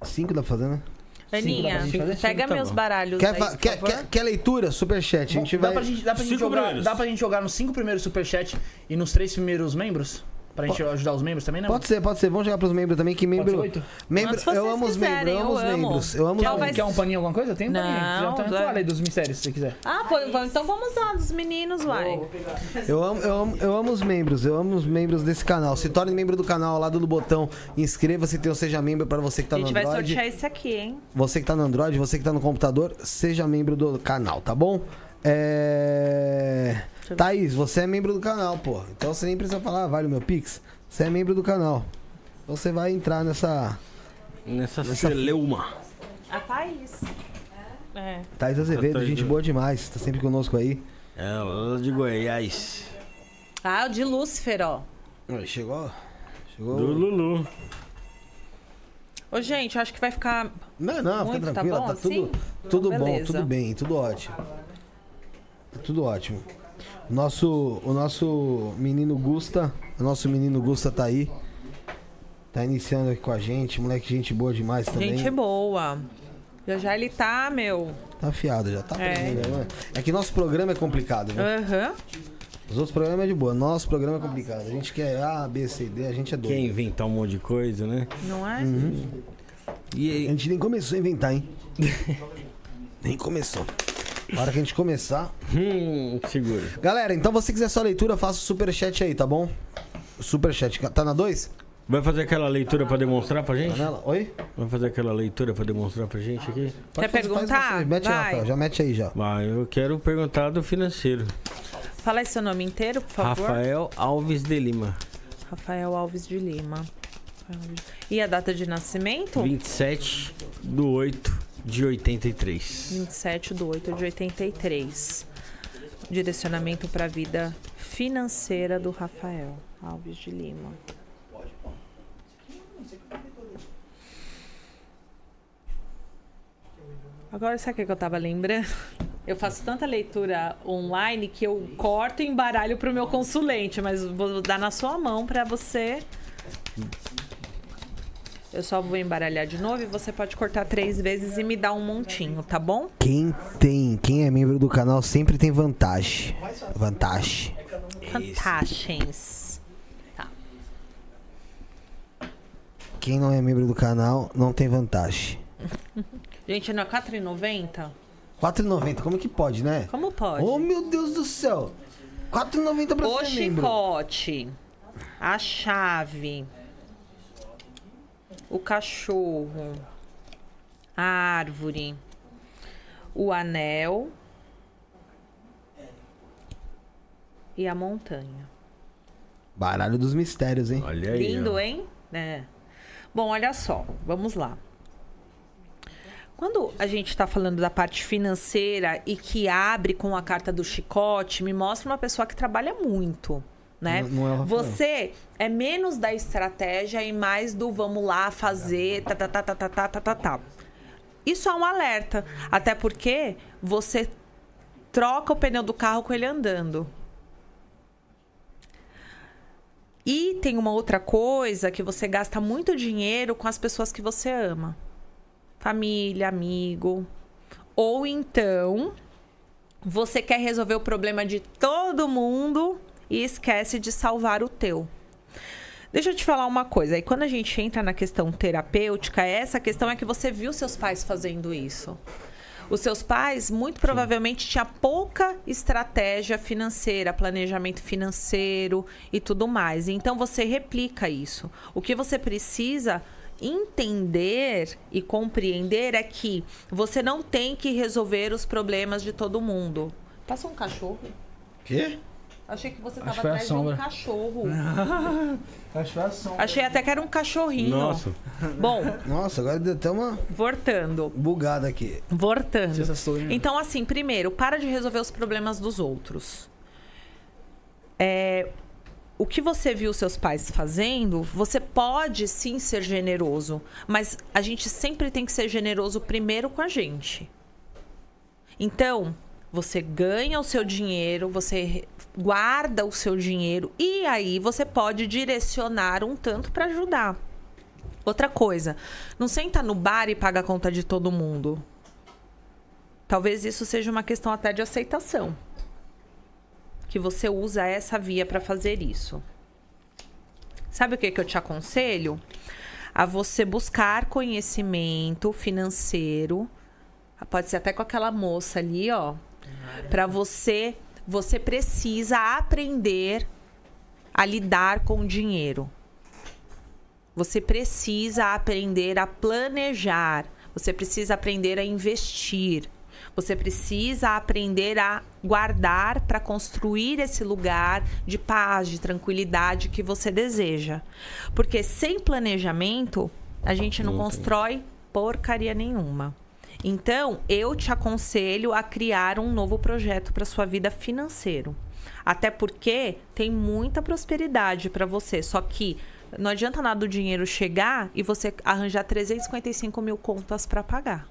Cinco dá pra fazer, né? Aninha, dá fazer? pega Tá meus bom. baralhos Quer, aí, quer, quer, quer leitura? Superchat. A gente dá, vai. pra gente, dá, pra gente Cinco jogar, primeiros. dá pra gente jogar nos cinco primeiros superchat e nos três primeiros membros? Pra gente ajudar os membros também, não? Pode ser, pode ser. Vamos jogar pros membros também, que Pode membro. ser oito? membro Quantos eu amo os membros, eu amo os membros. Eu amo os Quer, vai membros. quer um paninho, alguma coisa? Tem um paninho. Não, Já tem uma vai. toalha aí dos mistérios, se você quiser. Ah, pô, vamos- então vamos lá, dos meninos, uai. Eu amo, eu, amo, eu amo os membros, eu amo os membros desse canal. Se torne membro do canal ao lado do botão inscreva-se, então seja membro para você que tá A no gente vai Android. sortear esse aqui, hein? Você que tá no Android, você que tá no computador, seja membro do canal, tá bom? É. Thaís, você é membro do canal, pô. Então você nem precisa falar, vale o meu Pix. Você é membro do canal. Então Você vai entrar nessa. Nessa Nessa celeuma. A Thaís. É. Thaís Azevedo, Thaís, gente boa demais. Tá sempre conosco aí. É, lá de Goiás. Ah, o de Lúcifer, ó. Chegou. Chegou. Do Lulu. Ô, gente, eu acho que vai ficar. Não, não, Muito, fica tá tranquila, bom tá, tudo, assim? tudo Então, bom, tudo bem, tudo ótimo. Tá tudo ótimo. Nosso, o nosso menino Gusta, o nosso menino Gusta tá aí. Tá iniciando aqui com a gente, moleque, gente boa demais também. Gente boa. Já já ele tá, meu. Tá afiado, já tá É. né? É que nosso programa é complicado, né? Aham. Os outros programas é de boa, nosso programa é complicado. A gente quer A, B, C, D, a gente é doido. Quer inventar um monte de coisa, né? Não é? E A aí? gente nem começou a inventar, hein? nem começou. Na hora que a gente começar, Hum, segura. Galera, então você quiser sua leitura, faça o superchat aí, tá bom? Superchat. Tá na 2? Vai fazer aquela leitura pra demonstrar pra gente? Oi? Vai fazer aquela leitura pra demonstrar pra gente aqui? Pode Quer fazer, faz perguntar? você. Mete Vai. Rafael, já mete aí já. Ah, eu quero perguntar do financeiro. Fala aí seu nome inteiro, por favor. Rafael Alves de Lima. Rafael Alves de Lima. E a data de nascimento? 27 do 8 de 83. 27 de 8 de 83. Direcionamento para a vida financeira do Rafael Alves de Lima. Agora, sabe o que é eu estava lembrando? Eu faço tanta leitura online que eu corto e embaralho para o meu consulente, mas vou dar na sua mão para você eu só vou embaralhar de novo e você pode cortar três vezes e me dar um montinho, tá bom? Quem tem, quem é membro do canal sempre tem vantagem. Vantagem. Vantagens. Quem não é membro do canal não tem vantagem. Gente, não é R$4,90? 4,90, como que pode, né? Como pode? Oh, meu Deus do céu. 4,90 pra o ser membro. chicote, a chave, o cachorro, a árvore, o anel e a montanha. Baralho dos mistérios, hein? Olha aí. Lindo, ó. hein? É. Bom, olha só, vamos lá. Quando a gente está falando da parte financeira e que abre com a carta do chicote, me mostra uma pessoa que trabalha muito, né? Não- não é o Rafael. Você é menos da estratégia e mais do vamos lá fazer, tá, tá, tá, tá, tá, tá, tá, tá, tá. Isso é um alerta, até porque você troca o pneu do carro com ele andando. E tem uma outra coisa que você gasta muito dinheiro com as pessoas que você ama. Família, amigo. Ou então você quer resolver o problema de todo mundo e esquece de salvar o teu. Deixa eu te falar uma coisa. Aí quando a gente entra na questão terapêutica, essa questão é que você viu seus pais fazendo isso. Os seus pais, muito provavelmente, tinham pouca estratégia financeira, planejamento financeiro e tudo mais. Então, você replica isso. O que você precisa entender e compreender é que você não tem que resolver os problemas de todo mundo. Passou um cachorro? Quê? Achei que você estava atrás de um cachorro. Acho que foi a sombra. Achei até que era um cachorrinho. Nossa. Bom, Nossa, agora deu até uma voltando. bugada aqui. Voltando. Então, assim, primeiro, para de resolver os problemas dos outros. É, o que você viu seus pais fazendo, você pode sim ser generoso, mas a gente sempre tem que ser generoso primeiro com a gente. Então, você ganha o seu dinheiro, você guarda o seu dinheiro e aí você pode direcionar um tanto para ajudar. Outra coisa, não senta no bar e paga a conta de todo mundo. Talvez isso seja uma questão até de aceitação. Que você usa essa via para fazer isso. Sabe o que, que eu te aconselho? A você buscar conhecimento financeiro. Pode ser até com aquela moça ali, ó. Para você, você precisa aprender a lidar com o dinheiro. Você precisa aprender a planejar. Você precisa aprender a investir. Você precisa aprender a guardar para construir esse lugar de paz, de tranquilidade que você deseja. Porque sem planejamento, a gente não constrói porcaria nenhuma. Então, eu te aconselho a criar um novo projeto para sua vida financeiro. Até porque tem muita prosperidade para você. Só que não adianta nada o dinheiro chegar e você arranjar 355 mil contas para pagar.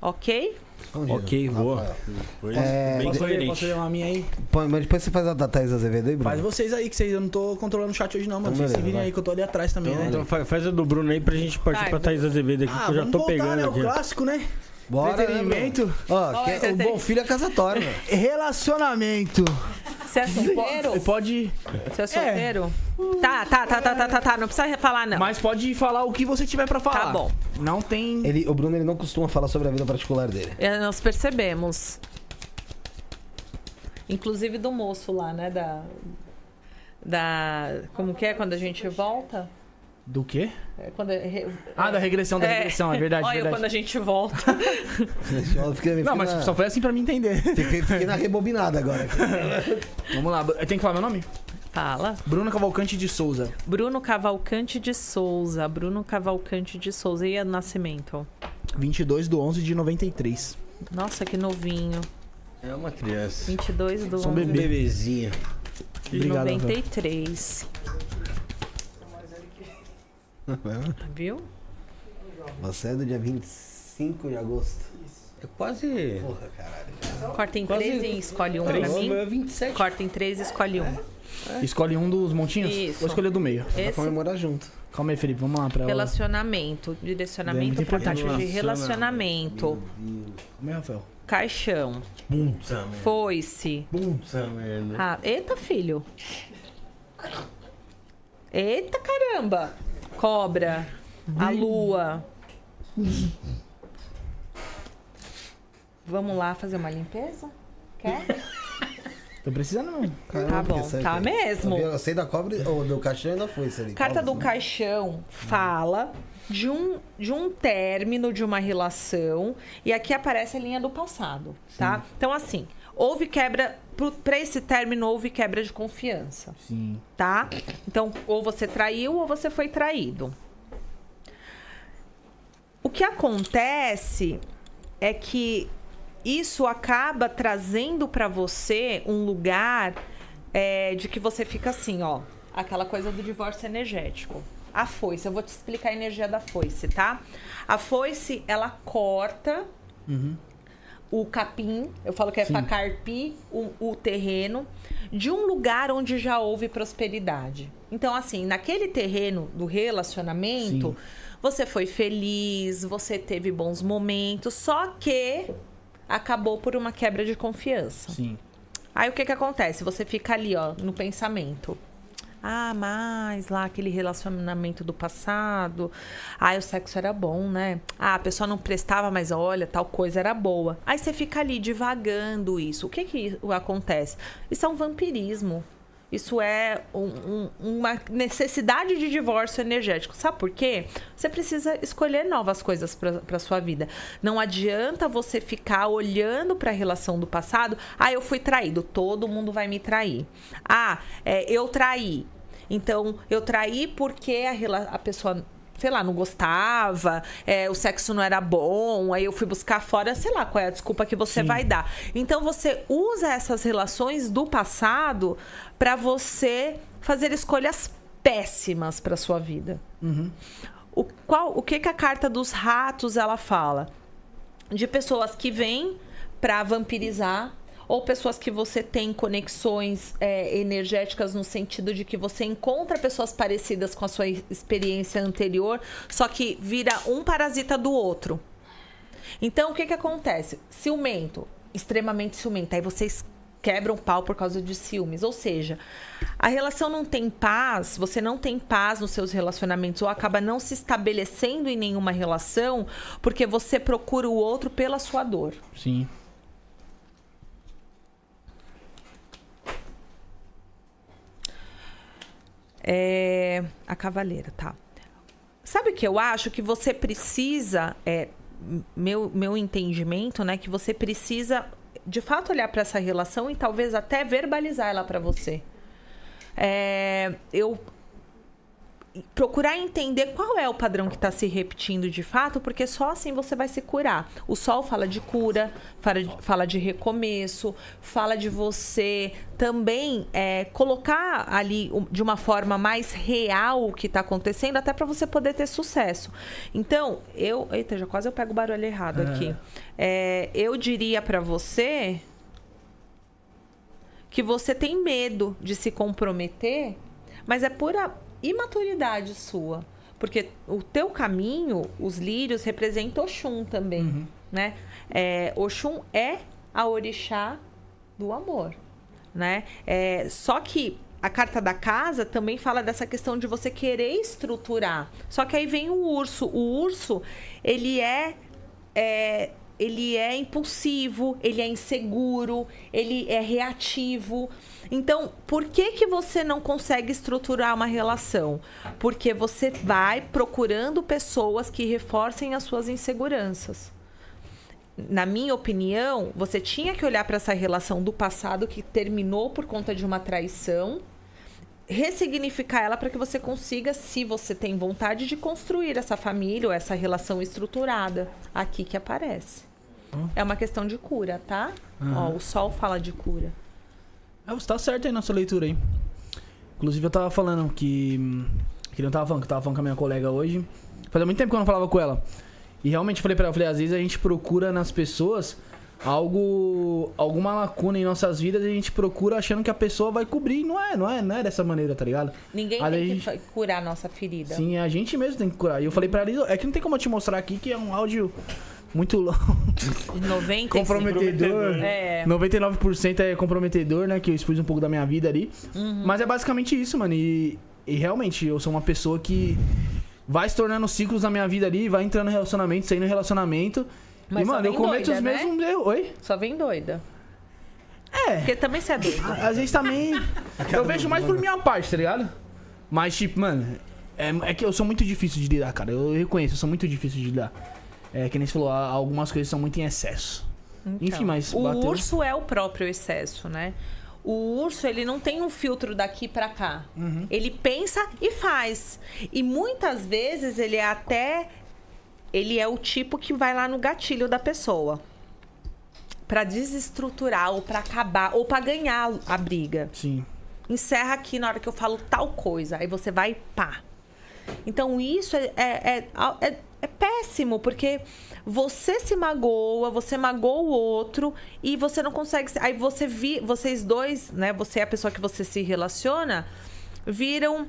Ok? Escondido. Ok, boa. Foi É, bem Posso ler, posso ler uma minha aí? Põe, mas depois você faz a da Thaís Azevedo aí, Bruno. Faz vocês aí, que vocês, eu não tô controlando o chat hoje não, mano. Então, Vocês se virem vai. aí que eu tô ali atrás também, né? Então fa- faz a do Bruno aí pra gente partir Vai, pra Thaís Azevedo aqui, Ah, que eu já tô voltar, pegando né? O aqui. clássico, né? Bora, né, Entretenimento. Bruno? Ó, que é é- o bom filho é casatório, né? Relacionamento. Você é solteiro? Pode. Você é solteiro? Tá, tá, tá, tá, tá, tá, tá. Não precisa falar, não. Mas pode falar o que você tiver pra falar. Tá bom. Não tem. Ele, o Bruno ele não costuma falar sobre a vida particular dele. É, Nós percebemos. Inclusive do moço lá, né? Da. Da. Como que é quando a gente volta? Do quê? É quando é re- Ah, da regressão, da É. regressão, é verdade, Olha, verdade. quando a gente volta. Fiquei- Não, mas na- só foi assim pra mim entender. Fiquei, fiquei na rebobinada agora. Vamos lá, tem que falar meu nome? Fala. Bruno Cavalcante de Souza. Bruno Cavalcante de Souza. Bruno Cavalcante de Souza. E o nascimento? 22 do 11 de 93. Nossa, que novinho. É uma criança. 22 do Sou um 11 bebê. Bebezinha. de Obrigado, 93. Viu? Você é do dia 26. 5 de agosto. É quase. Porra, caralho. Corta em Quase- três e escolhe um pra mim. é 27. Corta em três e escolhe um. Escolhe um dos montinhos? Isso. Vou escolher do meio. Esse comemorar junto. Calma aí, Felipe. Vamos lá pra ela. relacionamento, É direcionamento pra importante. parte de relacionamento, Calma aí, Rafael. caixão, Puta merda. foice. Puta merda. Ah, eita, filho. Eita, caramba. Cobra, a lua. Vamos lá fazer uma limpeza? Quer? Tô precisando não. Tá bom, porque tá sabe- mesmo. Eu sei da cobra ou do caixão ainda foi isso ali. Carta do Calma. caixão fala de um, de um término de uma relação e aqui aparece a linha do passado, tá? Então, assim, houve quebra. Pra esse término, houve quebra de confiança, Sim. tá? Então, ou você traiu ou você foi traído. O que acontece é que isso acaba trazendo pra você um lugar é, de que você fica assim, ó. Aquela coisa do divórcio energético. A foice, eu vou te explicar a energia da foice, tá? A foice, ela corta o capim, eu falo que é para carpir o, o terreno de um lugar onde já houve prosperidade. Então, assim, naquele terreno do relacionamento, Sim. você foi feliz, você teve bons momentos, só que acabou por uma quebra de confiança. Sim. Aí o que que acontece? Você fica ali, ó, no pensamento. Ah, mas lá aquele relacionamento do passado. Ah, o sexo era bom, né? Ah, a pessoa não prestava, mas olha, tal coisa era boa. Aí você fica ali divagando isso. O que que acontece? Isso é um vampirismo. Isso é um- um- uma necessidade de divórcio energético. Sabe por quê? Você precisa escolher novas coisas para sua vida. Não adianta você ficar olhando para a relação do passado. Ah, eu fui traído. Todo mundo vai me trair. Ah, é, eu traí. Então, eu traí porque a, a pessoa sei lá, não gostava, é, o sexo não era bom, aí eu fui buscar fora, sei lá qual é a desculpa que você vai dar. Então você usa essas relações do passado para você fazer escolhas péssimas para sua vida. O, qual, o que, que a carta dos ratos ela fala? De pessoas que vêm para vampirizar ou pessoas que você tem conexões é, energéticas no sentido de que você encontra pessoas parecidas com a sua experiência anterior, só que vira um parasita do outro. Então, o que que acontece? Ciumento, extremamente ciumento. Aí vocês quebram pau por causa de ciúmes. Ou seja, a relação não tem paz, você não tem paz nos seus relacionamentos ou acaba não se estabelecendo em nenhuma relação porque você procura o outro pela sua dor. Sim. É, a cavaleira, tá. Sabe o que eu acho? Que você precisa, é, meu, meu entendimento, né? Que você precisa, de fato, olhar para essa relação e talvez até verbalizar ela para você. É, eu procurar entender qual é o padrão que está se repetindo de fato, porque só assim você vai se curar. O sol fala de cura, fala de, fala de recomeço, fala de você também é, colocar ali de uma forma mais real o que está acontecendo, até para você poder ter sucesso. Então, eu. Eita, já quase eu pego o barulho errado aqui. É, eu diria para você que você tem medo de se comprometer, mas é pura imaturidade sua. Porque o teu caminho, os lírios, representam Oxum também, né? É, Oxum é a orixá do amor, né? É, só que a carta da casa também fala dessa questão de você querer estruturar. Só que aí vem o urso. O urso, ele é, é ele é impulsivo, ele é inseguro, ele é reativo. Então, por que que você não consegue estruturar uma relação? Porque você vai procurando pessoas que reforcem as suas inseguranças. Na minha opinião, você tinha que olhar para essa relação do passado que terminou por conta de uma traição, ressignificar ela para que você consiga, se você tem vontade de construir essa família ou essa relação estruturada aqui que aparece. É uma questão de cura, tá? Ó, o sol fala de cura. Ah, você tá certo aí na sua leitura aí. Inclusive eu tava falando que. Que não tava falando, que eu tava falando com a minha colega hoje. Fazia muito tempo que eu não falava com ela. E realmente eu falei pra ela, eu falei, às vezes a gente procura nas pessoas algo. alguma lacuna em nossas vidas e a gente procura achando que a pessoa vai cobrir. Não é, não é, não é dessa maneira, tá ligado? Ninguém Aí tem a que gente- fa- curar a nossa ferida. Sim, a gente mesmo tem que curar. E eu falei pra ela, é que não tem como eu te mostrar aqui que é um áudio muito longo. 95. comprometedor. É. 99% é comprometedor, né? Que eu expus um pouco da minha vida ali. Uhum. Mas é basicamente isso, mano. E, e realmente, eu sou uma pessoa que vai se tornando ciclos na minha vida ali, vai entrando em relacionamento, saindo em relacionamento. Mas e, mano, eu cometo doida, os né? mesmos erros. Oi? Só vem doida. É. Porque também você é doida. Às vezes também. eu vejo mais por minha parte, tá ligado? Mas, tipo, mano, é, é que eu sou muito difícil de lidar, cara. Eu reconheço, eu sou muito difícil de lidar. É que nem você falou, algumas coisas são muito em excesso. Enfim, mas. Então, o bateu- urso é o próprio excesso, né? O urso, ele não tem um filtro daqui pra cá. Uhum. Ele pensa e faz. E muitas vezes ele é até ele é o tipo que vai lá no gatilho da pessoa. Pra desestruturar ou pra acabar ou pra ganhar a briga. Sim. Encerra aqui na hora que eu falo tal coisa. Aí você vai e pá. Então isso é, é, é, é- é péssimo, porque você se magoa, você magoa o outro e você não consegue. se- Aí você vi, vocês dois, né? Você é a pessoa que você se relaciona, viram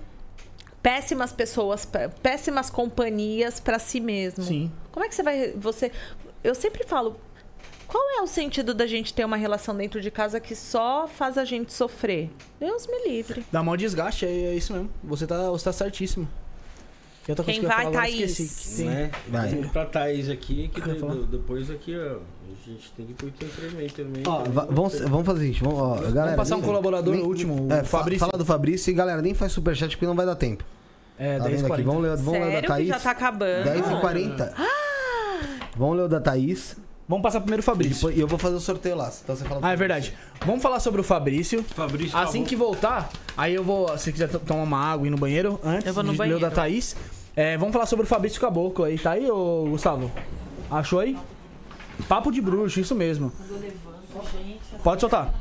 péssimas pessoas, pé- péssimas companhias pra si mesmo. Sim. Como é que você vai. Você. Eu sempre falo. Qual é o sentido da gente ter uma relação dentro de casa que só faz a gente sofrer? Deus me livre. Dá mal desgaste, é, é isso mesmo. Você tá, você tá certíssimo. E outra Quem coisa que eu ia vai, falar agora, Thaís? esqueci. Que tem- Né? Vai. Vamos pra Thaís aqui, que Eu falar. do- depois aqui, ó, a gente tem que ir pro entretenimento também. Ó, também. va- vamos, vamos fazer isso. Vamos, ó, galera, passar um nem- colaborador nem- no último, o É, fa- Fabrício. Fala do Fabrício e galera, nem faz superchat porque não vai dar tempo. É, Tá 10 vendo aqui? Vamos ler, vamos ler o da Sério que Thaís. já tá acabando? 10 e 40. Vamos ler o da Thaís. Vamos passar primeiro o E Fabrício. depois- e eu vou fazer o sorteio lá. Então você fala Ah, é verdade. Vamos falar sobre o Fabrício. Fabrício Assim acabou. que voltar, aí eu vou. Se quiser to- tomar uma água e ir no banheiro, antes Eu vou no de ler o da banheiro. Thaís. é, vamos falar sobre o Fabrício Caboclo aí. Tá aí, ô Gustavo? Achou aí? Papo de bruxo, isso mesmo. Pode soltar.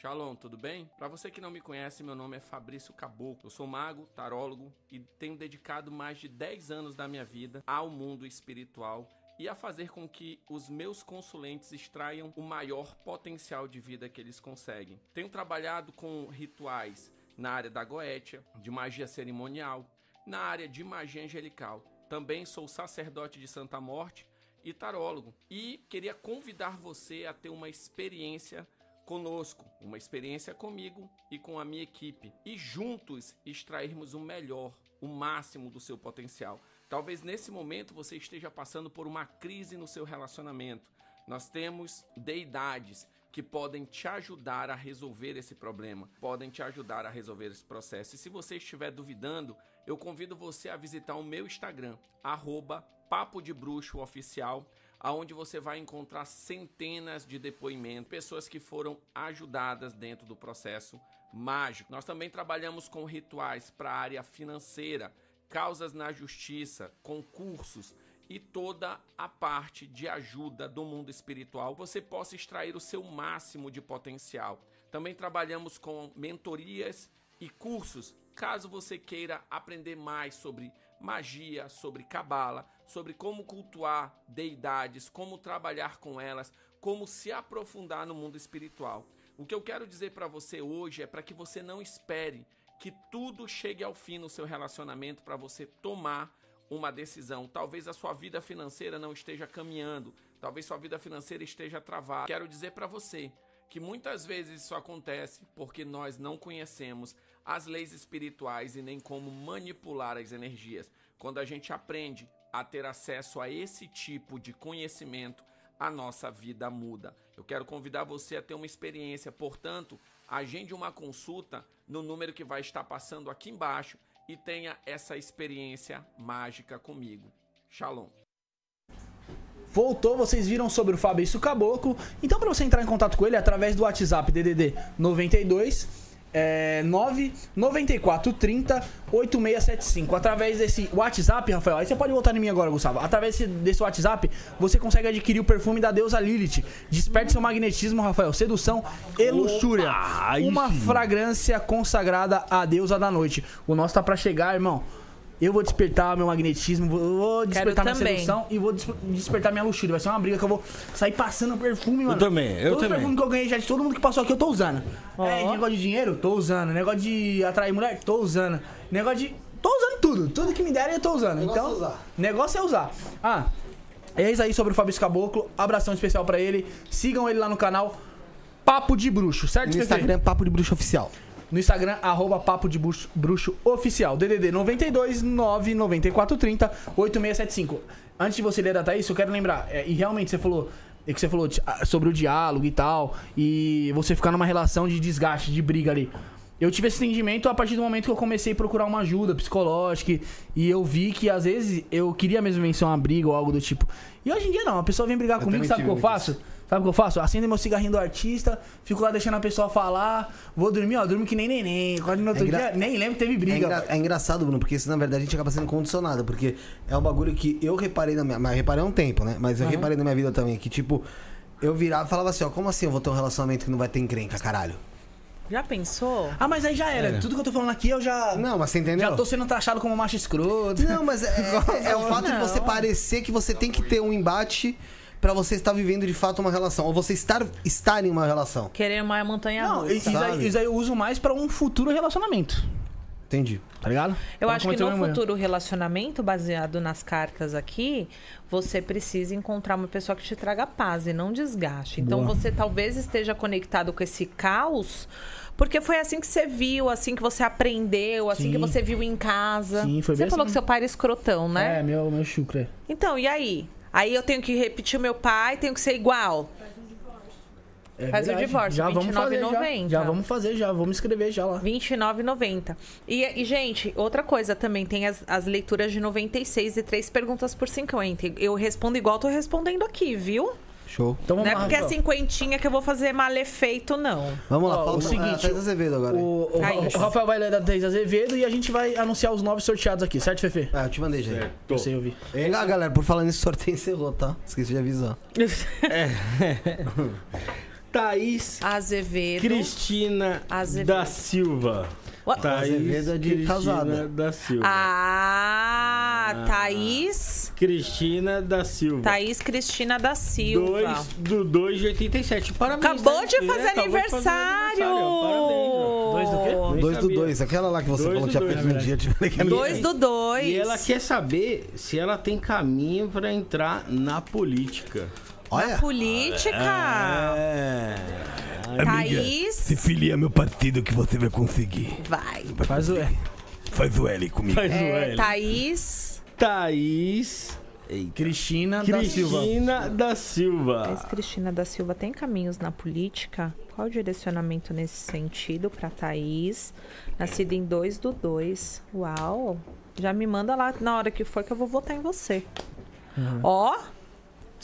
Shalom, tudo bem? Para você que não me conhece, meu nome é Fabrício Caboclo. Eu sou mago, tarólogo e tenho dedicado mais de 10 anos da minha vida ao mundo espiritual e a fazer com que os meus consulentes extraiam o maior potencial de vida que eles conseguem. Tenho trabalhado com rituais na área da goétia, de magia cerimonial, na área de magia angelical. Também sou sacerdote de Santa Morte e tarólogo. E queria convidar você a ter uma experiência conosco, uma experiência comigo e com a minha equipe e juntos extrairmos o melhor, o máximo do seu potencial. Talvez nesse momento você esteja passando por uma crise no seu relacionamento. Nós temos deidades que podem te ajudar a resolver esse problema, podem te ajudar a resolver esse processo. E se você estiver duvidando, eu convido você a visitar o meu Instagram, arroba Papo de aonde você vai encontrar centenas de depoimentos, pessoas que foram ajudadas dentro do processo mágico. Nós também trabalhamos com rituais para a área financeira, causas na justiça, concursos e toda a parte de ajuda do mundo espiritual, você possa extrair o seu máximo de potencial. Também trabalhamos com mentorias e cursos, caso você queira aprender mais sobre magia, sobre cabala, sobre como cultuar deidades, como trabalhar com elas, como se aprofundar no mundo espiritual. O que eu quero dizer para você hoje é para que você não espere que tudo chegue ao fim no seu relacionamento para você tomar uma decisão. Talvez a sua vida financeira não esteja caminhando, talvez sua vida financeira esteja travada. Quero dizer para você que muitas vezes isso acontece porque nós não conhecemos as leis espirituais e nem como manipular as energias. Quando a gente aprende a ter acesso a esse tipo de conhecimento, a nossa vida muda. Eu quero convidar você a ter uma experiência, portanto, agende uma consulta no número que vai estar passando aqui embaixo e tenha essa experiência mágica comigo. Shalom. Voltou, vocês viram sobre o Fabrício Caboclo. Então, para você entrar em contato com ele, é através do WhatsApp DDD 92 é, 99430 8675. Através desse WhatsApp, Rafael, aí você pode voltar em mim agora, Gustavo. Através desse, WhatsApp, você consegue adquirir o perfume da deusa Lilith. Desperte seu magnetismo, Rafael. Sedução e luxúria. aí Uma fragrância consagrada à deusa da noite. O nosso tá pra chegar, irmão. Eu vou despertar meu magnetismo, vou- eu despertar minha sedução e vou des- despertar minha luxúria. Vai ser uma briga que eu vou sair passando perfume, mano. também, eu Todos os também. perfumes que eu ganhei já de todo mundo que passou aqui, eu tô usando. Ó. É, negócio de dinheiro, tô usando. Negócio de atrair mulher, tô usando. Negócio de. Tô usando tudo. Tudo que me derem eu tô usando. Negócio então, é usar. negócio é usar. Ah, é isso aí sobre o Fabrício Caboclo. Abração especial pra ele. Sigam ele lá no canal Papo de Bruxo, certo, No? Instagram, Papo de Bruxo Oficial. No Instagram, arroba Papo de Bruxo, Bruxo Oficial. DDD 92 99430 8675. Antes de você ler a Thaís, eu quero lembrar, é, e realmente você falou, é que você falou ah, sobre o diálogo e tal, e você ficar numa relação de desgaste, de briga ali. Eu tive esse entendimento a partir do momento que eu comecei a procurar uma ajuda psicológica e- eu vi que às vezes eu queria mesmo vencer uma briga ou algo do tipo. E hoje em dia não, a pessoa vem brigar Eu comigo, sabe o que eu faço? Sabe o que eu faço? Acendo meu cigarrinho do artista, fico lá deixando a pessoa falar, vou dormir, ó, durmo que nem neném. Quase no outro É engra- dia, nem lembro que teve É, briga. engra- é engraçado, Bruno, porque isso na verdade a gente acaba sendo condicionado, porque é um bagulho que eu reparei na minha. Mas reparei há um tempo, né? Mas eu reparei na minha vida também, que tipo, eu virava e falava assim, ó, como assim eu vou ter um relacionamento que não vai ter encrenca, caralho? Já pensou? Ah, mas aí já era. Tudo que eu tô falando aqui eu já. Não, mas você entendeu? Já tô sendo taxado como macho escroto. Não, mas é, é- é o fato de Não. você parecer que você tem que ter um embate pra você estar vivendo de fato uma relação. Ou você estar, estar em uma relação. Querer uma montanha Não, russa. isso aí, isso aí eu uso mais pra um futuro relacionamento. Entendi. Tá ligado? Eu Então, acho que no futuro relacionamento, baseado nas cartas aqui, você precisa encontrar uma pessoa que te traga paz e não desgaste. Então Boa. você talvez esteja conectado com esse caos, porque foi assim que você viu, assim que você aprendeu, assim Sim. que você viu em casa. Sim, foi você bem falou assim. que seu pai era escrotão, né? É, meu, meu chucre. Então, e aí? Aí eu tenho que repetir o meu pai, tenho que ser igual. É Faz o verdade. divórcio, já vamos fazer, já. 29,90. Já vamos fazer, já. Vamos escrever já lá. R$29,90. E, e, gente, outra coisa também, tem as, as leituras de 96 e três perguntas por 50. Eu respondo igual tô respondendo aqui, viu? Show. Então vamos não é lá, porque é cinquentinha que eu vou fazer malefeito, não. Vamos lá, Ó, fala o seguinte, Thaís Azevedo agora. O, o, Aí. o Rafael vai ler da Thaís Azevedo e a gente vai anunciar os novos sorteados aqui, certo, Fefe? Ah, eu te mandei, gente. Eu sei ouvir. Ah, galera, por falar nisso, o sorteio encerrou, tá? Esqueci de avisar. Thaís Azevedo. Cristina Azevedo. da Silva. What? Thaís Azevedo é de Cristina casada. da Silva. Ah, Thaís. Cristina da Silva. Thaís Cristina da Silva. 2 do 2 de 87. Parabéns. Acabou de É, fazer acabou de fazer aniversário. aniversário. Dois do quê? Parabéns. Nem Dois do sabia. dois, aquela lá que você Dois falou do que tinha dois, feito um dia. Tipo, que Dois do dois. E ela quer saber se ela tem caminho pra entrar na política. Olha, Política. É. Thaís. filia meu partido que você vai conseguir. Vai. Faz o. É. Faz o L comigo. Faz o É, L. Thaís. Thaís. Eita. Cristina, da Silva. Cristina da Silva. Thaís Cristina da Silva tem caminhos na política? Qual o direcionamento nesse sentido para Thaís? Nascida em 2 do 2. Uau! Já me manda lá na hora que for que eu vou votar em você. Ó! Saiu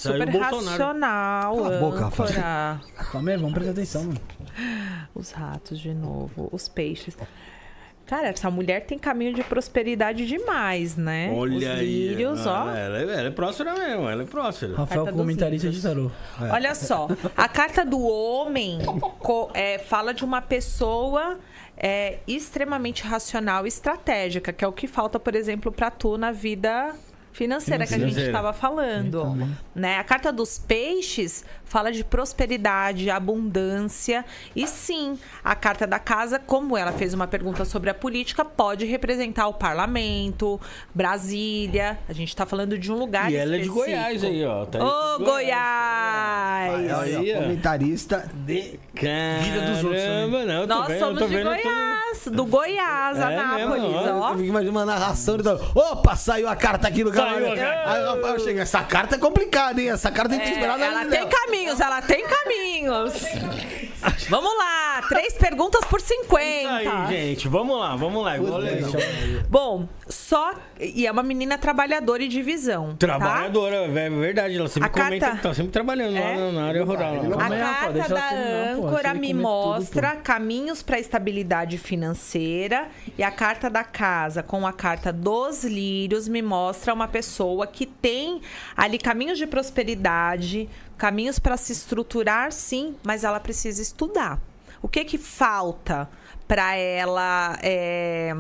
Super racional, Cala a boca, âncora. Calma aí, vamos prestar atenção, mano. Os ratos de novo, os peixes. Cara, essa mulher tem caminho de prosperidade demais, né? Olha os aí. lírios, Ah, ó. Ela, é- ela é próspera mesmo, ela é próspera. Rafael, Carta comentarista de tarô. Olha só, a carta do homem é, fala de uma pessoa é, extremamente racional e estratégica, que é o que falta, por exemplo, para tu na vida financeira que a gente Financeira. estava falando. Né? A carta dos peixes fala de prosperidade, abundância. E sim, a carta da casa, como ela fez uma pergunta sobre a política, pode representar o parlamento, Brasília. A gente está falando de um lugar E ela é de específico. Goiás aí, ó. Thaís Ô, de Goiás! Aí, ó. comentarista de. Caramba, Vida dos outros, né? não, eu tô Nós vendo, eu somos de vendo Goiás, do Goiás, É Anápolis, mesmo, ó. Eu imaginando uma narração e tal. Opa, saiu a carta aqui no canal. Aí chega. Essa carta é complicada, hein? Essa carta tem que É, esperar na ela tem dela. Caminhos, ela tem caminhos. Vamos lá, três perguntas por 50. Aí, gente, vamos lá, vamos lá. Igual. Bom, só. E é uma menina trabalhadora e de visão. tá? Trabalhadora, é verdade. Ela sempre A comenta carta- que tá sempre trabalhando É? lá na- área rural. lá. A carta da terminar, âncora me comer tudo, mostra caminhos para estabilidade financeira e a carta da casa com a carta dos lírios me mostra uma pessoa que tem ali caminhos de prosperidade, caminhos para se estruturar, sim, mas ela precisa estudar. O que que falta para ela é,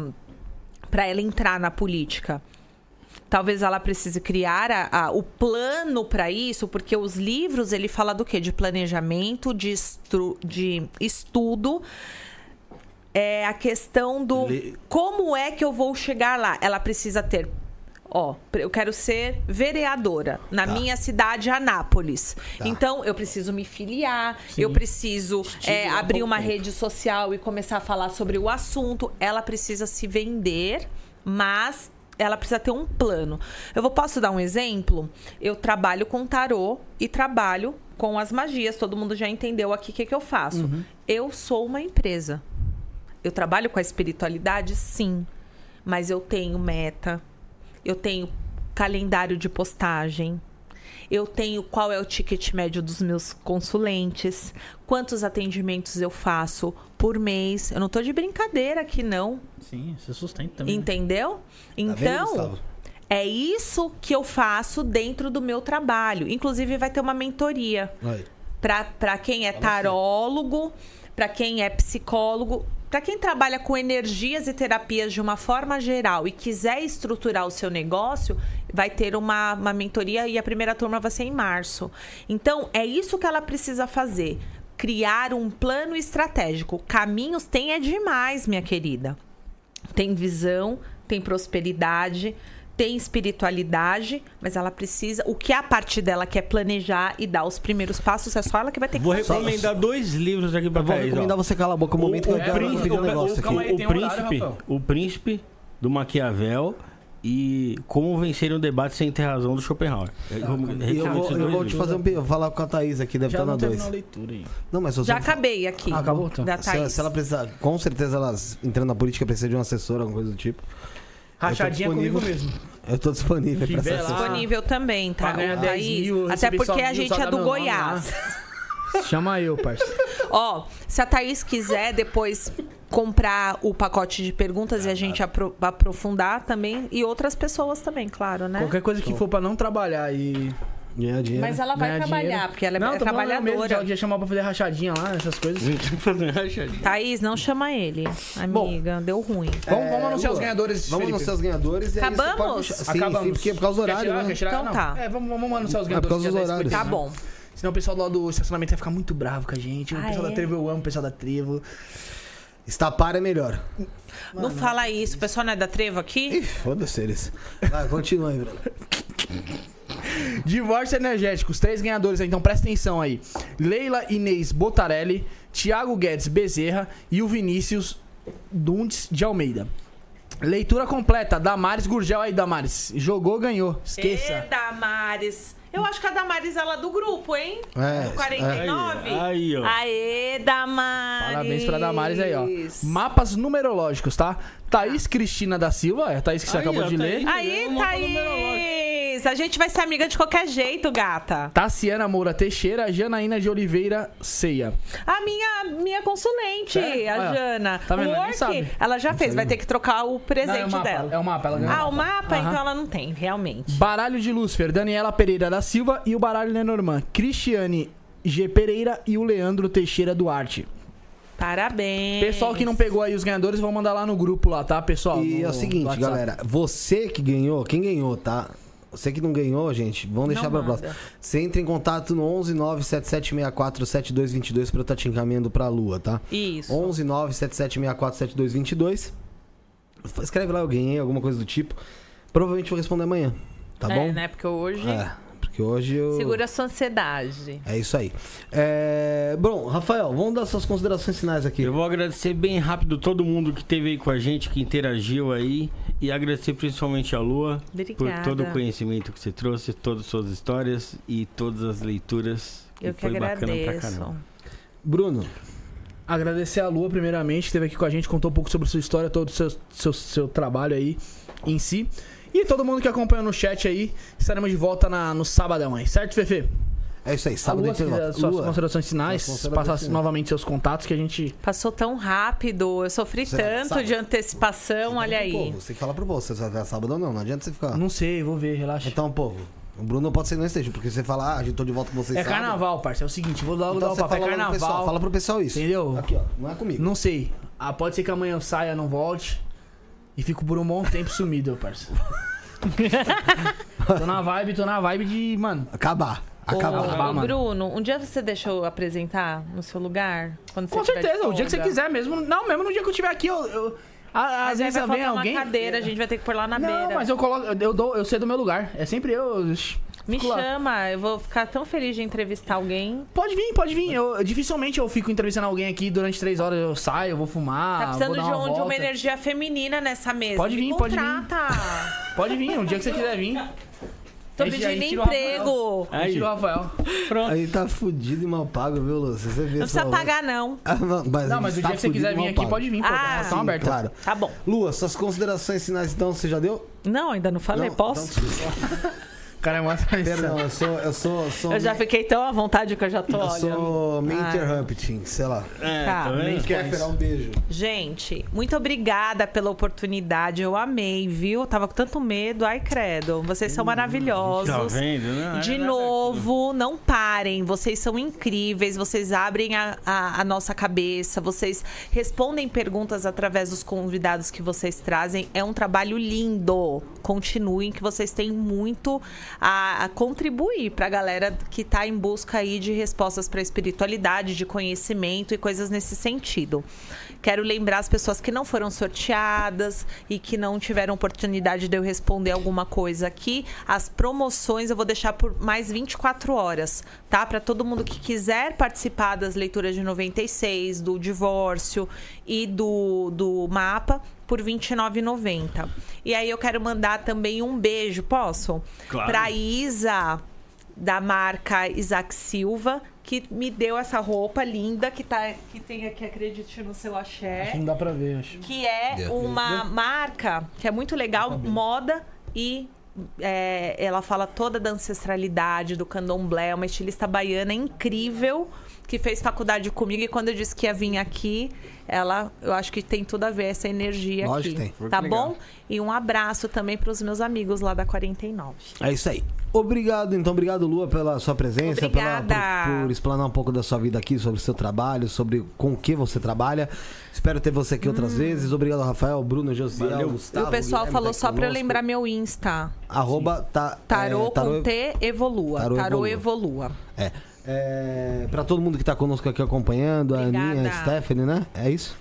para ela entrar na política. Talvez ela precise criar a- a- o plano para isso, porque os livros ele fala do quê? De planejamento, de, estru- de estudo. É a questão do Le- como é que eu vou chegar lá. Ela precisa ter Ó, eu quero ser vereadora na minha cidade, Anápolis. Tá. Então, eu preciso me filiar, eu preciso é, abrir uma tempo. rede social e começar a falar sobre o assunto. Ela precisa se vender, mas ela precisa ter um plano. Eu vou, posso dar um exemplo? Eu trabalho com tarô e trabalho com as magias. Todo mundo já entendeu aqui o que, que eu faço. Eu sou uma empresa. Eu trabalho com a espiritualidade, sim. Mas eu tenho meta, eu tenho calendário de postagem, eu tenho qual é o ticket médio dos meus consulentes, quantos atendimentos eu faço por mês. Eu não tô de brincadeira aqui, não. Sim, você sustenta também. né? Entendeu? Tá vendo, Então, é isso que eu faço dentro do meu trabalho. Inclusive, vai ter uma mentoria para quem é tarólogo, para quem é psicólogo, para quem trabalha com energias e terapias de uma forma geral e quiser estruturar o seu negócio, vai ter uma, uma mentoria e a primeira turma vai ser em março. Então, é isso que ela precisa fazer. Criar um plano estratégico. Caminhos tem é demais, minha querida. Tem visão, tem prosperidade, tem espiritualidade, mas ela precisa. O que a parte dela quer planejar e dar os primeiros passos é só ela que vai ter que Vou fazer. recomendar dois livros aqui pra Eu vou Thaís, ó. recomendar você calar a boca um momento que eu o, quero príncipe, pedir um o- negócio o- aqui. aí, o horário, príncipe, Rafael. o príncipe do Maquiavel e como vencer um debate sem ter razão do Schopenhauer. Eu E eu recomendo vou, eu vou te fazer um eu vou falar com a Thaís aqui, deve Já estar na não 2. terminou a leitura aí. Não, mas Já acabei aqui. Ah, acabou, então. Da se, se ela precisar, com certeza elas entrando na política precisa de um assessor, alguma coisa do tipo. Rachadinha disponível. comigo mesmo. Eu tô disponível pra essa. Disponível também, tá? Pra ganhar Ô, 10 Thaís? mil, Até receber porque a mil, gente só é do meu nome Goiás. Chama eu, parceiro. Ó, se a Thaís quiser depois comprar o pacote de perguntas e a gente apro- aprofundar também, e outras pessoas também, claro, né? Qualquer coisa que for pra não trabalhar e. Ganhar dinheiro. Mas ela vai ganhar trabalhar, dinheiro. porque ela é não, tô falando eu mesmo, trabalhadora. já, já chamar pra fazer rachadinha lá, essas coisas. Fazer rachadinha. Thaís, não chama ele. Amiga, deu ruim. Vamos, vamos anunciar Lua, os ganhadores. Vamos Felipe. anunciar os ganhadores e aí você Acabamos? pode puxar- Sim, Acabamos. sim, porque é por causa do Quer horário, tirar? né? Tirar? Então Não. tá. É, vamos, vamos anunciar os É por ganhadores. causa dos tá horários. Tá explicado. bom. Senão o pessoal lá do estacionamento vai ficar muito bravo com a gente. O Ah, pessoal é? da Trevo, eu amo o pessoal da Trevo. Estapar é melhor. Não fala isso. O pessoal não é da Trevo aqui? Ih, foda-se eles. Vai, continua aí, Bruno. Divórcio energético, os três ganhadores aí, então presta atenção aí. Leila Inês Botarelli, Thiago Guedes Bezerra e o Vinícius Dundes de Almeida. Leitura completa, Damares Gurgel aí, Damares. Jogou, ganhou. Esqueça. Ê, Damares. Eu acho que a Damares ela é do grupo, hein? É, do 49. Aí, aí, ó. Aê, Damares. Parabéns pra Damares aí, ó. Mapas numerológicos, tá? Thaís Cristina da Silva, é a Thaís que você Aí, acabou de ler. Aí, numerológico. Thaís. A gente vai ser amiga de qualquer jeito, gata. Tassiana Moura Teixeira, Janaína de Oliveira Ceia. A minha, minha consulente, Sério? a Olha, Jana. tá vendo? Work, sabe. ela já fez, vai ter que trocar o presente Não, é o mapa, dela. É o mapa, ela ganhou. Ah, o mapa? Então ela não tem, realmente. Baralho de Lúcifer, Daniela Pereira da Silva e o baralho Lenormand, Cristiane G. Pereira e o Leandro Teixeira Duarte. Parabéns. Pessoal que não pegou aí os ganhadores, vão mandar lá no grupo lá, tá, pessoal? E No- é o seguinte, galera. Você que ganhou, quem ganhou, tá? Você que não ganhou, gente, vamos deixar manda. próxima. Você entra em contato no 11 97764 7222 pra eu estar te encaminhando pra lua, tá? Isso. 11 97764 7222. Escreve lá, eu ganhei, alguma coisa do tipo. Provavelmente vou responder amanhã, tá é, bom? né? Porque hoje É, porque hoje eu... segura a sua ansiedade. É isso aí. É... Bom, Rafael, vamos dar suas considerações finais aqui. Eu vou agradecer bem rápido todo mundo que esteve aí com a gente, que interagiu aí. E agradecer principalmente a Lua por Obrigada. todo o conhecimento que você trouxe, todas as suas histórias e todas as leituras. Eu que foi bacana pra agradeço. caramba. Bruno, Agradecer a Lua, primeiramente, que esteve aqui com a gente, contou um pouco sobre sua história, todo o seu, seu, seu trabalho aí em si. E todo mundo que acompanhou no chat aí, estaremos de volta na, no sabadão aí, certo, Fefe? é isso aí. Sábado Lua, a gente volta. suas Lua, considerações finais, passar novamente seus contatos que a gente... Passou tão rápido, eu sofri Será? tanto Sabe? de antecipação, olha Pro aí. povo, Você tem que falar pro povo, se você vai sábado ou não, não adianta você ficar. Não sei, vou ver, relaxa. Então, povo, o Bruno pode ser que não esteja, porque você fala, ah, a gente tô de volta com vocês É sábado. carnaval, parça. É o seguinte, vou dar, Então dar o você papo. É fala lá pro carnaval. pessoal, fala pro pessoal isso. Entendeu? Aqui, ó, não é comigo. Não sei. Ah, pode ser que amanhã eu saia, não volte. E fico por um bom tempo sumido, parça. tô na vibe, tô na vibe de, mano. Acabar. Ô, Acabar. Acabar, ô, mano. Bruno, um dia você deixa eu apresentar no seu lugar? Quando você Com certeza, o dia que você quiser mesmo. Não, mesmo no dia que eu estiver aqui, eu. eu a- às vezes vai vem alguém. uma cadeira, a gente vai ter que pôr lá na não, beira. mas eu coloco. Eu, dou, eu sei do meu lugar. É sempre eu. Me fico lá. chama, eu vou ficar tão feliz de entrevistar alguém. Pode vir, pode vir. Eu, dificilmente eu fico entrevistando alguém aqui durante três horas. Eu saio, eu vou fumar. Tá precisando vou dar de, uma um- de uma energia feminina nessa mesa. Pode Me vir, pode vir. contrata. Pode vir, um dia que você quiser vir. Tô pedindo emprego. Aí o Rafael. Aí tá fudido e mal pago, viu, Lúcio? Você vê Não precisa pagar, não. Ah, não, mas, Não, mas o tá dia que você quiser vir aqui, pode vir, pô. Ah, Ah, sim, abertas. Claro. Tá bom. Lua, suas considerações finais então, você já deu? Não, ainda não falei. Não? Posso? Então, cara é uma Perdão, eu sou. Eu sou. eu sou Eu já fiquei tão à vontade que eu já tô, Eu sou meio Ah. interrupting, sei lá. É, Tá. tá vendo? Kéfera, um beijo. Gente, muito obrigada pela oportunidade. Eu amei, viu? Tava com tanto medo. Ai, credo. Vocês são maravilhosos. Tá vendo? né? De É, novo, não parem. Vocês são incríveis. Vocês abrem a, a- a nossa cabeça. Vocês respondem perguntas através dos convidados que vocês trazem. É um trabalho lindo. Continuem, que vocês têm muito a, a contribuir para a galera que está em busca aí de respostas para espiritualidade, de conhecimento e coisas nesse sentido. Quero lembrar as pessoas que não foram sorteadas e que não tiveram oportunidade de eu responder alguma coisa aqui. As promoções eu vou deixar por mais 24 horas, tá? Para todo mundo que quiser participar das leituras de 96, do divórcio e do, do mapa por R$ 29,90. E aí eu quero mandar também um beijo, posso? Claro. Pra Isa da marca Isaac Silva, que me deu essa roupa linda que, tá, que tem aqui, acredite no seu axé Acho que não dá pra ver, acho. que é uma marca que é muito legal, moda e é, ela fala toda da ancestralidade do candomblé, é uma estilista baiana incrível que fez faculdade comigo e quando eu disse que ia vir aqui, ela, eu acho que tem tudo a ver essa energia Lógico aqui, que tem. tá legal. bom? E um abraço também para os meus amigos lá da 49. É isso aí. Obrigado, então, obrigado, Lua, pela sua presença, pela, por, por explanar um pouco da sua vida aqui, sobre o seu trabalho, sobre com o que você trabalha. Espero ter você aqui outras vezes. Obrigado, Rafael, Bruno, Josiel, Valeu. E Gustavo. o pessoal Guilherme falou tá só para eu lembrar meu Insta. Arroba ta, Tarô é, tarô com T evolua. Tarô Tarô, Evolua. evolua. É. É, pra todo mundo que tá conosco aqui acompanhando, a Aninha, a Obrigada. Stephanie, né? É isso?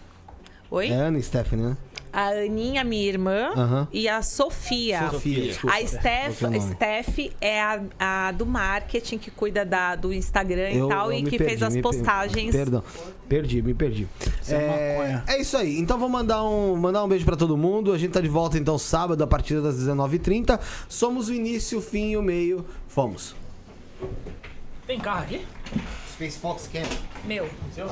Oi? É Ana e Stephanie, né? A Aninha, minha irmã, e a Sofia. Sofia, desculpa. A Steph, é? Steph é a, a do marketing que cuida da, do Instagram e tal e que perdi, fez as per- postagens. Perdão, perdi, me perdi. é É, maconha. é isso aí. Então vou mandar um, mandar um beijo pra todo mundo. A gente tá de volta então sábado a partir das 19h30. Somos o início, o fim e o meio. Fomos. Tem carro aqui? Space Fox Camp. Meu. Seu?